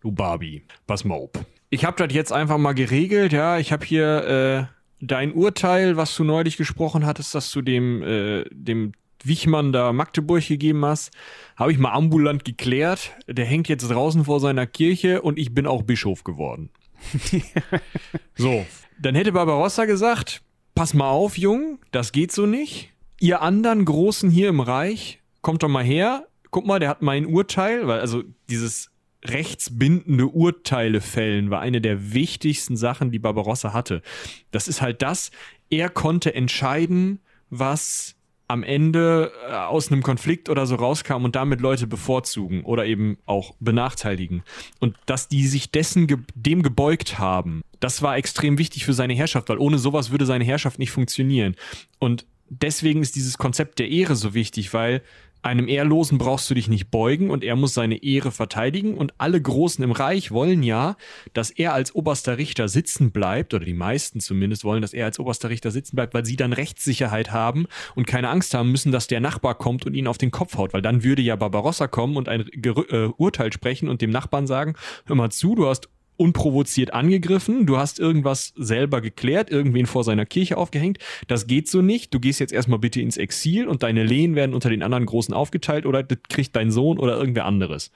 du Barbie, pass mal auf. Ich habe das jetzt einfach mal geregelt, ja, ich habe hier äh, dein Urteil, was du neulich gesprochen hattest, dass du dem, äh, dem Wichmann da Magdeburg gegeben hast, habe ich mal ambulant geklärt. Der hängt jetzt draußen vor seiner Kirche und ich bin auch Bischof geworden. <laughs> so, dann hätte Barbarossa gesagt, pass mal auf, Jung, das geht so nicht. Ihr anderen Großen hier im Reich, kommt doch mal her. Guck mal, der hat mein Urteil, weil also dieses rechtsbindende Urteile fällen war eine der wichtigsten Sachen, die Barbarossa hatte. Das ist halt das, er konnte entscheiden, was am Ende äh, aus einem Konflikt oder so rauskam und damit Leute bevorzugen oder eben auch benachteiligen. Und dass die sich dessen ge dem gebeugt haben, das war extrem wichtig für seine Herrschaft, weil ohne sowas würde seine Herrschaft nicht funktionieren. Und deswegen ist dieses Konzept der Ehre so wichtig, weil einem Ehrlosen brauchst du dich nicht beugen und er muss seine Ehre verteidigen. Und alle Großen im Reich wollen ja, dass er als oberster Richter sitzen bleibt oder die meisten zumindest wollen, dass er als oberster Richter sitzen bleibt, weil sie dann Rechtssicherheit haben und keine Angst haben müssen, dass der Nachbar kommt und ihn auf den Kopf haut, weil dann würde ja Barbarossa kommen und ein Gerü äh, Urteil sprechen und dem Nachbarn sagen, hör mal zu, du hast unprovoziert angegriffen, du hast irgendwas selber geklärt, irgendwen vor seiner Kirche aufgehängt. Das geht so nicht. Du gehst jetzt erstmal bitte ins Exil und deine Lehen werden unter den anderen Großen aufgeteilt oder das kriegt dein Sohn oder irgendwer anderes.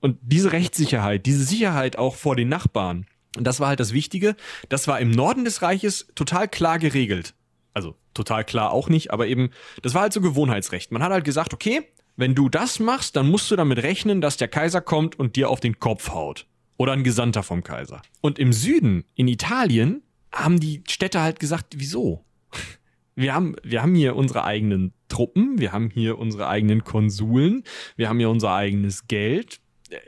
Und diese Rechtssicherheit, diese Sicherheit auch vor den Nachbarn, das war halt das Wichtige, das war im Norden des Reiches total klar geregelt. Also total klar auch nicht, aber eben, das war halt so Gewohnheitsrecht. Man hat halt gesagt, okay, wenn du das machst, dann musst du damit rechnen, dass der Kaiser kommt und dir auf den Kopf haut. Oder ein Gesandter vom Kaiser. Und im Süden, in Italien, haben die Städte halt gesagt, wieso? Wir haben, wir haben hier unsere eigenen Truppen, wir haben hier unsere eigenen Konsuln, wir haben hier unser eigenes Geld.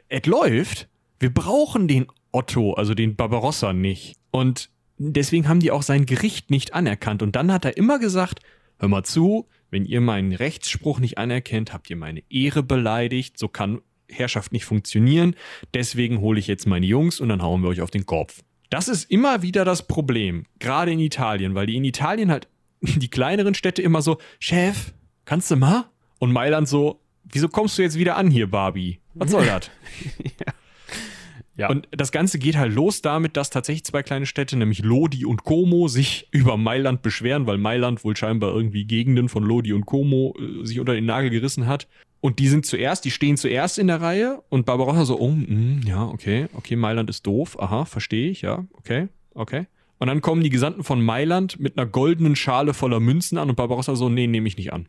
Es läuft. Wir brauchen den Otto, also den Barbarossa nicht. Und deswegen haben die auch sein Gericht nicht anerkannt. Und dann hat er immer gesagt, hör mal zu, wenn ihr meinen Rechtsspruch nicht anerkennt, habt ihr meine Ehre beleidigt, so kann Herrschaft nicht funktionieren. Deswegen hole ich jetzt meine Jungs und dann hauen wir euch auf den Kopf. Das ist immer wieder das Problem, gerade in Italien, weil die in Italien halt <laughs> die kleineren Städte immer so, Chef, kannst du mal? Und Mailand so, wieso kommst du jetzt wieder an hier, Barbie? Was soll <laughs> das? Ja. Und das Ganze geht halt los damit, dass tatsächlich zwei kleine Städte, nämlich Lodi und Como, sich <laughs> über Mailand beschweren, weil Mailand wohl scheinbar irgendwie Gegenden von Lodi und Como äh, sich unter den Nagel gerissen hat. Und die sind zuerst, die stehen zuerst in der Reihe und Barbarossa so, oh, mh, ja, okay, okay, Mailand ist doof, aha, verstehe ich, ja, okay, okay. Und dann kommen die Gesandten von Mailand mit einer goldenen Schale voller Münzen an und Barbarossa so, nee, nehme ich nicht an.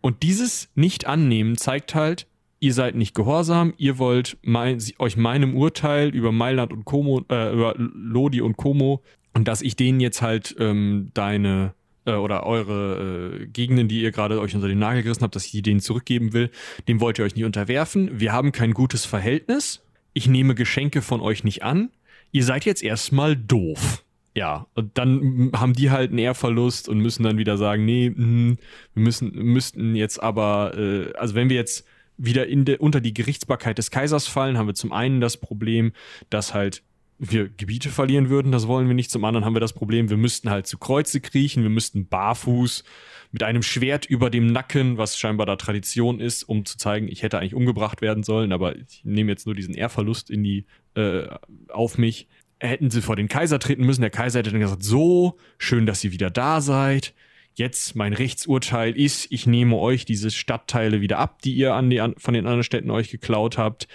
Und dieses Nicht-Annehmen zeigt halt, ihr seid nicht gehorsam, ihr wollt mein, euch meinem Urteil über Mailand und Como, äh, über Lodi und Como und dass ich denen jetzt halt ähm, deine äh, oder eure äh, Gegenden, die ihr gerade euch unter den Nagel gerissen habt, dass ich die denen zurückgeben will, dem wollt ihr euch nicht unterwerfen. Wir haben kein gutes Verhältnis. Ich nehme Geschenke von euch nicht an. Ihr seid jetzt erstmal doof. Ja, und dann haben die halt einen Ehrverlust und müssen dann wieder sagen, nee, mh, wir müssen, müssten jetzt aber, äh, also wenn wir jetzt wieder in de, unter die Gerichtsbarkeit des Kaisers fallen, haben wir zum einen das Problem, dass halt wir Gebiete verlieren würden, das wollen wir nicht. Zum anderen haben wir das Problem, wir müssten halt zu Kreuze kriechen, wir müssten barfuß mit einem Schwert über dem Nacken, was scheinbar da Tradition ist, um zu zeigen, ich hätte eigentlich umgebracht werden sollen, aber ich nehme jetzt nur diesen Ehrverlust in die, äh, auf mich. Hätten sie vor den Kaiser treten müssen, der Kaiser hätte dann gesagt, so, schön, dass ihr wieder da seid. Jetzt mein Rechtsurteil ist, ich nehme euch diese Stadtteile wieder ab, die ihr an die, von den anderen Städten euch geklaut habt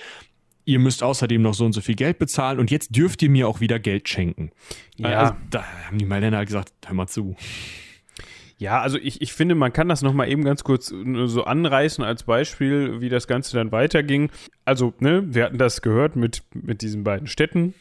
ihr müsst außerdem noch so und so viel Geld bezahlen und jetzt dürft ihr mir auch wieder Geld schenken. Ja. Also, da haben die Mailänder halt gesagt, hör mal zu. Ja, also ich, ich finde, man kann das nochmal eben ganz kurz so anreißen als Beispiel, wie das Ganze dann weiterging. Also, ne, wir hatten das gehört mit, mit diesen beiden Städten.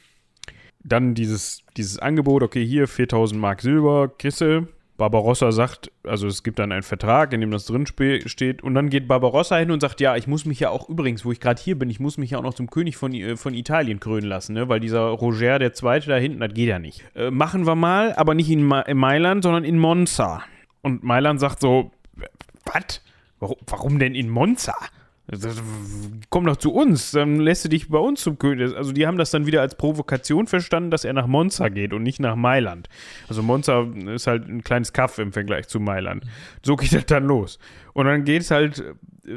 Dann dieses, dieses Angebot, okay, hier 4000 Mark Silber, Kisse, Barbarossa sagt, also es gibt dann einen Vertrag, in dem das drin steht, und dann geht Barbarossa hin und sagt, ja, ich muss mich ja auch übrigens, wo ich gerade hier bin, ich muss mich ja auch noch zum König von, äh, von Italien krönen lassen, ne? weil dieser Roger der Zweite da hinten, das geht ja nicht. Äh, machen wir mal, aber nicht in, Ma in Mailand, sondern in Monza. Und Mailand sagt so, was? Warum, warum denn in Monza? Komm doch zu uns, dann lässt du dich bei uns zum König. Also die haben das dann wieder als Provokation verstanden, dass er nach Monza geht und nicht nach Mailand. Also Monza ist halt ein kleines Kaff im Vergleich zu Mailand. So geht das dann los. Und dann geht es halt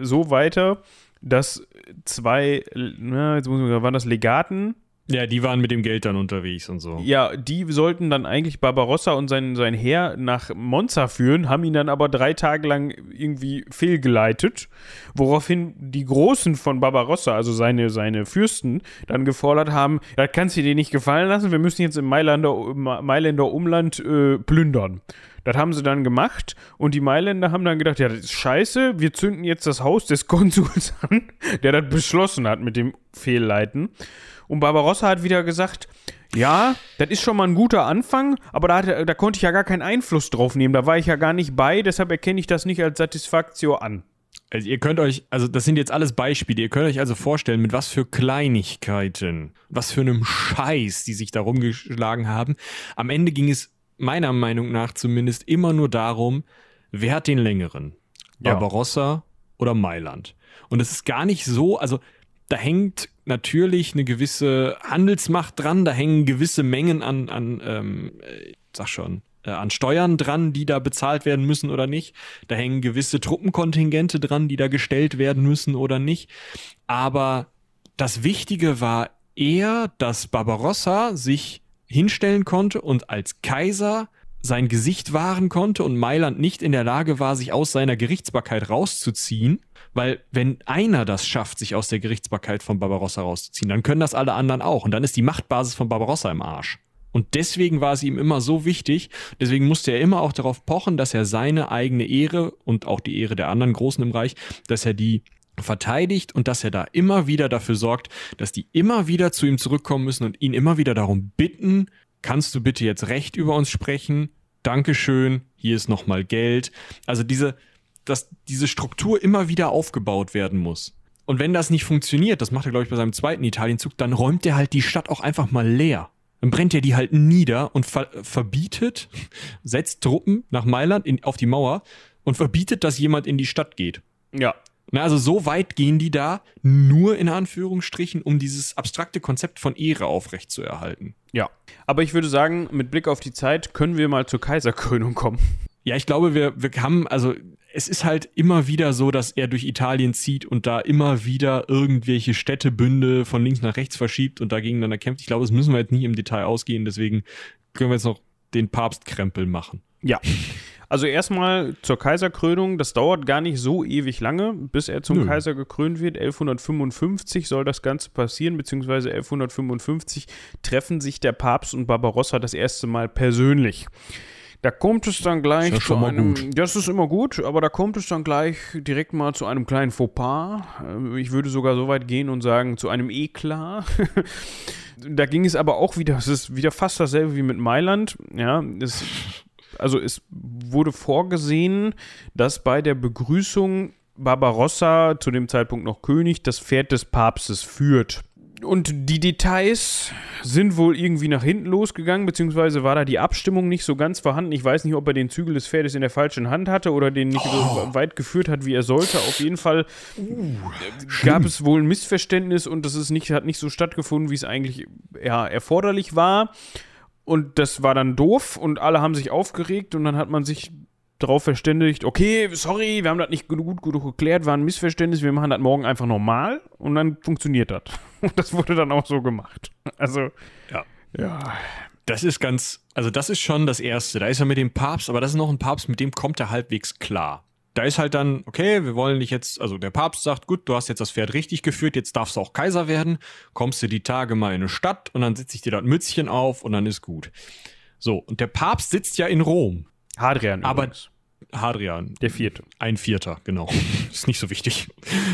so weiter, dass zwei, na, jetzt muss man sagen, waren das Legaten ja, die waren mit dem Geld dann unterwegs und so. Ja, die sollten dann eigentlich Barbarossa und sein, sein Heer nach Monza führen, haben ihn dann aber drei Tage lang irgendwie fehlgeleitet, woraufhin die Großen von Barbarossa, also seine, seine Fürsten, dann gefordert haben, das kannst du dir nicht gefallen lassen, wir müssen jetzt im Mailänder, Mailänder Umland äh, plündern. Das haben sie dann gemacht und die Mailänder haben dann gedacht, ja, das ist scheiße, wir zünden jetzt das Haus des Konsuls <laughs> an, der das beschlossen hat mit dem Fehlleiten. Und Barbarossa hat wieder gesagt, ja, das ist schon mal ein guter Anfang, aber da, hat, da konnte ich ja gar keinen Einfluss drauf nehmen. Da war ich ja gar nicht bei, deshalb erkenne ich das nicht als Satisfaktio an. Also ihr könnt euch, also das sind jetzt alles Beispiele, ihr könnt euch also vorstellen, mit was für Kleinigkeiten, was für einem Scheiß, die sich da rumgeschlagen haben. Am Ende ging es meiner Meinung nach zumindest immer nur darum, wer hat den längeren? Barbarossa ja. oder Mailand? Und es ist gar nicht so, also da hängt natürlich eine gewisse Handelsmacht dran, da hängen gewisse Mengen an, an ähm, äh, sag schon, äh, an Steuern dran, die da bezahlt werden müssen oder nicht. Da hängen gewisse Truppenkontingente dran, die da gestellt werden müssen oder nicht. Aber das Wichtige war eher, dass Barbarossa sich hinstellen konnte und als Kaiser sein Gesicht wahren konnte und Mailand nicht in der Lage war, sich aus seiner Gerichtsbarkeit rauszuziehen weil wenn einer das schafft, sich aus der Gerichtsbarkeit von Barbarossa rauszuziehen, dann können das alle anderen auch. Und dann ist die Machtbasis von Barbarossa im Arsch. Und deswegen war es ihm immer so wichtig, deswegen musste er immer auch darauf pochen, dass er seine eigene Ehre und auch die Ehre der anderen Großen im Reich, dass er die verteidigt und dass er da immer wieder dafür sorgt, dass die immer wieder zu ihm zurückkommen müssen und ihn immer wieder darum bitten, kannst du bitte jetzt recht über uns sprechen? Dankeschön, hier ist nochmal Geld. Also diese, dass diese Struktur immer wieder aufgebaut werden muss. Und wenn das nicht funktioniert, das macht er, glaube ich, bei seinem zweiten Italienzug, dann räumt er halt die Stadt auch einfach mal leer. Dann brennt er die halt nieder und ver verbietet, <laughs> setzt Truppen nach Mailand in, auf die Mauer und verbietet, dass jemand in die Stadt geht. Ja. Na, also so weit gehen die da, nur in Anführungsstrichen, um dieses abstrakte Konzept von Ehre aufrechtzuerhalten. Ja. Aber ich würde sagen, mit Blick auf die Zeit können wir mal zur Kaiserkrönung kommen. Ja, ich glaube, wir, wir haben, also es ist halt immer wieder so, dass er durch Italien zieht und da immer wieder irgendwelche Städtebünde von links nach rechts verschiebt und dagegen dann kämpft. Ich glaube, das müssen wir jetzt nicht im Detail ausgehen, deswegen können wir jetzt noch den Papstkrempel machen. Ja. Also erstmal zur Kaiserkrönung, das dauert gar nicht so ewig lange, bis er zum Nö. Kaiser gekrönt wird. 1155 soll das Ganze passieren, beziehungsweise 1155 treffen sich der Papst und Barbarossa das erste Mal persönlich. Da kommt es dann gleich ja zu einem. Gut. Das ist immer gut, aber da kommt es dann gleich direkt mal zu einem kleinen Fauxpas. Äh, ich würde sogar so weit gehen und sagen, zu einem Eklat. <laughs> da ging es aber auch wieder, es ist wieder fast dasselbe wie mit Mailand. Ja, es also es wurde vorgesehen, dass bei der Begrüßung Barbarossa, zu dem Zeitpunkt noch König, das Pferd des Papstes führt. Und die Details sind wohl irgendwie nach hinten losgegangen, beziehungsweise war da die Abstimmung nicht so ganz vorhanden. Ich weiß nicht, ob er den Zügel des Pferdes in der falschen Hand hatte oder den nicht so weit geführt hat, wie er sollte. Auf jeden Fall gab es wohl ein Missverständnis und das ist nicht, hat nicht so stattgefunden, wie es eigentlich ja, erforderlich war. Und das war dann doof und alle haben sich aufgeregt und dann hat man sich darauf verständigt, okay, sorry, wir haben das nicht gut genug geklärt, war ein Missverständnis, wir machen das morgen einfach normal und dann funktioniert das. <laughs> Und das wurde dann auch so gemacht. Also, Ja. ja. Das ist ganz, also das ist schon das Erste. Da ist er mit dem Papst, aber das ist noch ein Papst, mit dem kommt er halbwegs klar. Da ist halt dann, okay, wir wollen dich jetzt, also der Papst sagt, gut, du hast jetzt das Pferd richtig geführt, jetzt darfst du auch Kaiser werden, kommst du die Tage mal in eine Stadt und dann setze ich dir das Mützchen auf und dann ist gut. So, und der Papst sitzt ja in Rom. Hadrian Aber- übrigens, Hadrian, der vierte. ein Vierter, genau. <laughs> ist nicht so wichtig.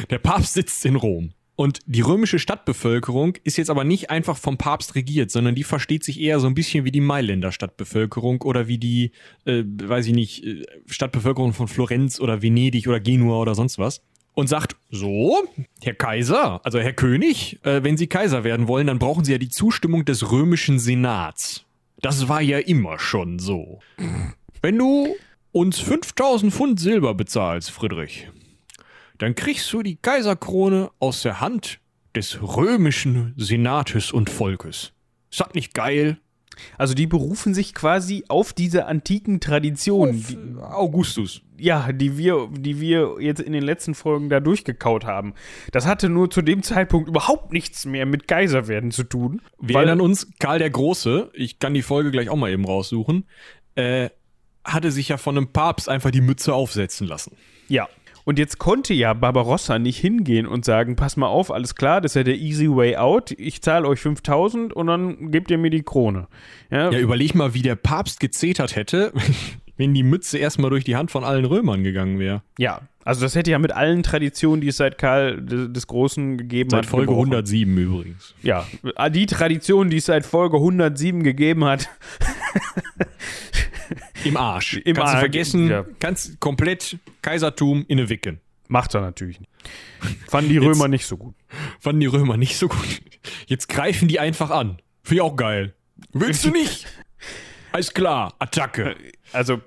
Der Papst sitzt in Rom. Und die römische Stadtbevölkerung ist jetzt aber nicht einfach vom Papst regiert, sondern die versteht sich eher so ein bisschen wie die Mailänder Stadtbevölkerung oder wie die, äh, weiß ich nicht, äh, Stadtbevölkerung von Florenz oder Venedig oder Genua oder sonst was. Und sagt, so, Herr Kaiser, also Herr König, äh, wenn Sie Kaiser werden wollen, dann brauchen Sie ja die Zustimmung des römischen Senats. Das war ja immer schon so. Wenn du uns 5000 Pfund Silber bezahlst, Friedrich, dann kriegst du die Kaiserkrone aus der Hand des römischen Senates und Volkes. Ist das nicht geil? Also die berufen sich quasi auf diese antiken Traditionen, die, Augustus. ja, die wir, die wir jetzt in den letzten Folgen da durchgekaut haben. Das hatte nur zu dem Zeitpunkt überhaupt nichts mehr mit Kaiserwerden zu tun. Wir erinnern uns, Karl der Große, ich kann die Folge gleich auch mal eben raussuchen, äh, hatte sich ja von einem Papst einfach die Mütze aufsetzen lassen. Ja. Und jetzt konnte ja Barbarossa nicht hingehen und sagen, pass mal auf, alles klar, das ist ja der easy way out. Ich zahle euch 5000 und dann gebt ihr mir die Krone. Ja, Ja, überleg mal, wie der Papst gezetert hätte, <laughs> wenn die Mütze erstmal durch die Hand von allen Römern gegangen wäre. ja. also das hätte ja mit allen Traditionen, die es seit Karl des, Großen gegeben Seit hat, Folge gebrochen. 107 übrigens. Ja, die Tradition, die es seit Folge 107 gegeben hat, <laughs> Im Arsch. Im kannst Arsch, vergessen, ja. kannst komplett Kaisertum in eine Wicken. macht er natürlich nicht. Fanden die Jetzt- Römer nicht so gut. Fanden die Römer nicht so gut. Jetzt greifen die einfach an. Finde ich auch geil. Willst du <laughs> nicht? Alles klar, Attacke. Also,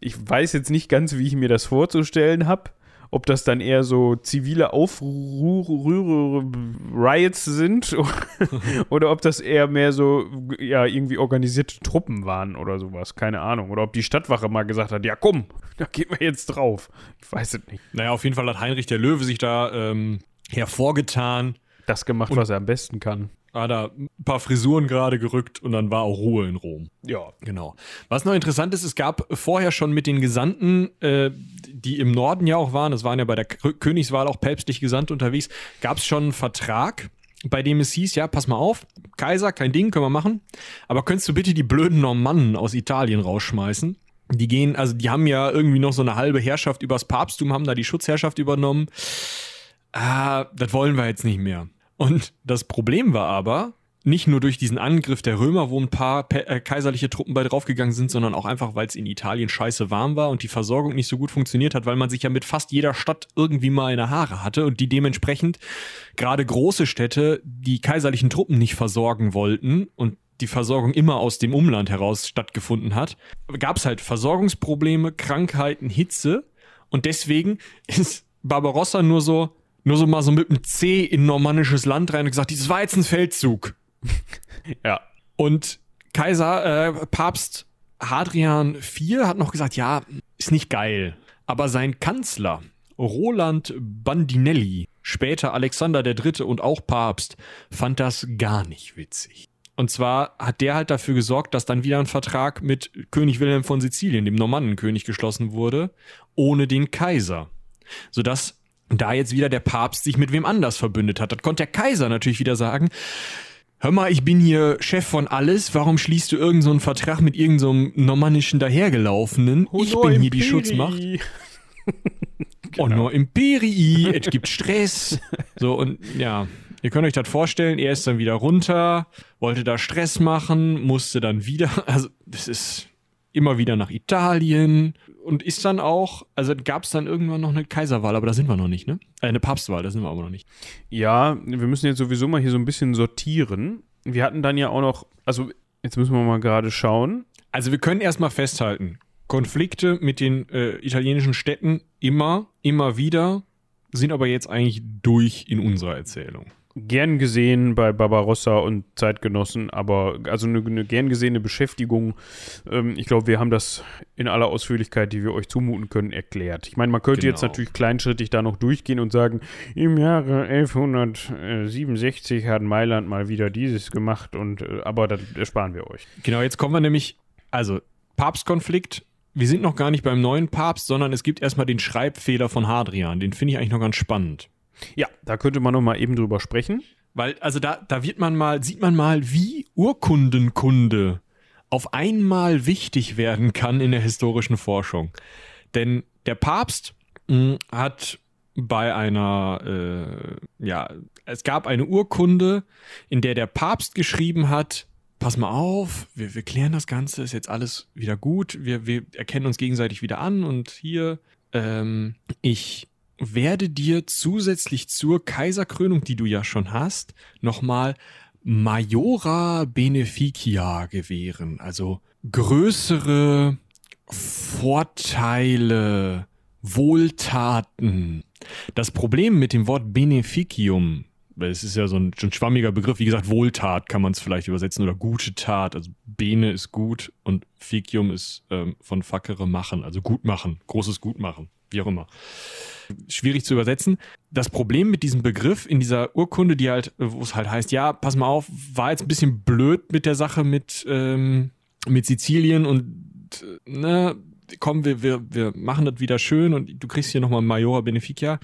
ich weiß jetzt nicht ganz, wie ich mir das vorzustellen habe. Ob das dann eher so zivile Aufrührer-Riots sind <laughs> oder ob das eher mehr so, ja, irgendwie organisierte Truppen waren oder sowas. Keine Ahnung. Oder ob die Stadtwache mal gesagt hat: Ja, komm, <laughs> da gehen wir jetzt drauf. Ich weiß es nicht. Naja, auf jeden Fall hat Heinrich der Löwe sich da ähm, hervorgetan. Das gemacht, was er am besten kann. Hat da ein paar Frisuren gerade gerückt und dann war auch Ruhe in Rom. Ja. Genau. Was noch interessant ist, es gab vorher schon mit den Gesandten, äh, die im Norden ja auch waren, es waren ja bei der K Königswahl auch päpstlich Gesandte unterwegs, gab es schon einen Vertrag, bei dem es hieß, ja, pass mal auf, Kaiser, kein Ding, können wir machen, aber könntest du bitte die blöden Normannen aus Italien rausschmeißen? Die gehen, also die haben ja irgendwie noch so eine halbe Herrschaft übers Papsttum, haben da die Schutzherrschaft übernommen. Ah, das wollen wir jetzt nicht mehr. Und das Problem war aber, nicht nur durch diesen Angriff der Römer, wo ein paar äh, kaiserliche Truppen bei draufgegangen sind, sondern auch einfach, weil es in Italien scheiße warm war und die Versorgung nicht so gut funktioniert hat, weil man sich ja mit fast jeder Stadt irgendwie mal in der Haare hatte und die dementsprechend gerade große Städte die kaiserlichen Truppen nicht versorgen wollten und die Versorgung immer aus dem Umland heraus stattgefunden hat, gab es halt Versorgungsprobleme, Krankheiten, Hitze. Und deswegen <laughs> ist Barbarossa nur so, nur so mal so mit dem C in normannisches Land rein und gesagt, das war jetzt ein Feldzug. <laughs> Ja. Und Kaiser, äh, Papst Hadrian IV hat noch gesagt, ja, ist nicht geil. Aber sein Kanzler, Roland Bandinelli, später Alexander III. und auch Papst, fand das gar nicht witzig. Und zwar hat der halt dafür gesorgt, dass dann wieder ein Vertrag mit König Wilhelm von Sizilien, dem Normannenkönig, geschlossen wurde, ohne den Kaiser. Sodass da jetzt wieder der Papst sich mit wem anders verbündet hat. Das konnte der Kaiser natürlich wieder sagen, Hör mal, ich bin hier Chef von alles. Warum schließt du irgendeinen so einen Vertrag mit irgendeinem so normannischen Dahergelaufenen? ich bin hier die Schutzmacht. <laughs> <laughs> Oh, nur Imperii, es gibt Stress. <laughs> So, und ja, ihr könnt euch das vorstellen, er ist dann wieder runter, wollte da Stress machen, musste dann wieder, also, das ist, immer wieder nach Italien und ist dann auch, also gab es dann irgendwann noch eine Kaiserwahl, aber da sind wir noch nicht, ne? Äh, eine Papstwahl, da sind wir aber noch nicht. Ja, wir müssen jetzt sowieso mal hier so ein bisschen sortieren. Wir hatten dann ja auch noch, also jetzt müssen wir mal gerade schauen. Also wir können erstmal festhalten, Konflikte mit den äh, italienischen Städten immer, immer wieder, sind aber jetzt eigentlich durch in unserer Erzählung gern gesehen bei Barbarossa und Zeitgenossen, aber also eine, eine gern gesehene Beschäftigung. Ähm, ich glaube, wir haben das in aller Ausführlichkeit, die wir euch zumuten können, erklärt. Ich meine, man könnte genau. jetzt natürlich kleinschrittig da noch durchgehen und sagen, im Jahre 1167 hat Mailand mal wieder dieses gemacht und äh, aber das ersparen wir euch. Genau, jetzt kommen wir nämlich, also Papstkonflikt. Wir sind noch gar nicht beim neuen Papst, sondern es gibt erstmal den Schreibfehler von Hadrian. Den finde ich eigentlich noch ganz spannend. Ja, da könnte man noch mal eben drüber sprechen. Weil, also da, da wird man mal, sieht man mal, wie Urkundenkunde auf einmal wichtig werden kann in der historischen Forschung. Denn der Papst mh, hm, hat bei einer, äh, ja, es gab eine Urkunde, in der der Papst geschrieben hat, pass mal auf, wir, wir klären das Ganze, ist jetzt alles wieder gut, wir, wir erkennen uns gegenseitig wieder an und hier, ähm, ich werde dir zusätzlich zur Kaiserkrönung, die du ja schon hast, nochmal Majora Beneficia gewähren. Also größere Vorteile, Wohltaten. Das Problem mit dem Wort Beneficium, weil es ist ja so ein, so ein schwammiger Begriff, wie gesagt, Wohltat kann man es vielleicht übersetzen oder gute Tat. Also Bene ist gut und Ficium ist ähm, von Fackere machen, also gut machen, großes Gutmachen, wie auch immer schwierig zu übersetzen. Das Problem mit diesem Begriff in dieser Urkunde, die halt, wo es halt heißt, ja, pass mal auf, war jetzt ein bisschen blöd mit der Sache mit, ähm, mit Sizilien und ne, komm, wir, wir, wir machen das wieder schön und du kriegst hier nochmal Majora Beneficia.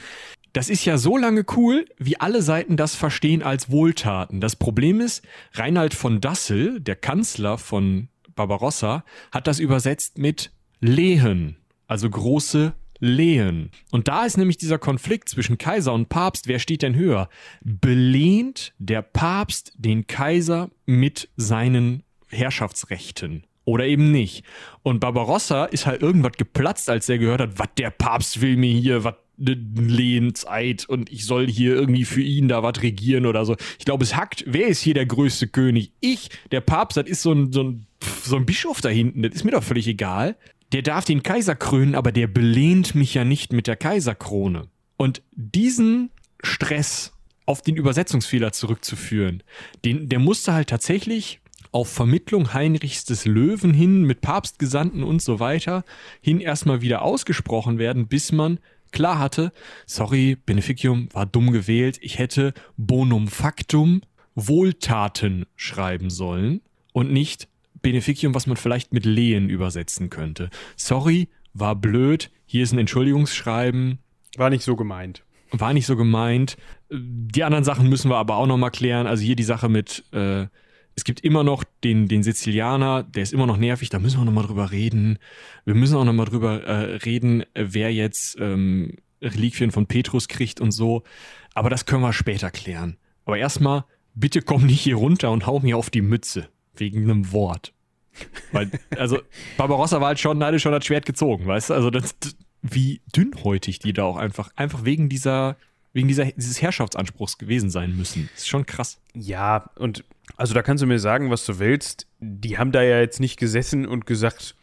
Das ist ja so lange cool, wie alle Seiten das verstehen als Wohltaten. Das Problem ist, Reinhard von Dassel, der Kanzler von Barbarossa, hat das übersetzt mit Lehen, also große lehen. Und da ist nämlich dieser Konflikt zwischen Kaiser und Papst. Wer steht denn höher? Belehnt der Papst den Kaiser mit seinen Herrschaftsrechten? Oder eben nicht. Und Barbarossa ist halt irgendwas geplatzt, als er gehört hat, was der Papst will mir hier, was ne Lehenseid und ich soll hier irgendwie für ihn da was regieren oder so. Ich glaube, es hackt. Wer ist hier der größte König? Ich, der Papst, das ist so ein, so ein, so ein Bischof da hinten. Das ist mir doch völlig egal der darf den Kaiser krönen, aber der belehnt mich ja nicht mit der Kaiserkrone. Und diesen Stress auf den Übersetzungsfehler zurückzuführen, den, der musste halt tatsächlich auf Vermittlung Heinrichs des Löwen hin mit Papstgesandten und so weiter hin erstmal wieder ausgesprochen werden, bis man klar hatte, sorry, Beneficium war dumm gewählt, ich hätte Bonum Factum Wohltaten schreiben sollen und nicht Beneficium, was man vielleicht mit Lehen übersetzen könnte. Sorry, war blöd, hier ist ein Entschuldigungsschreiben. War nicht so gemeint. War nicht so gemeint. Die anderen Sachen müssen wir aber auch nochmal klären. Also hier die Sache mit, äh, es gibt immer noch den, den Sizilianer, der ist immer noch nervig, da müssen wir nochmal drüber reden. Wir müssen auch nochmal drüber äh, reden, wer jetzt ähm, Reliquien von Petrus kriegt und so. Aber das können wir später klären. Aber erstmal, bitte komm nicht hier runter und hau mir auf die Mütze wegen einem Wort. Weil, also, Barbarossa war halt schon, hatte schon das Schwert gezogen, weißt du? Also, das, wie dünnhäutig die da auch einfach, einfach wegen dieser, wegen dieser, dieses Herrschaftsanspruchs gewesen sein müssen. Das ist schon krass. Ja, und also da kannst du mir sagen, was du willst. Die haben da ja jetzt nicht gesessen und gesagt,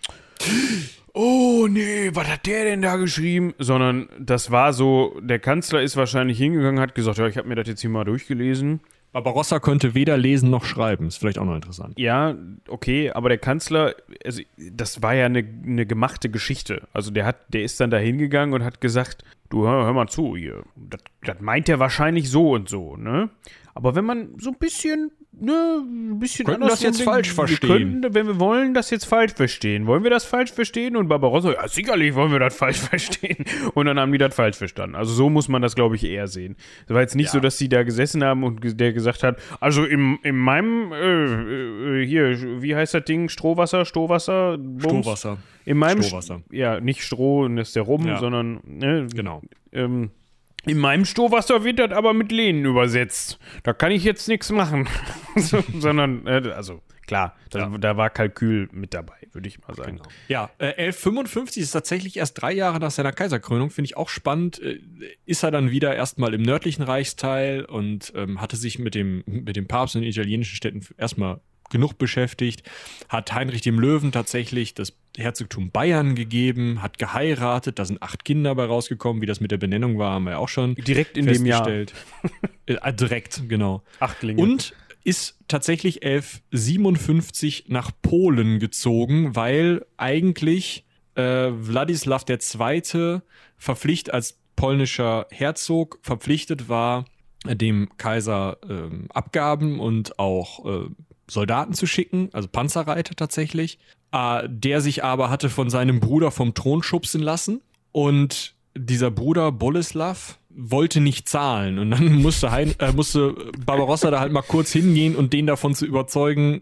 oh nee, was hat der denn da geschrieben? Sondern das war so, der Kanzler ist wahrscheinlich hingegangen, hat gesagt, ja, ich habe mir das jetzt hier mal durchgelesen. Barbarossa konnte weder lesen noch schreiben. Ist vielleicht auch noch interessant. Ja, okay, aber der Kanzler, also das war ja eine, eine gemachte Geschichte. Also der hat, der ist dann da hingegangen und hat gesagt, du hör, hör mal zu, hier, das, das meint er wahrscheinlich so und so, ne? Aber wenn man so ein bisschen ne, ein bisschen könnten anders das jetzt denken, falsch verstehen. Wir könnten, wenn wir wollen, das jetzt falsch verstehen. Wollen wir das falsch verstehen? Und Barbarossa, ja, sicherlich wollen wir das falsch <laughs> verstehen. Und dann haben die das falsch verstanden. Also so muss man das, glaube ich, eher sehen. Es war jetzt nicht ja. so, dass sie da gesessen haben und der gesagt hat, also in, in meinem, äh, äh, hier, wie heißt das Ding? Strohwasser, Stohwasser? Bums? Strohwasser. In meinem, Strohwasser. Ja, nicht Stroh und das ist der Rum, ja. sondern, ne, Genau. Ähm, in meinem Stohwasser wird das aber mit Lehnen übersetzt. Da kann ich jetzt nichts machen. <laughs> Sondern, äh, also klar, das, Ja. da war Kalkül mit dabei, würde ich mal sagen. Genau. Ja, äh, 1155 ist tatsächlich erst drei Jahre nach seiner Kaiserkrönung, finde ich auch spannend. Äh, ist er dann wieder erstmal im nördlichen Reichsteil und ähm, hatte sich mit dem, mit dem Papst in den italienischen Städten erstmal genug beschäftigt, hat Heinrich dem Löwen tatsächlich das Herzogtum Bayern gegeben, hat geheiratet, da sind acht Kinder bei rausgekommen, wie das mit der Benennung war, haben wir ja auch schon Direkt in dem Jahr. äh, direkt, genau. Achtlinge. Und ist tatsächlich 1157 nach Polen gezogen, weil eigentlich äh, Wladislaw II. verpflichtet als polnischer Herzog verpflichtet war, äh, dem Kaiser ähm, Abgaben und auch äh, Soldaten zu schicken, also Panzerreiter tatsächlich, äh, der sich aber hatte von seinem Bruder vom Thron schubsen lassen. Und dieser Bruder Boleslav wollte nicht zahlen. Und dann <laughs> musste, hein, äh, musste Barbarossa da halt mal kurz hingehen und den davon zu überzeugen,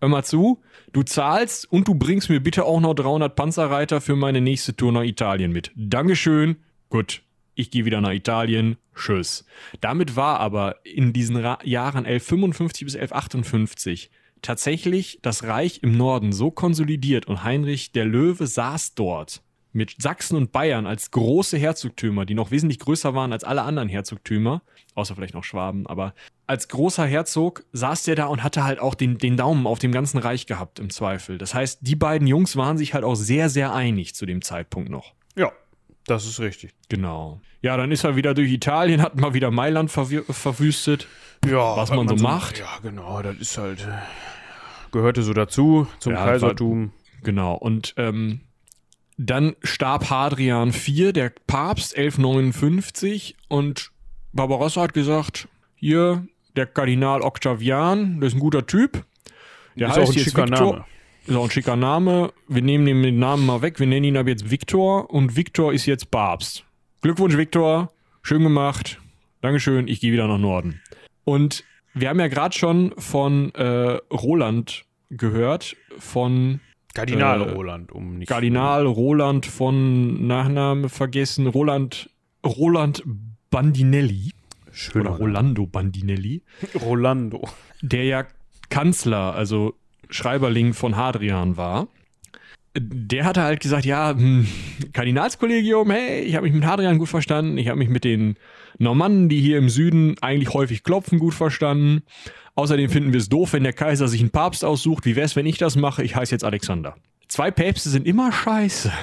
hör mal zu, du zahlst und du bringst mir bitte auch noch 300 Panzerreiter für meine nächste Tour nach Italien mit. Dankeschön, gut, ich gehe wieder nach Italien, tschüss. Damit war aber in diesen Ra Jahren 1155 bis 1158 tatsächlich das Reich im Norden so konsolidiert und Heinrich der Löwe saß dort mit Sachsen und Bayern als große Herzogtümer, die noch wesentlich größer waren als alle anderen Herzogtümer, außer vielleicht noch Schwaben, aber als großer Herzog saß der da und hatte halt auch den, den Daumen auf dem ganzen Reich gehabt im Zweifel. Das heißt, die beiden Jungs waren sich halt auch sehr, sehr einig zu dem Zeitpunkt noch. Das ist richtig. Genau. Ja, dann ist er wieder durch Italien, hat mal wieder Mailand verwü- verwüstet. Ja, Was man so macht. Ja, genau, das ist halt. äh, Gehörte so dazu, zum Ja, Kaisertum. Genau. Und ähm, dann starb Hadrian IV, der Papst, 1159. Und Barbarossa hat gesagt: Hier, der Kardinal Octavian, der ist ein guter Typ. Der ist heißt auch ein jetzt Viktor. Name. Ist auch ein schicker Name. Wir nehmen den Namen mal weg. Wir nennen ihn ab jetzt Viktor. Und Viktor ist jetzt Papst. Glückwunsch, Viktor. Schön gemacht. Dankeschön. Ich gehe wieder nach Norden. Und wir haben ja gerade schon von äh, Roland gehört, von Kardinal Äh, Roland, um nicht. Kardinal Roland von Nachname vergessen, Roland, Roland Bandinelli Schöner oder Rolando Bandinelli, Rolando. der ja Kanzler, also Schreiberling von Hadrian war. Der hatte halt gesagt, ja, hm, Kardinalskollegium, hey, ich habe mich mit Hadrian gut verstanden, ich habe mich mit den Normannen, die hier im Süden eigentlich häufig klopfen, gut verstanden. Außerdem finden wir es doof, wenn der Kaiser sich einen Papst aussucht. Wie wär's, wenn ich das mache? Ich heiße jetzt Alexander. Zwei Päpste sind immer scheiße. <laughs>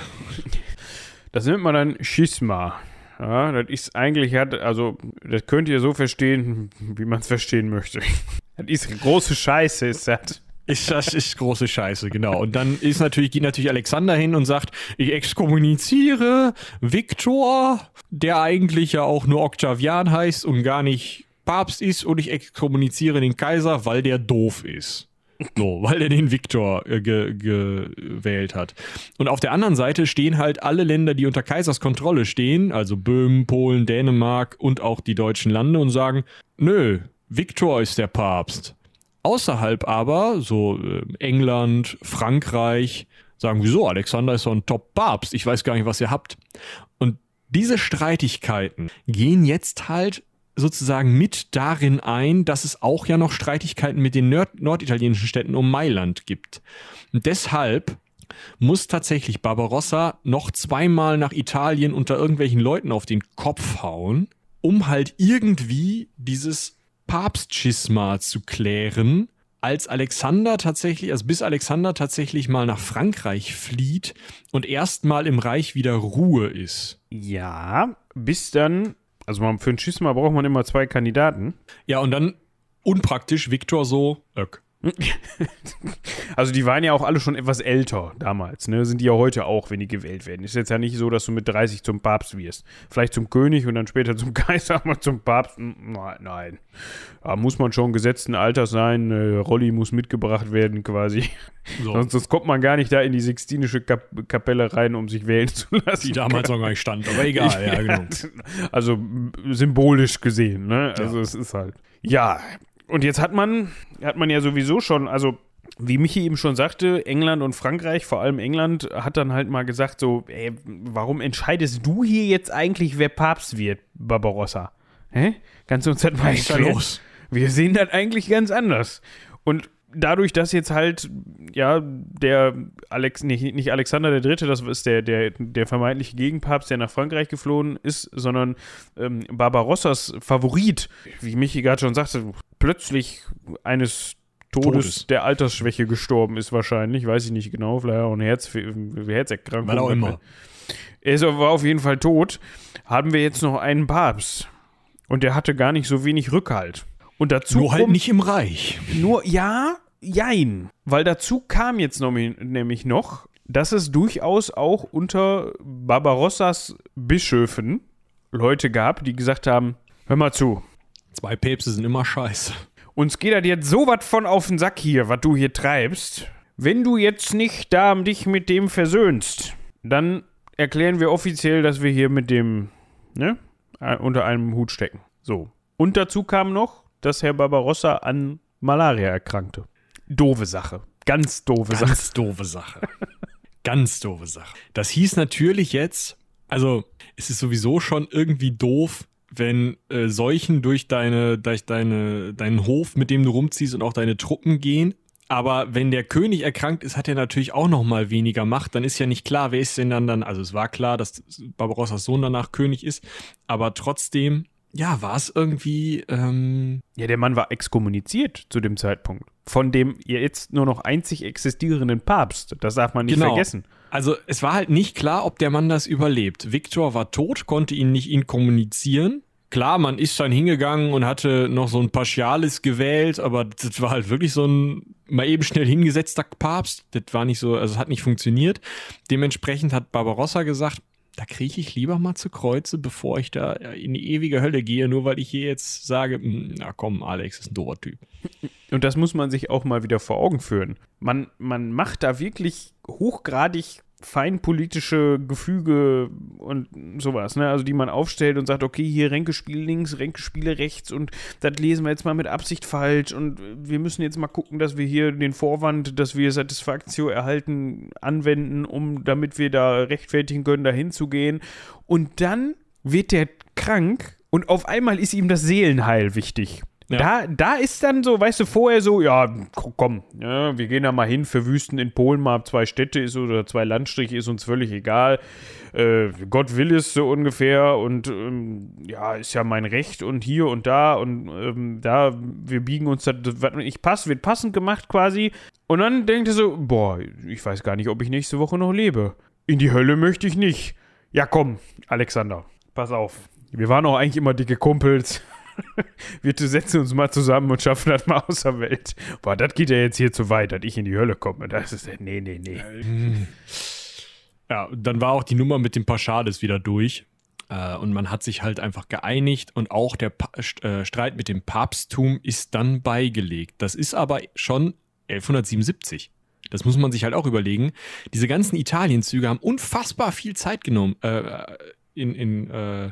Das nennt man dann Schisma. Ja, das ist eigentlich, also, das könnt ihr so verstehen, wie man es verstehen möchte. <laughs> Das ist große Scheiße, ist das. Ist, das ist große Scheiße, genau. Und dann ist natürlich, geht natürlich Alexander hin und sagt, ich exkommuniziere Viktor, der eigentlich ja auch nur Octavian heißt und gar nicht Papst ist, und ich exkommuniziere den Kaiser, weil der doof ist. So, weil er den Viktor äh, ge, gewählt hat. Und auf der anderen Seite stehen halt alle Länder, die unter Kaisers Kontrolle stehen, also Böhmen, Polen, Dänemark und auch die deutschen Lande und sagen, nö, Viktor ist der Papst. Außerhalb aber, so äh, England, Frankreich, sagen, wieso, Alexander ist so ein Top-Papst, ich weiß gar nicht, was ihr habt. Und diese Streitigkeiten gehen jetzt halt sozusagen mit darin ein, dass es auch ja noch Streitigkeiten mit den nord norditalienischen Städten um Mailand gibt. Und deshalb muss tatsächlich Barbarossa noch zweimal nach Italien unter irgendwelchen Leuten auf den Kopf hauen, um halt irgendwie dieses Papstschisma zu klären, als Alexander tatsächlich, also bis Alexander tatsächlich mal nach Frankreich flieht und erstmal im Reich wieder Ruhe ist. Ja, bis dann, also man, für ein Schisma braucht man immer zwei Kandidaten. Ja, und dann unpraktisch Viktor so, öck. <laughs> Also die waren ja auch alle schon etwas älter damals, ne? Sind die ja heute auch, wenn die gewählt werden. Ist jetzt ja nicht so, dass du mit 30 zum Papst wirst. Vielleicht zum König und dann später zum <laughs> Kaiser, aber zum Papst, nein. nein. Da muss man schon gesetzten Alters sein. Äh, Rolli muss mitgebracht werden quasi. So. <laughs> Sonst, sonst kommt man gar nicht da in die Sixtinische Kap Kapelle rein, um sich wählen zu lassen. Die damals noch gar nicht stand, aber egal, ja, genau. Also symbolisch gesehen, ne? Also es ist halt. Ja, und jetzt hat man, hat man ja sowieso schon, also wie Michi eben schon sagte, England und Frankreich, vor allem England, hat dann halt mal gesagt, so, ey, warum entscheidest du hier jetzt eigentlich, wer Papst wird, Barbarossa? Hä? Kannst du uns das mal erklären? los? Wir sehen das eigentlich ganz anders. Und dadurch, dass jetzt halt, ja, der Alex, nicht, nicht Alexander der Dritte, das ist der, der, der vermeintliche Gegenpapst, der nach Frankreich geflohen ist, sondern ähm, Barbarossas Favorit, wie Michi gerade schon sagte, plötzlich eines Todes, Todes, der Altersschwäche gestorben ist wahrscheinlich, weiß ich nicht genau, vielleicht auch eine Herz, Herzerkrankung. Was auch immer. Er war auf jeden Fall tot. Haben wir jetzt noch einen Papst. Und der hatte gar nicht so wenig Rückhalt. Und dazu nur halt nicht im Reich. Nur, ja, jein. Weil dazu kam jetzt noch, nämlich noch, dass es durchaus auch unter Barbarossas Bischöfen Leute gab, die gesagt haben, hör mal zu. Zwei Päpste sind immer scheiße. Uns geht das jetzt so was von auf den Sack hier, was du hier treibst. Wenn du jetzt nicht da dich mit dem versöhnst, dann erklären wir offiziell, dass wir hier mit dem, ne, äh, unter einem Hut stecken. So. Und dazu kam noch, dass Herr Barbarossa an Malaria erkrankte. Doofe Sache. Ganz doofe Ganz Sache. Ganz doofe Sache. Ganz doofe Sache. Das hieß natürlich jetzt, also es ist sowieso schon irgendwie doof, wenn äh, Seuchen durch deine, durch deine, deinen Hof, mit dem du rumziehst und auch deine Truppen gehen. Aber wenn der König erkrankt ist, hat er natürlich auch noch mal weniger Macht. Dann ist ja nicht klar, wer ist denn dann dann. Also es war klar, dass Barbarossas Sohn danach König ist, aber trotzdem, ja, war es irgendwie. Ähm ja, der Mann war exkommuniziert zu dem Zeitpunkt von dem jetzt nur noch einzig existierenden Papst. Das darf man nicht genau. vergessen. Also es war halt nicht klar, ob der Mann das überlebt. Viktor war tot, konnte ihn nicht inkommunizieren. Klar, man ist dann hingegangen und hatte noch so ein Paschalis gewählt, aber das war halt wirklich so ein mal eben schnell hingesetzter Papst. Das war nicht so, also es hat nicht funktioniert. Dementsprechend hat Barbarossa gesagt, da kriege ich lieber mal zu Kreuze, bevor ich da in die ewige Hölle gehe, nur weil ich hier jetzt sage, hm, na komm, Alex ist ein doofer Typ. <laughs> Und das muss man sich auch mal wieder vor Augen führen. Man, man macht da wirklich hochgradig feinpolitische Gefüge und sowas, ne? Also die man aufstellt und sagt, okay, hier Ränkespiel links, Ränkespiele rechts und das lesen wir jetzt mal mit Absicht falsch und wir müssen jetzt mal gucken, dass wir hier den Vorwand, dass wir Satisfaktio erhalten, anwenden, um damit wir da rechtfertigen können, da hinzugehen. Und dann wird der krank und auf einmal ist ihm das Seelenheil wichtig. Ja. Da, da ist dann so, weißt du, vorher so, ja, komm, ja, wir gehen da mal hin, verwüsten in Polen mal zwei Städte ist oder zwei Landstriche, ist uns völlig egal. Äh, Gott will es so ungefähr und ähm, ja, ist ja mein Recht und hier und da und ähm, da, wir biegen uns da, was nicht passt, wird passend gemacht quasi. Und dann denkt er so, boah, ich weiß gar nicht, ob ich nächste Woche noch lebe. In die Hölle möchte ich nicht. Ja, komm, Alexander, pass auf. Wir waren auch eigentlich immer dicke Kumpels. <laughs> wir setzen uns mal zusammen und schaffen das mal außer Welt. Boah, das geht ja jetzt hier zu weit, dass ich in die Hölle komme. Das ist, nee, nee, nee. Ja, dann war auch die Nummer mit dem Pauschales wieder durch. Äh, und man hat sich halt einfach geeinigt und auch der pa äh, Streit mit dem Papsttum ist dann beigelegt. Das ist aber schon 1177. Das muss man sich halt auch überlegen. Diese ganzen Italienzüge haben unfassbar viel Zeit genommen, äh, in, in äh,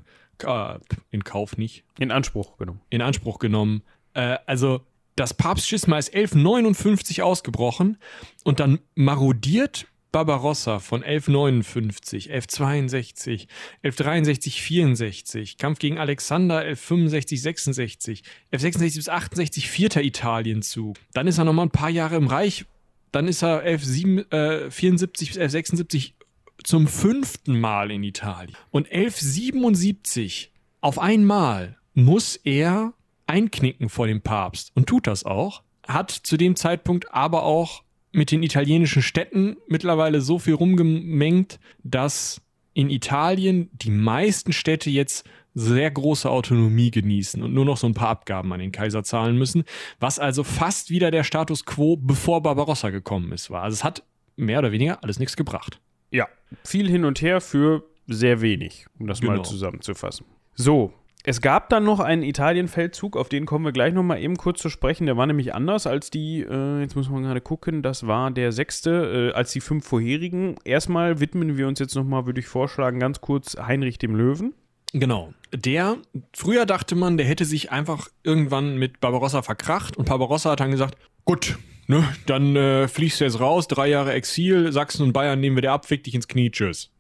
in Kauf nicht. In Anspruch genommen. In Anspruch genommen. Äh, also das Papstschisma ist 1159 ausgebrochen und dann marodiert Barbarossa von 1159, 1162, 1163, 64, Kampf gegen Alexander 1165, 66, 1166 bis 68 vierter Italienzug. Dann ist er nochmal ein paar Jahre im Reich. Dann ist er 1174 bis 1176 zum fünften Mal in Italien. Und 1177 auf einmal muss er einknicken vor dem Papst und tut das auch. Hat zu dem Zeitpunkt aber auch mit den italienischen Städten mittlerweile so viel rumgemengt, dass in Italien die meisten Städte jetzt sehr große Autonomie genießen und nur noch so ein paar Abgaben an den Kaiser zahlen müssen, was also fast wieder der Status quo, bevor Barbarossa gekommen ist, war. Also es hat mehr oder weniger alles nichts gebracht. Ja, viel hin und her für sehr wenig, um das genau. mal zusammenzufassen. So, es gab dann noch einen Italienfeldzug, auf den kommen wir gleich nochmal eben kurz zu sprechen. Der war nämlich anders als die, äh, jetzt muss man gerade gucken, das war der sechste, äh, als die fünf vorherigen. Erstmal widmen wir uns jetzt nochmal, würde ich vorschlagen, ganz kurz Heinrich dem Löwen. Genau. Der, früher dachte man, der hätte sich einfach irgendwann mit Barbarossa verkracht und Barbarossa hat dann gesagt, gut, ne, dann äh, fliegst du jetzt raus, drei Jahre Exil, Sachsen und Bayern nehmen wir dir ab, fick dich ins Knie, tschüss.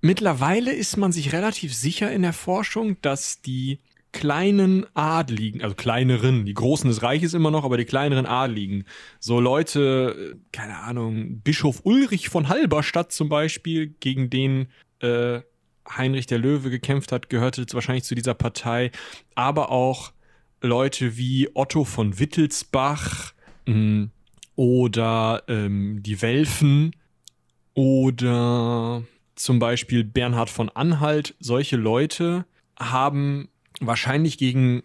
Mittlerweile ist man sich relativ sicher in der Forschung, dass die kleinen Adligen, also kleineren, die Großen des Reiches immer noch, aber die kleineren Adligen, so Leute, äh, keine Ahnung, Bischof Ulrich von Halberstadt zum Beispiel, gegen den äh, Heinrich der Löwe gekämpft hat, gehörte jetzt wahrscheinlich zu dieser Partei, aber auch Leute wie Otto von Wittelsbach oder ähm, die Welfen oder zum Beispiel Bernhard von Anhalt. Solche Leute haben wahrscheinlich gegen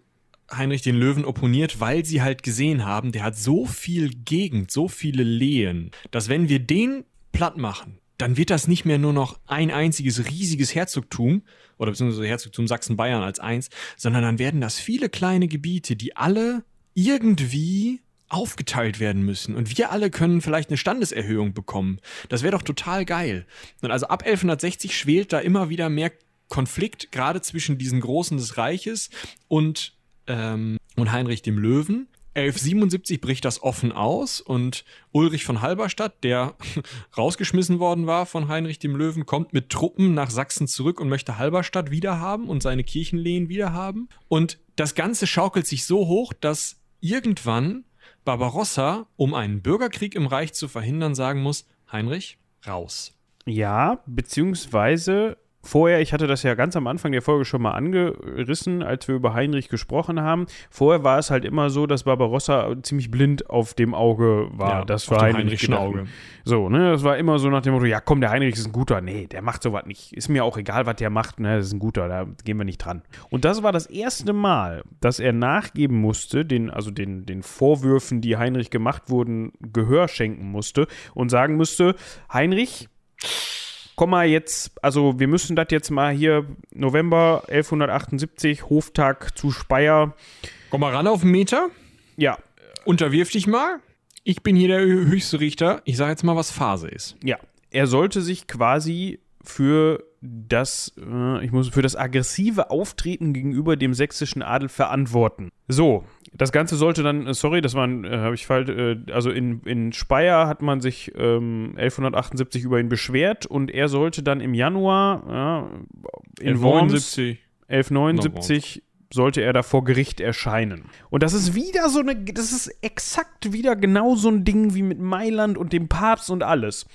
Heinrich den Löwen opponiert, weil sie halt gesehen haben, der hat so viel Gegend, so viele Lehen, dass wenn wir den platt machen, dann wird das nicht mehr nur noch ein einziges riesiges Herzogtum oder beziehungsweise Herzogtum Sachsen-Bayern als eins, sondern dann werden das viele kleine Gebiete, die alle irgendwie aufgeteilt werden müssen und wir alle können vielleicht eine Standeserhöhung bekommen. Das wäre doch total geil. Und also ab 1160 schwelt da immer wieder mehr Konflikt, gerade zwischen diesen Großen des Reiches und, ähm, und Heinrich dem Löwen. 1177 bricht das offen aus und Ulrich von Halberstadt, der <laughs> rausgeschmissen worden war von Heinrich dem Löwen, kommt mit Truppen nach Sachsen zurück und möchte Halberstadt wiederhaben und seine Kirchenlehen wiederhaben. Und das Ganze schaukelt sich so hoch, dass irgendwann Barbarossa, um einen Bürgerkrieg im Reich zu verhindern, sagen muss, Heinrich, raus. Ja, beziehungsweise Vorher, ich hatte das ja ganz am Anfang der Folge schon mal angerissen, als wir über Heinrich gesprochen haben. Vorher war es halt immer so, dass Barbarossa ziemlich blind auf dem Auge war. Ja, das war Heinrich Auge. So, ne, das war immer so nach dem Motto, ja komm, der Heinrich ist ein guter. Nee, der macht sowas nicht. Ist mir auch egal, was der macht, ne, das ist ein guter, da gehen wir nicht dran. Und das war das erste Mal, dass er nachgeben musste, den, also den, den Vorwürfen, die Heinrich gemacht wurden, Gehör schenken musste und sagen musste, Heinrich, komm mal jetzt, also wir müssen das jetzt mal hier, November 1178, Hoftag zu Speyer. Komm mal ran auf den Meter. Ja. Unterwirf dich mal. Ich bin hier der höchste Richter. Ich sage jetzt mal, was Phase ist. Ja. Er sollte sich quasi für das, äh, ich muss für das aggressive Auftreten gegenüber dem sächsischen Adel verantworten. So, das Ganze sollte dann, äh, sorry, das war, äh, habe ich falsch, äh, also in, in Speyer hat man sich ähm, 1178 über ihn beschwert und er sollte dann im Januar ja, in 1179. Worms 1179 sollte er da vor Gericht erscheinen. Und das ist wieder so eine, das ist exakt wieder genau so ein Ding wie mit Mailand und dem Papst und alles.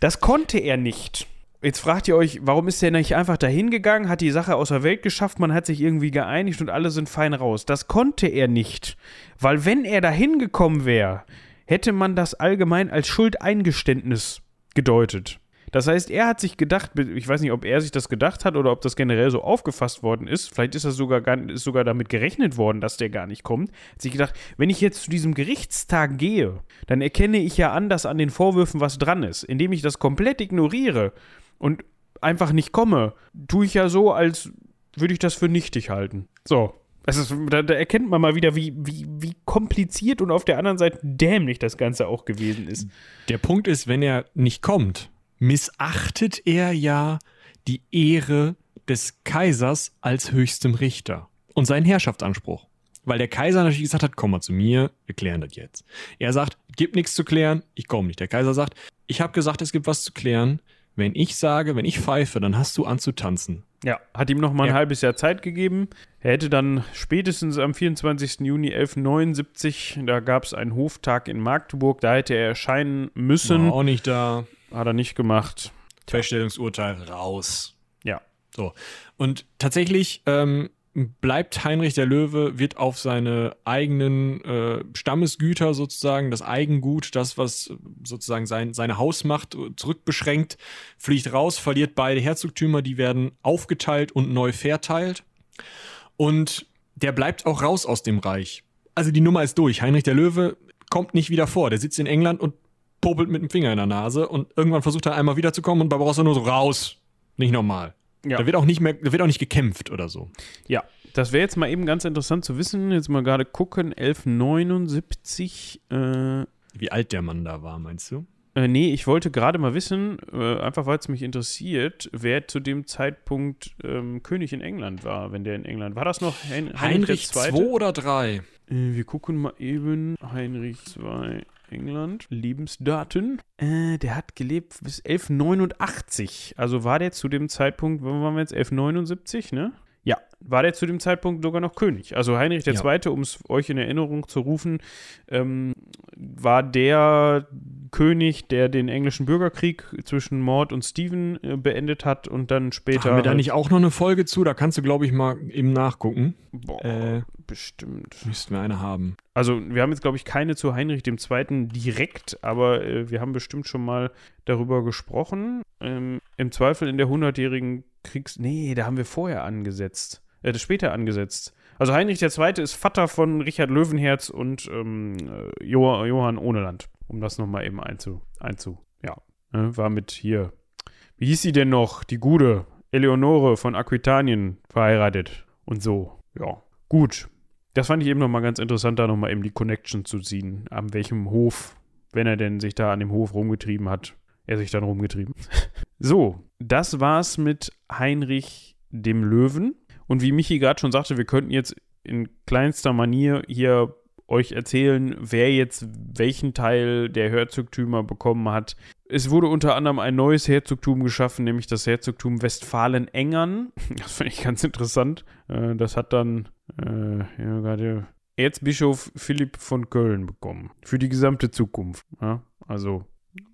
Das konnte er nicht. Jetzt fragt ihr euch, warum ist der nicht einfach dahin gegangen, hat die Sache aus der Welt geschafft, man hat sich irgendwie geeinigt und alle sind fein raus. Das konnte er nicht, weil wenn er dahin gekommen wäre, hätte man das allgemein als Schuldeingeständnis gedeutet. Das heißt, er hat sich gedacht, ich weiß nicht, ob er sich das gedacht hat oder ob das generell so aufgefasst worden ist. Vielleicht ist das sogar, sogar damit gerechnet worden, dass der gar nicht kommt. Hat sich gedacht, wenn ich jetzt zu diesem Gerichtstag gehe, dann erkenne ich ja an, dass an den Vorwürfen was dran ist. Indem ich das komplett ignoriere, und einfach nicht komme, tue ich ja so, als würde ich das für nichtig halten. So. Ist, da, da, erkennt man mal wieder, wie, wie, wie kompliziert und auf der anderen Seite dämlich das Ganze auch gewesen ist. Der Punkt ist, wenn er nicht kommt, missachtet er ja die Ehre des Kaisers als höchstem Richter und seinen Herrschaftsanspruch. Weil der Kaiser natürlich gesagt hat, komm mal zu mir, wir klären das jetzt. Er sagt, gibt nichts zu klären, ich komme nicht. Der Kaiser sagt, ich habe gesagt, es gibt was zu klären, wenn ich sage, wenn ich pfeife, dann hast du anzutanzen. Ja, hat ihm noch mal ein ja. halbes Jahr Zeit gegeben. Er hätte dann spätestens am 24. Juni 1179, da gab es einen Hoftag in Magdeburg, da hätte er erscheinen müssen. War auch nicht da. Hat er nicht gemacht. Feststellungsurteil raus. Ja. So. Und tatsächlich ähm, bleibt Heinrich der Löwe, wird auf seine eigenen äh, Stammesgüter sozusagen, das Eigengut, das, was sozusagen sein, seine Hausmacht zurückbeschränkt, fliegt raus, verliert beide Herzogtümer, die werden aufgeteilt und neu verteilt. Und der bleibt auch raus aus dem Reich. Also die Nummer ist durch. Heinrich der Löwe kommt nicht wieder vor. Der sitzt in England und popelt mit dem Finger in der Nase und irgendwann versucht er einmal wiederzukommen und Barbarossa nur so raus. Nicht normal. Ja. Da wird auch nicht mehr, da wird auch nicht gekämpft oder so. Ja, das wäre jetzt mal eben ganz interessant zu wissen. Jetzt mal gerade gucken, 1179. Äh, Wie alt der Mann da war, meinst du? Äh, nee, ich wollte gerade mal wissen, äh, einfach weil es mich interessiert, wer zu dem Zeitpunkt ähm, König in England war, wenn der in England war. das noch Hein Heinrich II oder 3? Äh, wir gucken mal eben. Heinrich II. England. Lebensdaten. Äh, der hat gelebt bis 1189. Also war der zu dem Zeitpunkt, wann waren wir jetzt? 1179, ne? Ja, war der zu dem Zeitpunkt sogar noch König. Also Heinrich II., ja. um es euch in Erinnerung zu rufen, ähm, war der König, der den englischen Bürgerkrieg zwischen Maud und Stephen äh, beendet hat und dann später. Haben wir da nicht auch noch eine Folge zu? Da kannst du, glaube ich, mal eben nachgucken. Boah, äh, bestimmt. Müssten wir eine haben. Also, wir haben jetzt, glaube ich, keine zu Heinrich II. direkt, aber äh, wir haben bestimmt schon mal darüber gesprochen. Ähm, Im Zweifel in der hundertjährigen Kriegs. Nee, da haben wir vorher angesetzt. Äh, später angesetzt. Also Heinrich II. ist Vater von Richard Löwenherz und ähm, äh, Johann Ohneland, um das nochmal eben einzu, einzu. Ja, ne, war mit hier. Wie hieß sie denn noch? Die Gude, Eleonore von Aquitanien verheiratet und so. Ja, gut. Das fand ich eben nochmal ganz interessant, da nochmal eben die Connection zu ziehen. An welchem Hof, wenn er denn sich da an dem Hof rumgetrieben hat, er sich dann rumgetrieben. <laughs> so, das war's mit Heinrich dem Löwen. Und wie Michi gerade schon sagte, wir könnten jetzt in kleinster Manier hier euch erzählen, wer jetzt welchen Teil der Herzogtümer bekommen hat. Es wurde unter anderem ein neues Herzogtum geschaffen, nämlich das Herzogtum Westfalen-Engern. <laughs> Das finde ich ganz interessant. Äh, das hat dann äh, ja, gerade Erzbischof Philipp von Köln bekommen. Für die gesamte Zukunft. Ja? Also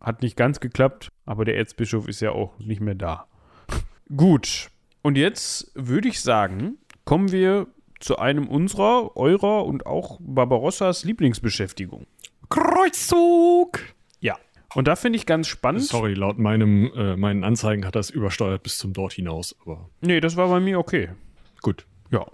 hat nicht ganz geklappt, aber der Erzbischof ist ja auch nicht mehr da. <laughs> Gut. Und jetzt würde ich sagen, kommen wir zu einem unserer, eurer und auch Barbarossas Lieblingsbeschäftigung. Kreuzzug! Ja. Und da finde ich ganz spannend. Sorry, laut meinem, äh, meinen Anzeigen hat das übersteuert bis zum Dort hinaus, aber. Nee, das war bei mir okay. Gut. Ja.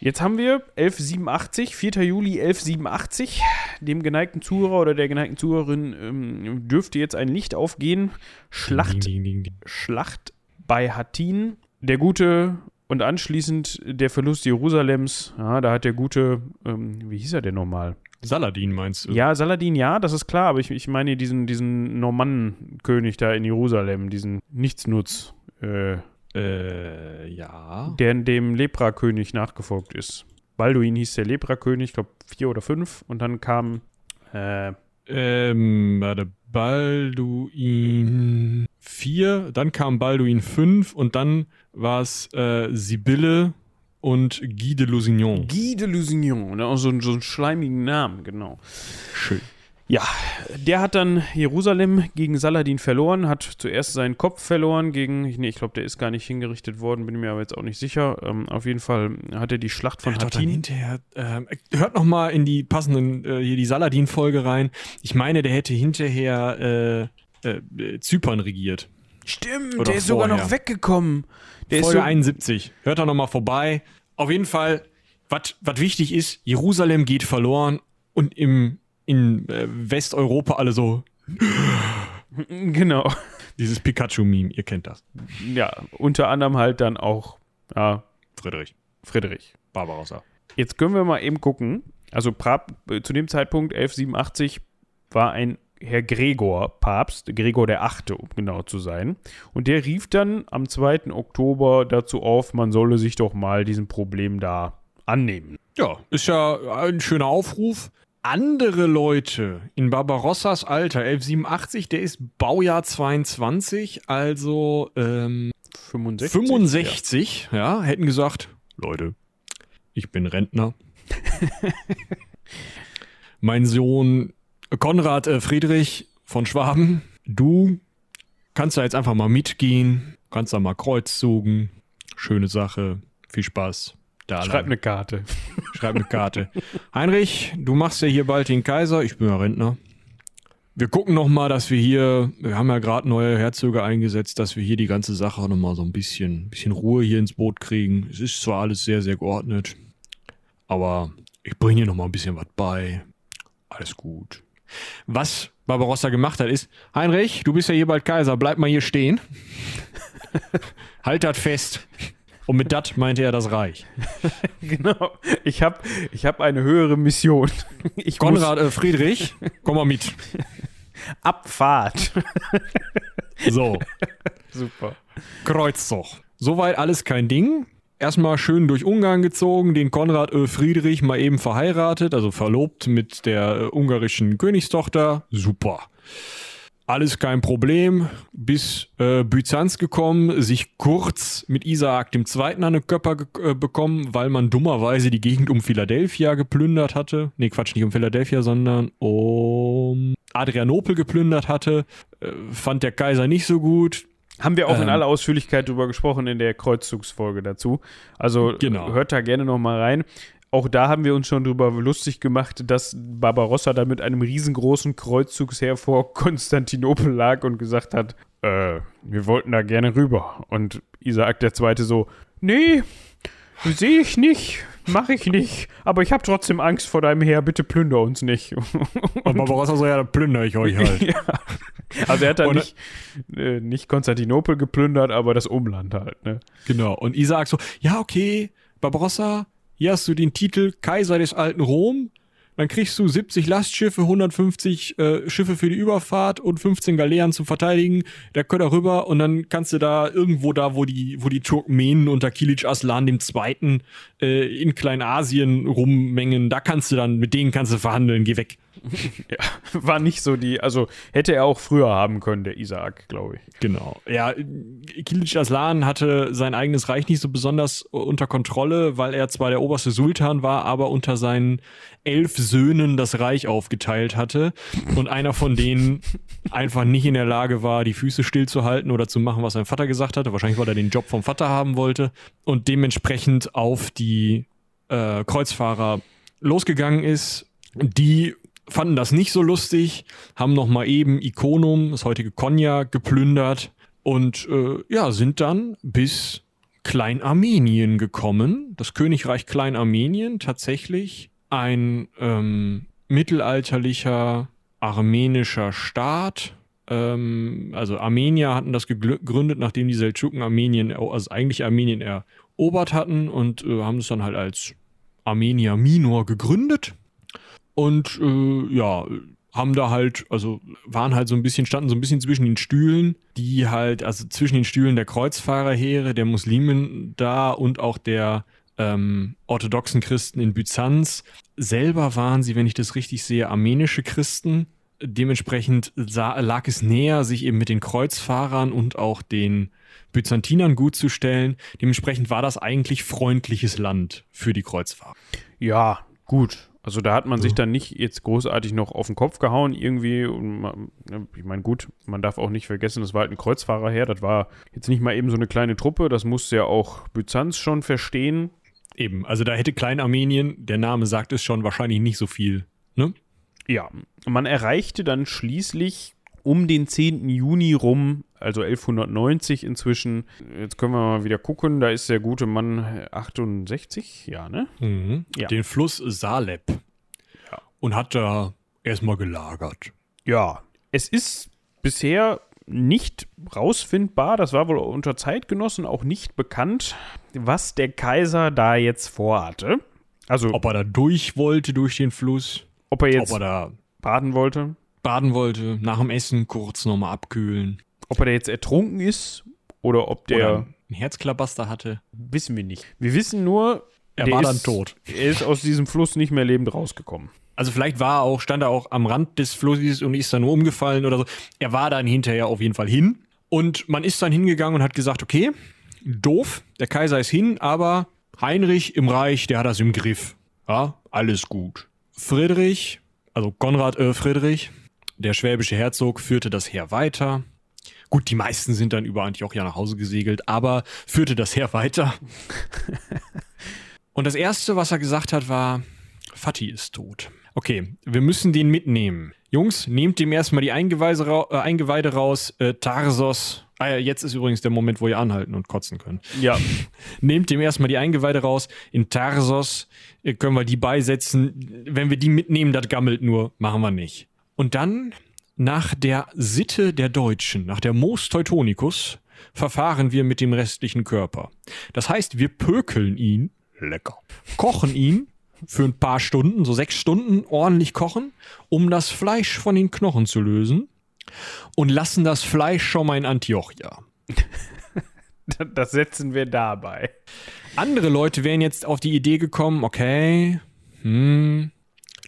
Jetzt haben wir 1187, 4. Juli 1187. Dem geneigten Zuhörer oder der geneigten Zuhörerin ähm, dürfte jetzt ein Licht aufgehen. Schlacht, ding, ding, ding, Schlacht bei Hattin. Der gute und anschließend der Verlust Jerusalems. Ja, da hat der gute, ähm, wie hieß er denn nochmal? Saladin meinst du? Ja, Saladin, ja, das ist klar, aber ich, ich meine diesen, diesen Normannenkönig da in Jerusalem, diesen Nichtsnutz. Äh, äh, ja. Der dem Leprakönig nachgefolgt ist. Balduin hieß der Leprakönig, ich glaube vier oder fünf. Und dann kam. Äh, ähm, warte, Balduin 4, dann kam Balduin 5 und dann war es äh, Sibylle und Guy de Lusignan. Guy de Lusignan, ne? so, so einen schleimigen Namen, genau. Schön. Ja, der hat dann Jerusalem gegen Saladin verloren, hat zuerst seinen Kopf verloren gegen, nee, ich glaube, der ist gar nicht hingerichtet worden, bin mir aber jetzt auch nicht sicher. Ähm, auf jeden Fall hat er die Schlacht von Hattin. hinterher, äh, hört noch mal in die passenden, äh, hier die Saladin-Folge rein. Ich meine, der hätte hinterher äh, äh Zypern regiert. Stimmt, Oder der ist vorher. sogar noch weggekommen. Der Folge so 71. Hört da noch mal vorbei. Auf jeden Fall, was wichtig ist, Jerusalem geht verloren und im in äh, Westeuropa alle so. <laughs> Genau. Dieses Pikachu-Meme, ihr kennt das. Ja, unter anderem halt dann auch ja, Friedrich. Friedrich. Barbarossa. Jetzt können wir mal eben gucken. Also Prab, zu dem Zeitpunkt 1187 war ein Herr Gregor Papst, Gregor der Achte, um genau zu sein. Und der rief dann am 2. Oktober dazu auf, man solle sich doch mal diesem Problem da annehmen. Ja, ist ja ein schöner Aufruf andere Leute in Barbarossas Alter, 1187, der ist Baujahr 22, also ähm, 65, 65 ja. ja, hätten gesagt, Leute, ich bin Rentner. <laughs> mein Sohn Konrad äh, Friedrich von Schwaben, du kannst da jetzt einfach mal mitgehen, kannst da mal Kreuzzugen, schöne Sache, viel Spaß. Da Schreib eine Karte. <laughs> Schreib eine Karte. Heinrich, du machst ja hier bald den Kaiser. Ich bin ja Rentner. Wir gucken noch mal, dass wir hier, wir haben ja gerade neue Herzöge eingesetzt, dass wir hier die ganze Sache noch mal so ein bisschen, bisschen Ruhe hier ins Boot kriegen. Es ist zwar alles sehr, sehr geordnet, aber ich bringe hier noch mal ein bisschen was bei. Alles gut. Was Barbarossa gemacht hat, ist, Heinrich, du bist ja hier bald Kaiser, bleib mal hier stehen. <laughs> halt das fest. Und mit dat meinte er das Reich. <laughs> genau. Ich habe ich hab eine höhere Mission. Ich Konrad äh, Friedrich, komm mal mit. Abfahrt. so. Super. Kreuzzug. Soweit alles kein Ding. Erstmal schön durch Ungarn gezogen, den Konrad Ö. Friedrich mal eben verheiratet, also verlobt mit der äh, ungarischen Königstochter. Super. Alles kein Problem, bis äh, Byzanz gekommen, sich kurz mit Isaak dem Zweiten an den Körper äh, bekommen, weil man dummerweise die Gegend um Philadelphia geplündert hatte. Nee, Quatsch, nicht um Philadelphia, sondern um Adrianopel geplündert hatte. Äh, fand der Kaiser nicht so gut. Haben wir auch Ähm. in aller Ausführlichkeit drüber gesprochen in der Kreuzzugsfolge dazu. Also Genau. hört da gerne noch mal rein. Auch da haben wir uns schon drüber lustig gemacht, dass Barbarossa da mit einem riesengroßen Kreuzzugsheer vor <laughs> Konstantinopel lag und gesagt hat, äh, wir wollten da gerne rüber. Und Isaak der Zweite so, nee, sehe ich nicht, mache ich nicht, aber ich habe trotzdem Angst vor deinem Heer, bitte plünder uns nicht. <laughs> Und Barbarossa so, ja, da plündere ich euch halt. <laughs> ja. Also er hat dann nicht, äh, nicht Konstantinopel geplündert, aber das Umland halt, ne? Genau. Und Isaak so, ja, okay, Barbarossa, hier hast du den Titel Kaiser des alten Rom. Dann kriegst du 70 Lastschiffe, 150 äh, Schiffe für die Überfahrt und 15 Galeeren zum Verteidigen. Da könnt ihr rüber und dann kannst du da irgendwo da, wo die, wo die Turkmenen unter Kilic Aslan dem Zweiten äh, in Kleinasien rummengen, da kannst du dann, mit denen kannst du verhandeln, geh weg. <laughs> Ja, war nicht so die, also hätte er auch früher haben können, der Isaak, glaube ich. Genau. Ja, Kilic Aslan hatte sein eigenes Reich nicht so besonders unter Kontrolle, weil er zwar der oberste Sultan war, aber unter seinen elf Söhnen das Reich aufgeteilt hatte und einer von denen einfach nicht in der Lage war, die Füße stillzuhalten oder zu machen, was sein Vater gesagt hatte. Wahrscheinlich, weil er den Job vom Vater haben wollte und dementsprechend auf die äh, Kreuzfahrer losgegangen ist. Die fanden das nicht so lustig, haben noch mal eben Ikonum, das heutige Konya, geplündert und äh, ja, sind dann bis Kleinarmenien gekommen. Das Königreich Kleinarmenien tatsächlich ein ähm, mittelalterlicher armenischer Staat. Ähm, also Armenier hatten das gegründet, nachdem die Seldschuken Armenien, also eigentlich Armenien erobert hatten und äh, haben es dann halt als Armenia Minor gegründet. Und äh, ja, haben da halt, also waren halt so ein bisschen, standen so ein bisschen zwischen den Stühlen, die halt, also zwischen den Stühlen der Kreuzfahrerheere, der Muslimen da und auch der ähm, orthodoxen Christen in Byzanz. Selber waren sie, wenn ich das richtig sehe, armenische Christen. Dementsprechend sah, lag es näher, sich eben mit den Kreuzfahrern und auch den Byzantinern gut zu stellen. Dementsprechend war das eigentlich freundliches Land für die Kreuzfahrer. Ja, gut. Also da hat man sich dann nicht jetzt großartig noch auf den Kopf gehauen irgendwie. Man, ne, ich meine, gut, man darf auch nicht vergessen, das war halt ein Kreuzfahrerheer. Das war jetzt nicht mal eben so eine kleine Truppe. Das musste ja auch Byzanz schon verstehen. Eben, also da hätte Kleinarmenien, der Name sagt es schon, wahrscheinlich nicht so viel. Ne? Ja, man erreichte dann schließlich um den 10. Juni rum, also 1190 inzwischen. Jetzt können wir mal wieder gucken, da ist der gute Mann 68, ja, ne? Ja. Den Fluss Saleb. Ja. Und hat da erstmal gelagert. Ja, es ist bisher nicht rausfindbar, das war wohl unter Zeitgenossen auch nicht bekannt, was der Kaiser da jetzt vorhatte. Also, ob, Ob er da durch wollte durch den Fluss, er jetzt ob er da baden wollte, baden wollte, nach dem Essen kurz nochmal abkühlen. Ob er da jetzt ertrunken ist oder ob der, Oder einen Herzklabaster hatte. wissen wir nicht. Wir wissen nur, Er war ist, dann tot. Er ist aus diesem Fluss nicht mehr lebend rausgekommen. Also vielleicht war er auch, stand er auch am Rand des Flusses und ist dann nur umgefallen oder so. Er war dann hinterher auf jeden Fall hin. Und man ist dann hingegangen und hat gesagt, okay, doof, der Kaiser ist hin, aber Heinrich im Reich, der hat das im Griff. Ja, alles gut. Friedrich, also Konrad äh, Friedrich, der schwäbische Herzog, führte das Heer weiter. Gut, die meisten sind dann über Antiochia nach Hause gesegelt, aber führte das Heer weiter. <laughs> Und das Erste, was er gesagt hat, war, Fatih ist tot. Okay, wir müssen den mitnehmen. Jungs, nehmt dem erstmal die Eingeweide, ra äh, Eingeweide raus. Äh, Tarsos. Ah ja, jetzt ist übrigens der Moment, wo ihr anhalten und kotzen könnt. Ja, <laughs> Nehmt dem erstmal die Eingeweide raus. In Tarsos äh, können wir die beisetzen. Wenn wir die mitnehmen, das gammelt nur. Machen wir nicht. Und dann, nach der Sitte der Deutschen, nach der Mos Teutonicus, verfahren wir mit dem restlichen Körper. Das heißt, wir pökeln ihn, lecker, kochen ihn für ein paar Stunden, so sechs Stunden ordentlich kochen, um das Fleisch von den Knochen zu lösen und lassen das Fleisch schon mal in Antiochia. <laughs> das setzen wir dabei. Andere Leute wären jetzt auf die Idee gekommen, okay, hm,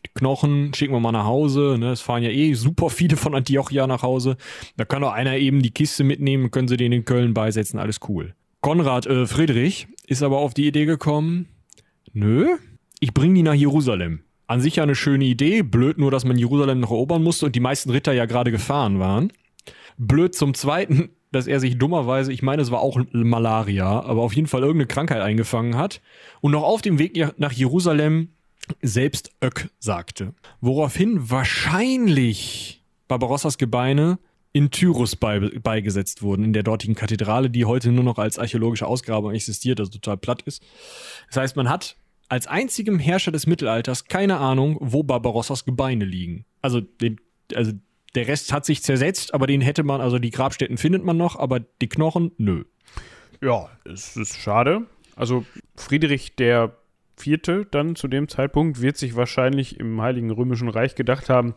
die Knochen schicken wir mal nach Hause. Ne? Es fahren ja eh super viele von Antiochia nach Hause. Da kann doch einer eben die Kiste mitnehmen, können sie den in Köln beisetzen, alles cool. Konrad äh, Friedrich ist aber auf die Idee gekommen, nö, ich bringe die nach Jerusalem. An sich ja eine schöne Idee, blöd nur, dass man Jerusalem noch erobern musste und die meisten Ritter ja gerade gefahren waren. Blöd zum Zweiten, <laughs> dass er sich dummerweise, ich meine, es war auch Malaria, aber auf jeden Fall irgendeine Krankheit eingefangen hat und noch auf dem Weg nach Jerusalem selbst Ök sagte. Woraufhin wahrscheinlich Barbarossas Gebeine in Tyrus bei, beigesetzt wurden, in der dortigen Kathedrale, die heute nur noch als archäologische Ausgrabung existiert, also total platt ist. Das heißt, man hat als einzigem Herrscher des Mittelalters keine Ahnung, wo Barbarossas Gebeine liegen. Also, den, also der Rest hat sich zersetzt, aber den hätte man, also die Grabstätten findet man noch, aber die Knochen, nö. Ja, es ist schade. Also Friedrich der Vierte dann zu dem Zeitpunkt wird sich wahrscheinlich im Heiligen Römischen Reich gedacht haben.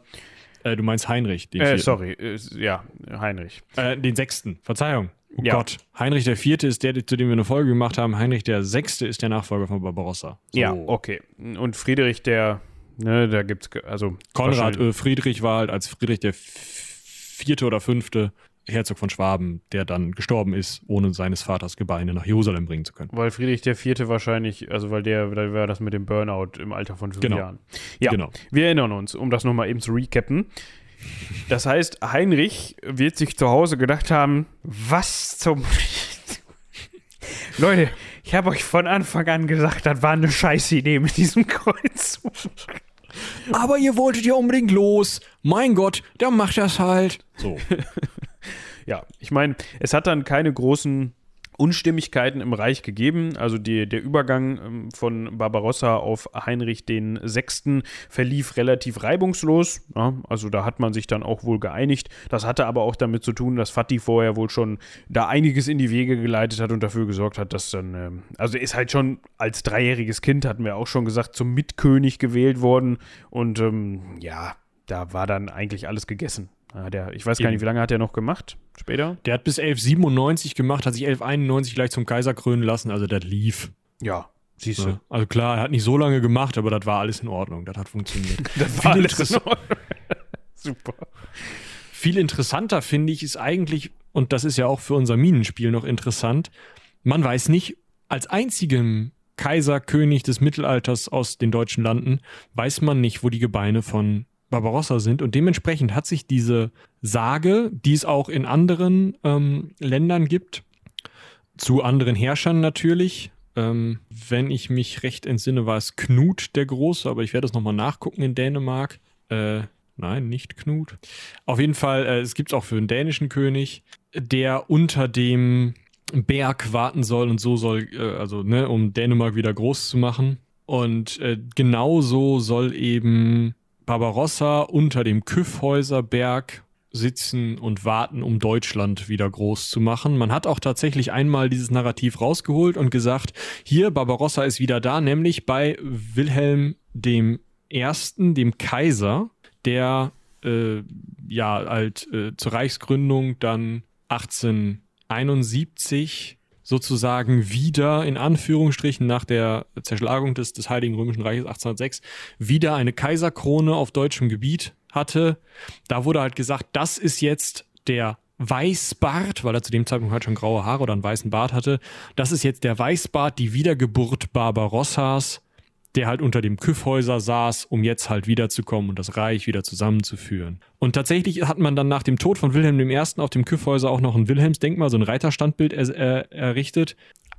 Äh, du meinst Heinrich, den äh, Sorry, äh, ja, Heinrich. Äh, den Sechsten, Verzeihung. Oh ja. Gott. Heinrich der Vierte ist der, zu dem wir eine Folge gemacht haben. Heinrich der Sechste ist der Nachfolger von Barbarossa. So. Ja, okay. Und Friedrich der Ne, da gibt's also Konrad äh, Friedrich war halt als Friedrich der vierte oder fünfte Herzog von Schwaben, der dann gestorben ist, ohne seines Vaters Gebeine nach Jerusalem bringen zu können. Weil Friedrich der Vierte wahrscheinlich, also weil der, da war das mit dem Burnout im Alter von fünf genau. Jahren. Ja, genau. wir erinnern uns, um das nochmal eben zu recappen. Das heißt, Heinrich wird sich zu Hause gedacht haben, was zum... Leute, ich habe euch von Anfang an gesagt, das war eine scheiß Idee mit diesem Kreuzzug. Aber ihr wolltet ja unbedingt los. Mein Gott, dann macht das halt. So. <laughs> ja, ich meine, es hat dann keine großen Unstimmigkeiten im Reich gegeben. Also die, der Übergang ähm, von Barbarossa auf Heinrich den Sechsten verlief relativ reibungslos. Ja, also da hat man sich dann auch wohl geeinigt. Das hatte aber auch damit zu tun, dass Fatih vorher wohl schon da einiges in die Wege geleitet hat und dafür gesorgt hat, dass dann, ähm, also ist halt schon als dreijähriges Kind, hatten wir auch schon gesagt, zum Mitkönig gewählt worden. Und ähm, ja, da war dann eigentlich alles gegessen. Ja, der, ich weiß gar nicht, wie lange hat er noch gemacht später? Der hat bis 1197 gemacht, hat sich 1191 gleich zum Kaiser krönen lassen, also das lief. Ja, siehst du. Ja, also klar, er hat nicht so lange gemacht, aber das war alles in Ordnung, das hat funktioniert. <laughs> das war Viel alles in Ordnung. <laughs> Super. Viel interessanter finde ich ist eigentlich, und das ist ja auch für unser Minenspiel noch interessant, man weiß nicht, als einzigem Kaiser, König des Mittelalters aus den deutschen Landen, weiß man nicht, wo die Gebeine von Barbarossa sind. Und dementsprechend hat sich diese Sage, die es auch in anderen ähm, Ländern gibt, zu anderen Herrschern natürlich. Ähm, wenn ich mich recht entsinne, war es Knut der Große, aber ich werde das nochmal nachgucken in Dänemark. Äh, nein, nicht Knut. Auf jeden Fall, äh, es gibt es auch für einen dänischen König, der unter dem Berg warten soll und so soll, äh, also, ne, um Dänemark wieder groß zu machen. Und äh, genauso soll eben Barbarossa unter dem Kyffhäuserberg sitzen und warten, um Deutschland wieder groß zu machen. Man hat auch tatsächlich einmal dieses Narrativ rausgeholt und gesagt, hier, Barbarossa ist wieder da, nämlich bei Wilhelm dem Ersten, dem Kaiser, der äh, ja halt äh, zur Reichsgründung dann 1871 sozusagen wieder in Anführungsstrichen nach der Zerschlagung des, des Heiligen Römischen Reiches 1806 wieder eine Kaiserkrone auf deutschem Gebiet hatte. Da wurde halt gesagt, das ist jetzt der Weißbart, weil er zu dem Zeitpunkt halt schon graue Haare oder einen weißen Bart hatte. Das ist jetzt der Weißbart, die Wiedergeburt Barbarossas der halt unter dem Kyffhäuser saß, um jetzt halt wiederzukommen und das Reich wieder zusammenzuführen. Und tatsächlich hat man dann nach dem Tod von Wilhelm I. auf dem Kyffhäuser auch noch ein Wilhelmsdenkmal, so ein Reiterstandbild er, er, errichtet,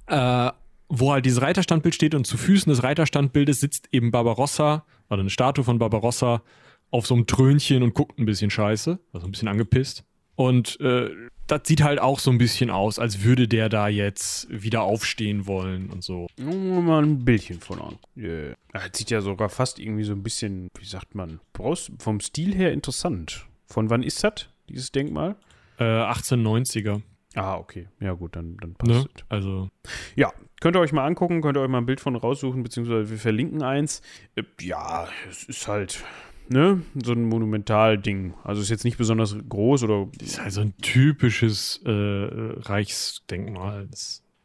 äh, wo halt dieses Reiterstandbild steht und zu Füßen des Reiterstandbildes sitzt eben Barbarossa, oder eine Statue von Barbarossa, auf so einem Trönchen und guckt ein bisschen scheiße, also ein bisschen angepisst. Und äh, das sieht halt auch so ein bisschen aus, als würde der da jetzt wieder aufstehen wollen und so. Mal ein Bildchen von an. Yeah. Das sieht ja sogar fast irgendwie so ein bisschen, wie sagt man, vom Stil her interessant. Von wann ist das, dieses Denkmal? Äh, 1890er. Ah, okay. Ja, gut, dann, dann passt ne? es. Also. Ja, könnt ihr euch mal angucken, könnt ihr euch mal ein Bild von raussuchen, beziehungsweise wir verlinken eins. Äh, ja, es ist halt ne, so ein Monumentalding. Also ist jetzt nicht besonders groß oder. Das ist halt so ein typisches äh, Reichsdenkmal.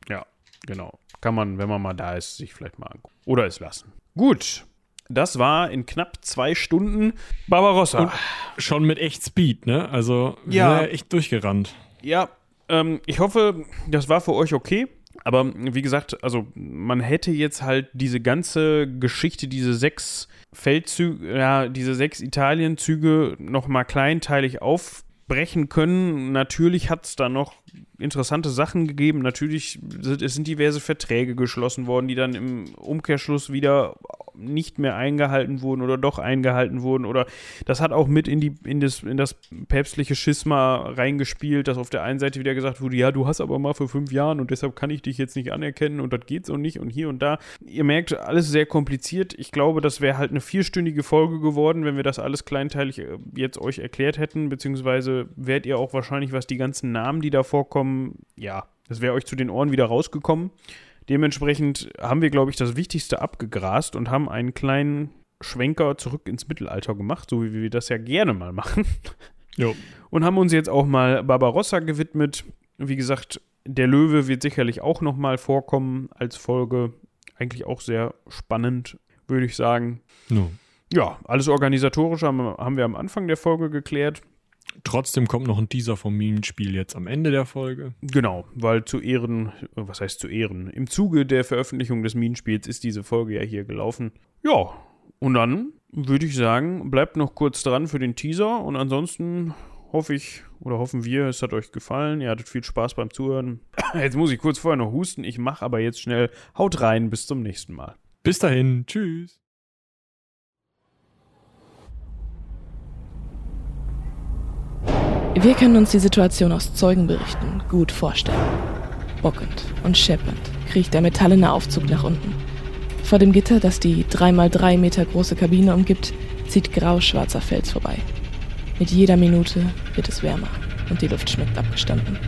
Ja, genau. Kann man, wenn man mal da ist, sich vielleicht mal angucken. Oder es lassen. Gut. Das war in knapp zwei Stunden Barbarossa. Und schon mit echt Speed, ne? Also Ja. ja. echt durchgerannt. Ja, ähm, ich hoffe, das war für euch okay. Aber wie gesagt, also man hätte jetzt halt diese ganze Geschichte, diese sechs Feldzüge, ja, diese sechs Italienzüge nochmal kleinteilig aufbrechen können. Natürlich hat es da noch interessante Sachen gegeben. Natürlich sind, es sind diverse Verträge geschlossen worden, die dann im Umkehrschluss wieder nicht mehr eingehalten wurden oder doch eingehalten wurden. Oder das hat auch mit in, die, in, das, in das päpstliche Schisma reingespielt, dass auf der einen Seite wieder gesagt wurde, ja, du hast aber mal für fünf Jahren und deshalb kann ich dich jetzt nicht anerkennen und das geht so nicht und hier und da. Ihr merkt, alles sehr kompliziert. Ich glaube, das wäre halt eine vierstündige Folge geworden, wenn wir das alles kleinteilig äh, jetzt euch erklärt hätten, beziehungsweise wärt ihr auch wahrscheinlich, was die ganzen Namen, die da vorkommen, ja, das wäre euch zu den Ohren wieder rausgekommen. Dementsprechend haben wir, glaube ich, das Wichtigste abgegrast und haben einen kleinen Schwenker zurück ins Mittelalter gemacht, so wie wir das ja gerne mal machen. Jo. Und haben uns jetzt auch mal Barbarossa gewidmet. Wie gesagt, der Löwe wird sicherlich auch noch mal vorkommen als Folge. Eigentlich auch sehr spannend, würde ich sagen. No. Ja, alles organisatorische haben, haben wir am Anfang der Folge geklärt. Trotzdem kommt noch ein Teaser vom Minenspiel jetzt am Ende der Folge. Genau, weil zu Ehren, was heißt zu Ehren? Im Zuge der Veröffentlichung des Minenspiels ist diese Folge ja hier gelaufen. Ja, und dann würde ich sagen, bleibt noch kurz dran für den Teaser und ansonsten hoffe ich oder hoffen wir, es hat euch gefallen. Ihr hattet viel Spaß beim Zuhören. <coughs> Jetzt muss ich kurz vorher noch husten. Ich mache aber jetzt schnell. Haut rein, bis zum nächsten Mal. Bis dahin, tschüss. Wir können uns die Situation aus Zeugenberichten gut vorstellen. Bockend und scheppernd kriecht der metallene Aufzug nach unten. Vor dem Gitter, das die 3x3 Meter große Kabine umgibt, zieht grauschwarzer Fels vorbei. Mit jeder Minute wird es wärmer und die Luft schmeckt abgestanden.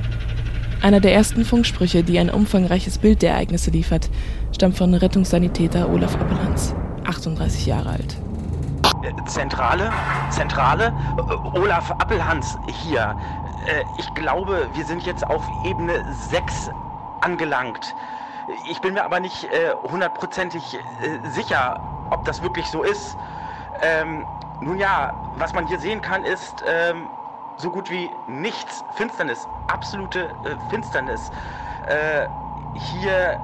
Einer der ersten Funksprüche, die ein umfangreiches Bild der Ereignisse liefert, stammt von Rettungssanitäter Olaf Appelhans, 38 Jahre alt. Zentrale? Zentrale? Äh, Olaf Appelhans hier. Äh, Ich glaube, wir sind jetzt auf Ebene 6 angelangt. Ich bin mir aber nicht äh, hundertprozentig sicher, ob das wirklich so ist. Ähm, nun ja, was man hier sehen kann, ist ähm, so gut wie nichts. Finsternis, absolute äh, Finsternis. Äh, hier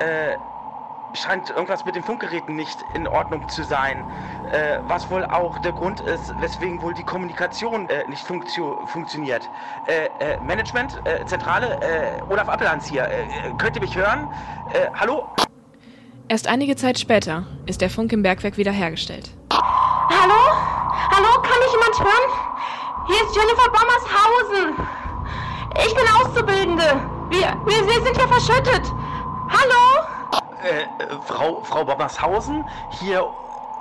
äh, scheint irgendwas mit den Funkgeräten nicht in Ordnung zu sein. Äh, was wohl auch der Grund ist, weswegen wohl die Kommunikation äh, nicht funktio funktioniert. Äh, äh, Management, äh, Zentrale, äh, Olaf Appelhans hier. Könnt ihr mich hören? Äh, hallo? Erst einige Zeit später ist der Funk im Bergwerk wiederhergestellt. Hallo? Hallo, kann mich jemand hören? Hier ist Jennifer Bommershausen. Ich bin Auszubildende. Wir, wir, wir sind hier verschüttet. Hallo? Äh, Frau, Frau Bommershausen, hier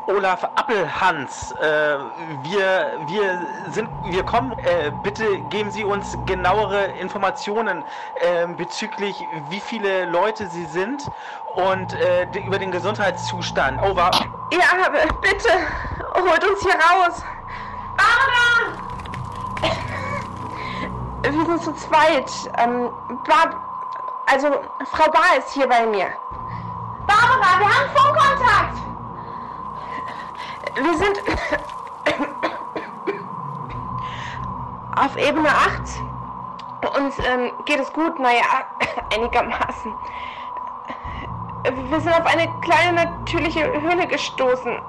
Olaf Appelhans. Äh, wir, wir sind, wir kommen. Äh, bitte geben Sie uns genauere Informationen äh, bezüglich, wie viele Leute Sie sind und äh, über den Gesundheitszustand. Over. Ja, bitte, holt uns hier raus. Barbara! Wir sind zu zweit. Ähm, Barb also, Frau Bar ist hier bei mir. Barbara, wir haben Funkkontakt! Wir sind auf Ebene 8. Uns ähm, geht es gut, naja, <coughs> einigermaßen. Wir sind auf eine kleine natürliche Höhle gestoßen.